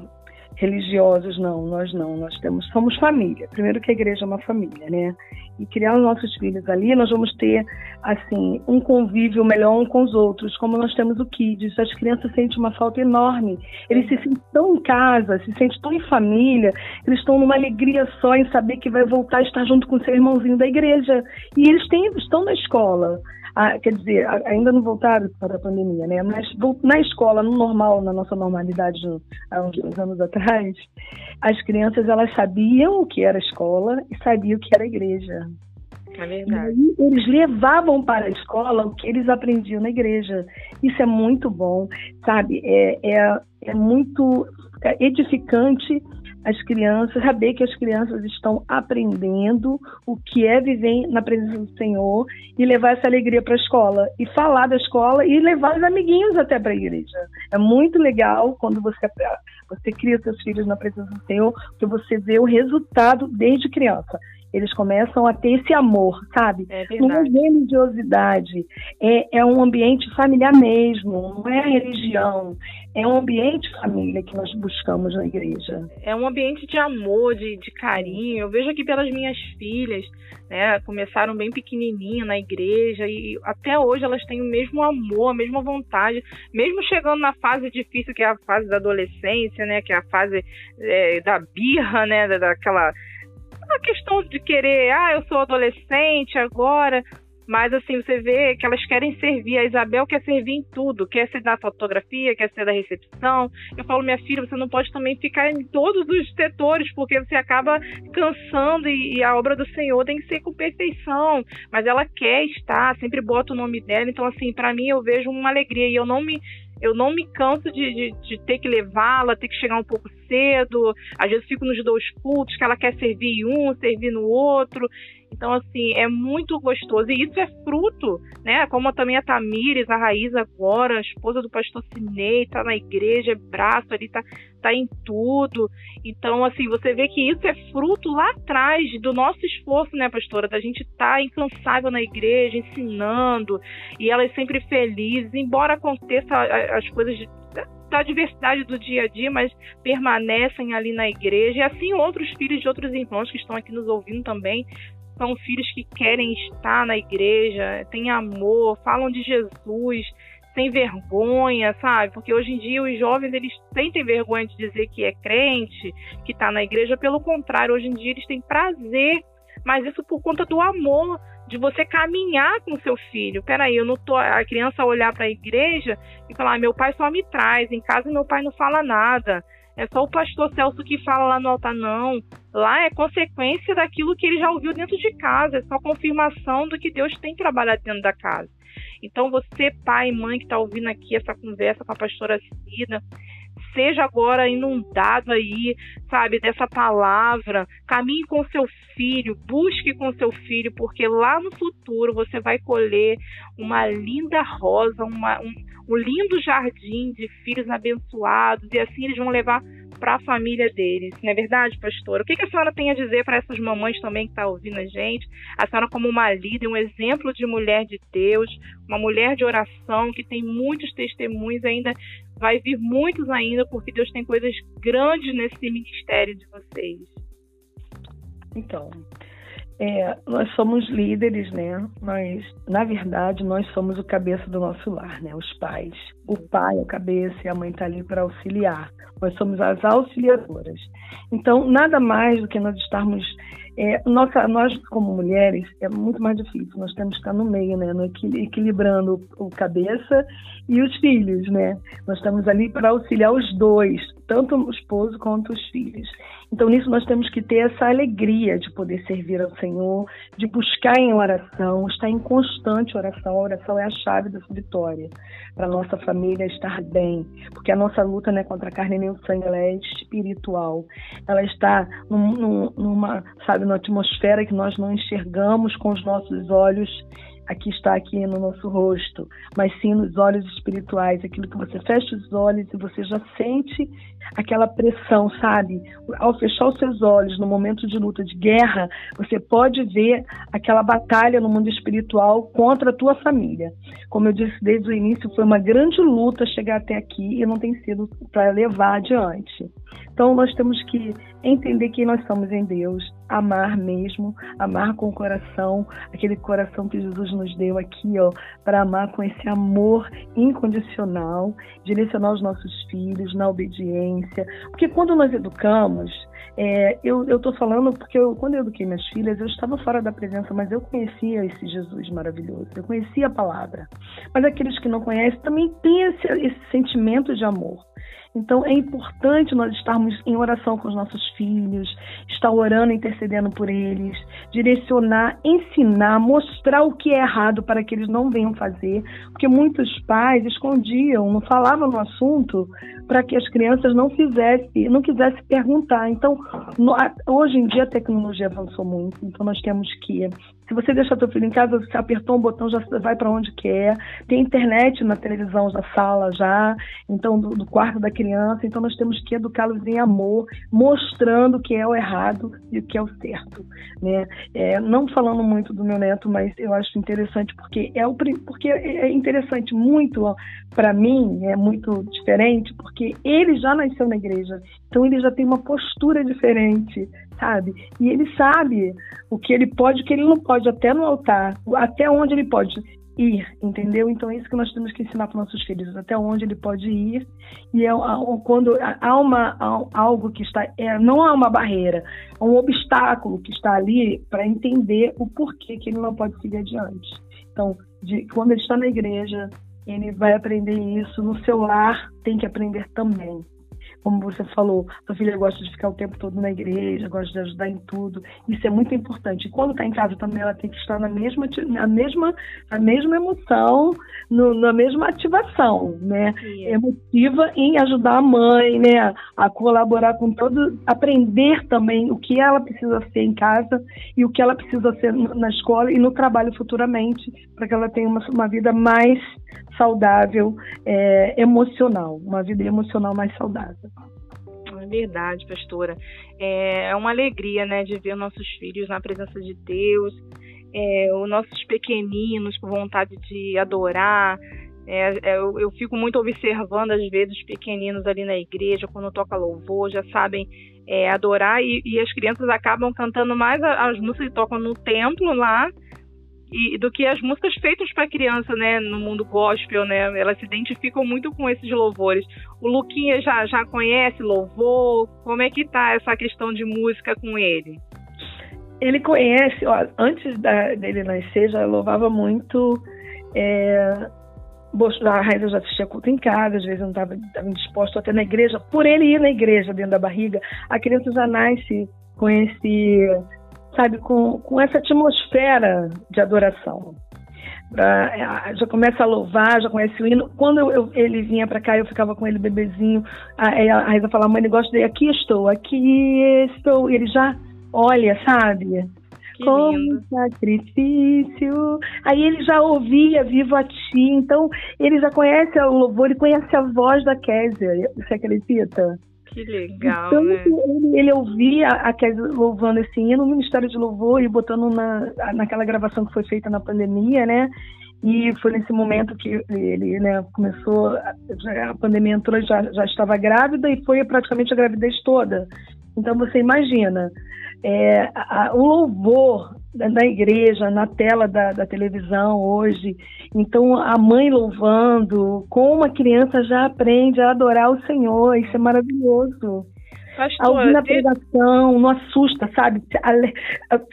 religiosos, não, nós não, nós temos, somos família. Primeiro que a igreja é uma família, né? E criar os nossos filhos ali, nós vamos ter, assim, um convívio melhor um com os outros, como nós temos o Kids. As crianças sentem uma falta enorme. Eles se sentem tão em casa, se sentem tão em família, eles estão numa alegria só em saber que vai voltar a estar junto com seu irmãozinho da igreja. E eles têm, estão na escola. A, quer dizer, ainda não voltaram para a pandemia, né? Mas na escola, no normal, na nossa normalidade há uns dois anos atrás, as crianças elas sabiam o que era escola e sabiam o que era igreja. É verdade. E eles levavam para a escola o que eles aprendiam na igreja. Isso é muito bom, sabe? É, é, é muito edificante as crianças, saber que as crianças estão aprendendo o que é viver na presença do Senhor e levar essa alegria para a escola e falar da escola e levar os amiguinhos até para a igreja. É muito legal quando você você cria seus filhos na presença do Senhor, porque você vê o resultado desde criança eles começam a ter esse amor, sabe? É não é religiosidade, é, é um ambiente familiar mesmo, não é religião, é um ambiente família que nós buscamos na igreja. É um ambiente de amor, de, de carinho. Eu vejo aqui pelas minhas filhas, né? Começaram bem pequenininha na igreja e até hoje elas têm o mesmo amor, a mesma vontade, mesmo chegando na fase difícil que é a fase da adolescência, né? Que é a fase é, da birra, né? Daquela a questão de querer, ah, eu sou adolescente agora, mas assim, você vê que elas querem servir. A Isabel quer servir em tudo, quer ser da fotografia, quer ser da recepção. Eu falo, minha filha, você não pode também ficar em todos os setores, porque você acaba cansando e, e a obra do Senhor tem que ser com perfeição. Mas ela quer estar, sempre bota o nome dela. Então, assim, para mim eu vejo uma alegria e eu não me eu não me canso de, de, de ter que levá-la, ter que chegar um pouco cedo. Às vezes fico nos dois cultos, que ela quer servir em um, servir no outro. Então, assim, é muito gostoso. E isso é fruto, né? Como também a Tamires, a Raiz agora, a esposa do pastor Cinei, tá na igreja, é braço ali, tá, tá em tudo. Então, assim, você vê que isso é fruto lá atrás do nosso esforço, né, pastora? Da gente tá incansável na igreja, ensinando, e elas sempre felizes, embora aconteça as coisas de, da diversidade do dia a dia, mas permanecem ali na igreja. E assim outros filhos de outros irmãos que estão aqui nos ouvindo também são filhos que querem estar na igreja, têm amor, falam de Jesus, sem vergonha, sabe? Porque hoje em dia os jovens eles sentem vergonha de dizer que é crente, que está na igreja. Pelo contrário, hoje em dia eles têm prazer, mas isso por conta do amor de você caminhar com seu filho. Peraí, eu não tô a criança olhar para a igreja e falar: ah, meu pai só me traz, em casa meu pai não fala nada. É só o pastor Celso que fala lá no altar, não. Lá é consequência daquilo que ele já ouviu dentro de casa, é só confirmação do que Deus tem trabalhado dentro da casa. Então, você, pai e mãe que está ouvindo aqui essa conversa com a pastora Cida, seja agora inundado aí, sabe, dessa palavra. Caminhe com seu filho, busque com seu filho, porque lá no futuro você vai colher uma linda rosa, uma, um, um lindo jardim de filhos abençoados, e assim eles vão levar para a família deles. Não é verdade, pastor? O que, que a senhora tem a dizer para essas mamães também que estão tá ouvindo a gente? A senhora, como uma líder, um exemplo de mulher de Deus, uma mulher de oração que tem muitos testemunhos ainda, vai vir muitos ainda, porque Deus tem coisas grandes nesse ministério de vocês. Então, é, nós somos líderes, né? Mas, na verdade, nós somos o cabeça do nosso lar, né? Os pais. O pai é a cabeça e a mãe está ali para auxiliar. Nós somos as auxiliadoras. Então, nada mais do que nós estarmos. É, nossa, nós, como mulheres, é muito mais difícil. Nós temos que estar no meio, né? No equilibrando o cabeça e os filhos, né? Nós estamos ali para auxiliar os dois, tanto o esposo quanto os filhos. Então, nisso, nós temos que ter essa alegria de poder servir ao Senhor, de buscar em oração, estar em constante oração. A oração é a chave da vitória para nossa família estar bem, porque a nossa luta não é contra a carne nem o sangue, ela é espiritual. Ela está num, numa, sabe, numa atmosfera que nós não enxergamos com os nossos olhos aqui está aqui no nosso rosto, mas sim nos olhos espirituais, aquilo que você fecha os olhos e você já sente aquela pressão, sabe? Ao fechar os seus olhos no momento de luta, de guerra, você pode ver aquela batalha no mundo espiritual contra a tua família. Como eu disse desde o início, foi uma grande luta chegar até aqui e não tem sido para levar adiante. Então nós temos que entender quem nós somos em Deus, amar mesmo, amar com o coração, aquele coração que Jesus nos deu aqui, ó, para amar com esse amor incondicional, direcionar os nossos filhos na obediência. Porque quando nós educamos, é, eu estou falando porque eu, quando eu eduquei minhas filhas, eu estava fora da presença, mas eu conhecia esse Jesus maravilhoso, eu conhecia a palavra. Mas aqueles que não conhecem também têm esse, esse sentimento de amor. Então é importante nós estarmos em oração com os nossos filhos, estar orando, intercedendo por eles, direcionar, ensinar, mostrar o que é errado para que eles não venham fazer, porque muitos pais escondiam, não falavam no assunto para que as crianças não fizessem, não quisessem perguntar. Então, no, hoje em dia a tecnologia avançou muito, então nós temos que se você deixar seu filho em casa, você apertou um botão, já vai para onde quer. Tem internet na televisão da sala já, então do, do quarto da criança. Então nós temos que educá-los em amor, mostrando o que é o errado e o que é o certo. Né? É, não falando muito do meu neto, mas eu acho interessante porque é o porque é interessante muito para mim é muito diferente porque ele já nasceu na igreja, então ele já tem uma postura diferente sabe? E ele sabe o que ele pode, o que ele não pode, até no altar, até onde ele pode ir, entendeu? Então é isso que nós temos que ensinar para nossos filhos, até onde ele pode ir. E é, quando há uma há algo que está, é, não há uma barreira, há um obstáculo que está ali para entender o porquê que ele não pode seguir adiante. Então, de, quando ele está na igreja, ele vai aprender isso no seu lar, tem que aprender também como você falou, sua filha gosta de ficar o tempo todo na igreja, gosta de ajudar em tudo. Isso é muito importante. E quando está em casa também, ela tem que estar na mesma, na mesma, na mesma emoção, no, na mesma ativação, né? Emotiva em ajudar a mãe, né? A colaborar com todo, aprender também o que ela precisa ser em casa e o que ela precisa ser na escola e no trabalho futuramente, para que ela tenha uma, uma vida mais saudável, é, emocional, uma vida emocional mais saudável. É verdade, pastora. É, é uma alegria, né, de ver nossos filhos na presença de Deus, é, os nossos pequeninos com vontade de adorar. É, é, eu, eu, fico muito observando, às vezes, os pequeninos ali na igreja, quando toca louvor, já sabem é, adorar, e, e, as crianças acabam cantando mais as músicas que tocam no templo lá e do que as músicas feitas para criança, né, no mundo gospel, né? Elas se identificam muito com esses louvores. O Luquinha já já conhece louvor? Como é que tá essa questão de música com ele? Ele conhece, ó, antes da, dele nascer, já louvava muito. É, a Raíssa já assistia culto em casa, às vezes não estava indisposto até na igreja. Por ele ir na igreja dentro da barriga, a criança já nasce com esse sabe, com, com essa atmosfera de adoração. Pra, já começa a louvar, já conhece o hino. Quando eu, eu, ele vinha para cá, eu ficava com ele bebezinho. A, a Raíssa falava, mãe, ele gosta de aqui estou, aqui estou. E ele já olha, sabe? Que Como lindo. sacrifício. Aí ele já ouvia Vivo a Ti. Então, ele já conhece o louvor, ele conhece a voz da Kézia. Você acredita? Que legal, então, né? Ele, ele ouvia a Kézia louvando esse hino no Ministério de Louvor e botando na, naquela gravação que foi feita na pandemia, né? E foi nesse momento que ele né, começou, a pandemia entrou, já, já estava grávida e foi praticamente a gravidez toda. Então você imagina, é, a, o louvor da, igreja, na tela da, da, televisão hoje. Então, a mãe louvando, como a criança já aprende a adorar o Senhor, isso é maravilhoso. Pastor, a pregação, não assusta, sabe?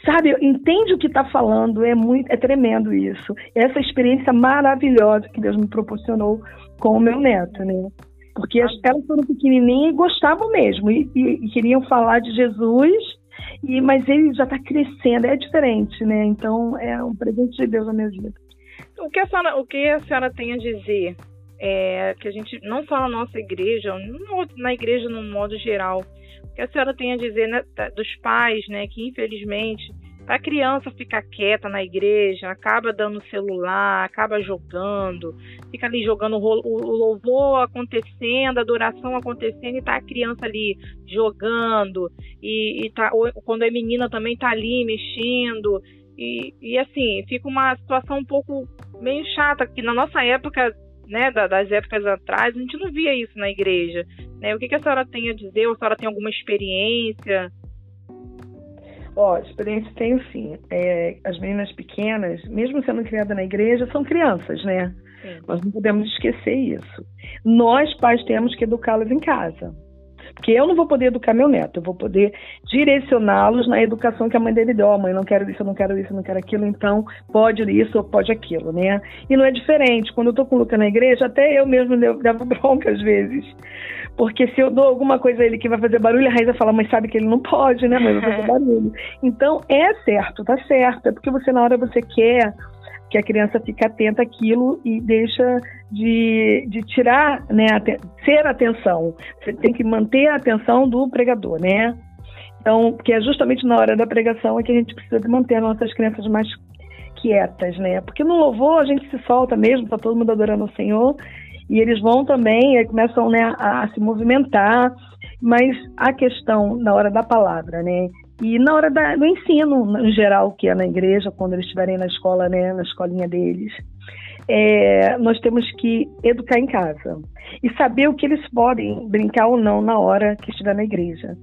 Sabe, entende o que está falando, é muito, é tremendo isso. Essa experiência maravilhosa que Deus me proporcionou com o meu neto, né? Porque elas foram pequenininhas e gostavam mesmo, e, e, e queriam falar de Jesus e, mas ele já está crescendo, é diferente, né? Então é um presente de Deus na minha vida. O que a senhora, o que a senhora tem a dizer? É, que a gente não só na nossa igreja, na igreja no modo geral, o que a senhora tem a dizer né, dos pais, né, que infelizmente a criança fica quieta na igreja, acaba dando celular, acaba jogando, fica ali jogando o louvor acontecendo, a adoração acontecendo e tá a criança ali jogando e, e tá, quando é menina também tá ali mexendo e, e assim fica uma situação um pouco meio chata que na nossa época né, das épocas atrás, a gente não via isso na igreja. Né? O que, que a senhora tem a dizer? Ou a senhora tem alguma experiência? Ó, experiência tenho sim. É, as meninas pequenas, mesmo sendo criadas na igreja, são crianças, né? Sim. Nós não podemos esquecer isso. Nós, pais, temos que educá-las em casa. Porque eu não vou poder educar meu neto, eu vou poder direcioná-los na educação que a mãe dele deu. Oh, mãe, não quero isso, eu não quero isso, eu não quero aquilo, então pode isso ou pode aquilo, né? E não é diferente. Quando eu tô com o Luca na igreja, até eu mesmo levo bronca às vezes. Porque se eu dou alguma coisa a ele que vai fazer barulho, a Raíssa fala, mas sabe que ele não pode, né, mãe? Vai fazer barulho. Então, é certo, tá certo. É porque você, na hora, você quer que a criança fique atenta àquilo e deixa de, de tirar, né, ser atenção. Você tem que manter a atenção do pregador, né? Então, porque é justamente na hora da pregação é que a gente precisa de manter as nossas crianças mais quietas, né? Porque no louvor a gente se solta mesmo, tá todo mundo adorando o Senhor, e eles vão também, começam né, a, a se movimentar, mas a questão na hora da palavra, né? E na hora da, do ensino, em geral, que é na igreja, quando eles estiverem na escola, né, na escolinha deles, é, nós temos que educar em casa e saber o que eles podem brincar ou não na hora que estiver na igreja.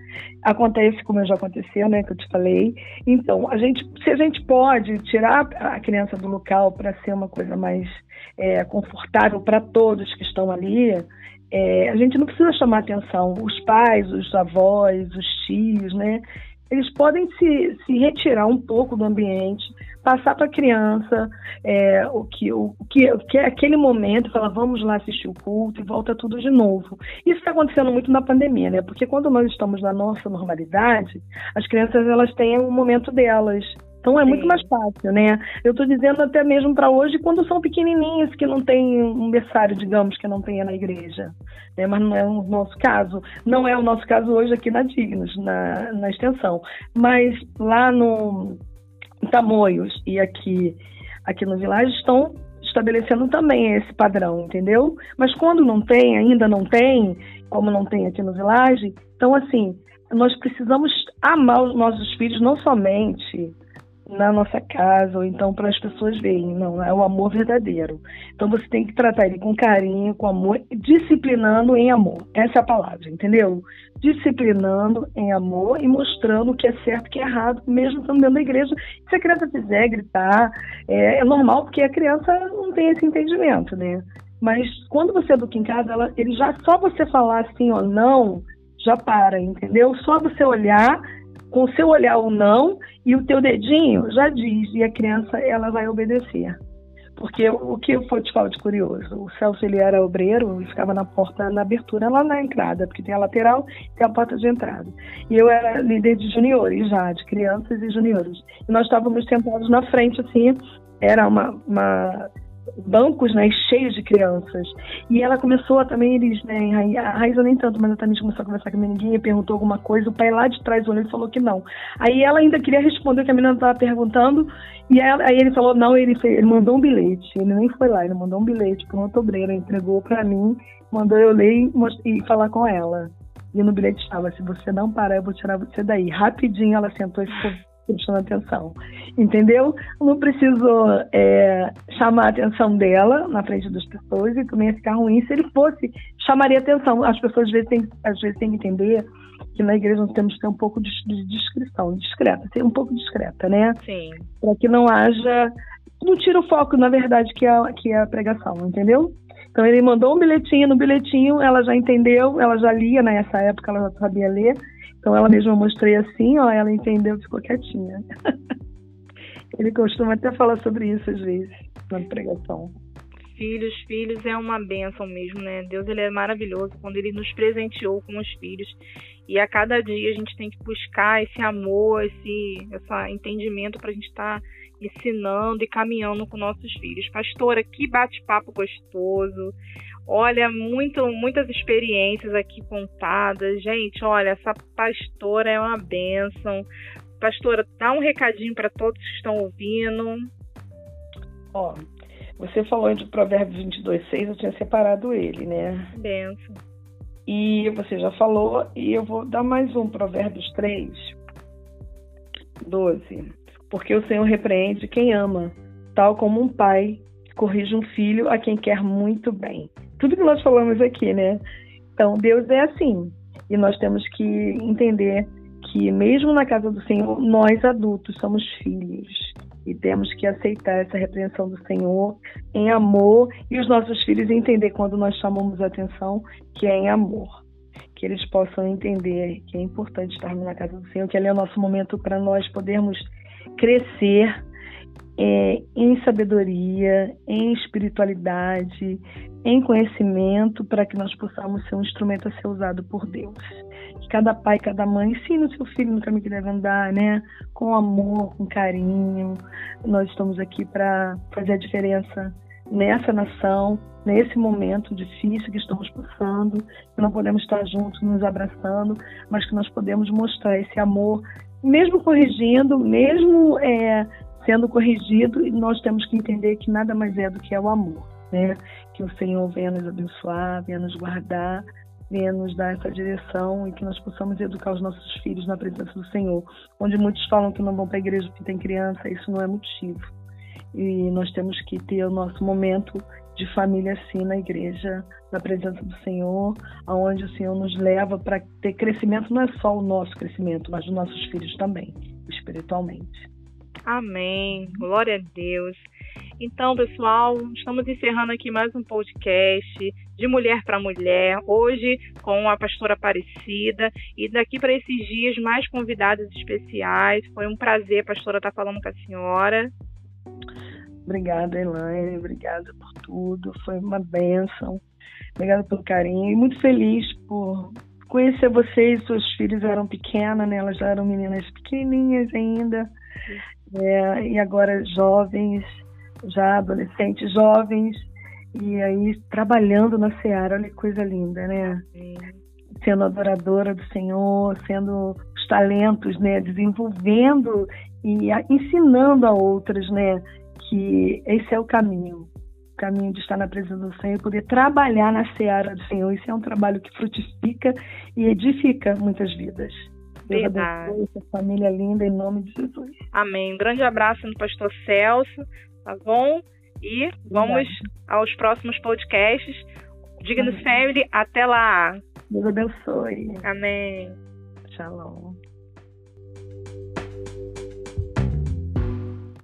Acontece como já aconteceu, né, que eu te falei. Então, a gente, se a gente pode tirar a criança do local para ser uma coisa mais é, confortável para todos que estão ali, é, a gente não precisa chamar atenção. Os pais, os avós, os tios, né? Eles podem se, se retirar um pouco do ambiente, passar para a criança é, o, que, o, que, o que é aquele momento, falar vamos lá assistir o culto e volta tudo de novo. Isso está acontecendo muito na pandemia, né? Porque quando nós estamos na nossa normalidade, as crianças elas têm um momento delas. Então é Sim. muito mais fácil, né? Eu estou dizendo até mesmo para hoje quando são pequenininhos que não tem um berçário, digamos, que não tenha na igreja. Né? Mas não é o nosso caso. Não é o nosso caso hoje aqui na Dignos, na, na extensão. Mas lá no Tamoios e aqui, aqui no Village estão estabelecendo também esse padrão, entendeu? Mas quando não tem, ainda não tem, como não tem aqui no Village, então assim, nós precisamos amar os nossos filhos não somente na nossa casa, ou então para as pessoas verem. Não, é o amor verdadeiro. Então você tem que tratar ele com carinho, com amor, disciplinando em amor. Essa é a palavra, entendeu? Disciplinando em amor e mostrando o que é certo e o que é errado, mesmo estando dentro da igreja. Se a criança fizer gritar, é, é normal, porque a criança não tem esse entendimento, né? Mas quando você educa em casa, ela, ele já só você falar assim ou não, já para, entendeu? Só você olhar com o seu olhar ou não e o teu dedinho já diz e a criança ela vai obedecer. Porque o que eu te falar de curioso, o Celso ele era obreiro e ficava na porta, na abertura, lá na entrada, porque tem a lateral e tem a porta de entrada. E eu era líder de juniores já, de crianças e juniores. E nós estávamos sentados na frente, assim, era uma, uma bancos né, cheios de crianças. E ela começou a, também, eles, né, a Raíssa nem tanto, mas a Tamires começou a conversar com a menina, perguntou alguma coisa, o pai lá de trás olhou e falou que não. Aí ela ainda queria responder o que a menina estava perguntando, e ela, aí ele falou, não, ele, ele mandou um bilhete, ele nem foi lá, ele mandou um bilhete para uma obreira, entregou para mim, mandou eu ler e, e falar com ela. E no bilhete estava, se você não parar, eu vou tirar você daí. Rapidinho ela sentou e ficou prestando atenção. Entendeu? Não preciso é, chamar a atenção dela na frente das pessoas e também ia ficar ruim se ele fosse, chamaria atenção. As pessoas às vezes têm, às vezes têm que entender que na igreja nós temos que ter um pouco de, de discrição, discreta, ser um pouco discreta, né? Sim. Para que não haja. Não tira o foco, na verdade, que é, que é a pregação, entendeu? Então ele mandou um bilhetinho, no bilhetinho ela já entendeu, ela já lia, né, nessa época ela já sabia ler, então ela mesma mostrei assim, ó, ela entendeu ficou quietinha. Ele costuma até falar sobre isso às vezes na pregação. Filhos, filhos é uma bênção mesmo, né? Deus ele é maravilhoso quando ele nos presenteou com os filhos. E a cada dia a gente tem que buscar esse amor, esse, esse entendimento para a gente estar tá ensinando e caminhando com nossos filhos. Pastora, que bate-papo gostoso. Olha, muito, muitas experiências aqui contadas. Gente, olha, essa pastora é uma bênção. Pastora, dá um recadinho para todos que estão ouvindo. Ó, você falou de Provérbios 22, 6, eu tinha separado ele, né? Benção. E você já falou, e eu vou dar mais um, Provérbios 3, 12. Porque o Senhor repreende quem ama, tal como um pai corrige um filho a quem quer muito bem tudo que nós falamos aqui, né? Então, Deus é assim. E nós temos que entender que mesmo na casa do Senhor, nós adultos somos filhos e temos que aceitar essa repreensão do Senhor em amor e os nossos filhos entender quando nós chamamos a atenção que é em amor. Que eles possam entender que é importante estarmos na casa do Senhor, que ali é o nosso momento para nós podermos crescer é, em sabedoria, em espiritualidade, em conhecimento, para que nós possamos ser um instrumento a ser usado por Deus. Que cada pai, cada mãe ensine o seu filho no caminho que deve andar, né? Com amor, com carinho. Nós estamos aqui para fazer a diferença nessa nação, nesse momento difícil que estamos passando, que não podemos estar juntos, nos abraçando, mas que nós podemos mostrar esse amor, mesmo corrigindo, mesmo é, sendo corrigido, nós temos que entender que nada mais é do que é o amor, né? Que o Senhor venha nos abençoar, venha nos guardar, venha nos dar essa direção e que nós possamos educar os nossos filhos na presença do Senhor. Onde muitos falam que não vão para a igreja porque tem criança, isso não é motivo. E nós temos que ter o nosso momento de família assim na igreja, na presença do Senhor, aonde o Senhor nos leva para ter crescimento, não é só o nosso crescimento, mas dos nossos filhos também, espiritualmente. Amém. Glória a Deus. Então, pessoal, estamos encerrando aqui mais um podcast de mulher para mulher, hoje com a pastora Aparecida e daqui para esses dias mais convidados especiais. Foi um prazer, pastora, estar falando com a senhora. Obrigada, Elaine, obrigada por tudo, foi uma bênção. Obrigada pelo carinho e muito feliz por conhecer vocês. Suas filhas eram pequenas, né? Elas já eram meninas pequenininhas ainda é, e agora jovens, já adolescentes, jovens, e aí trabalhando na Seara, olha que coisa linda, né? Sendo adoradora do Senhor, sendo os talentos, né? Desenvolvendo e ensinando a outras, né? Que esse é o caminho, o caminho de estar na presença do Senhor, poder trabalhar na Seara do Senhor. Isso é um trabalho que frutifica e edifica muitas vidas. Verdade. Essa família linda, em nome de Jesus. Amém. Um grande abraço no pastor Celso, tá bom? E vamos aos próximos podcasts. Dignos Family, até lá. Deus abençoe. Amém. Shalom.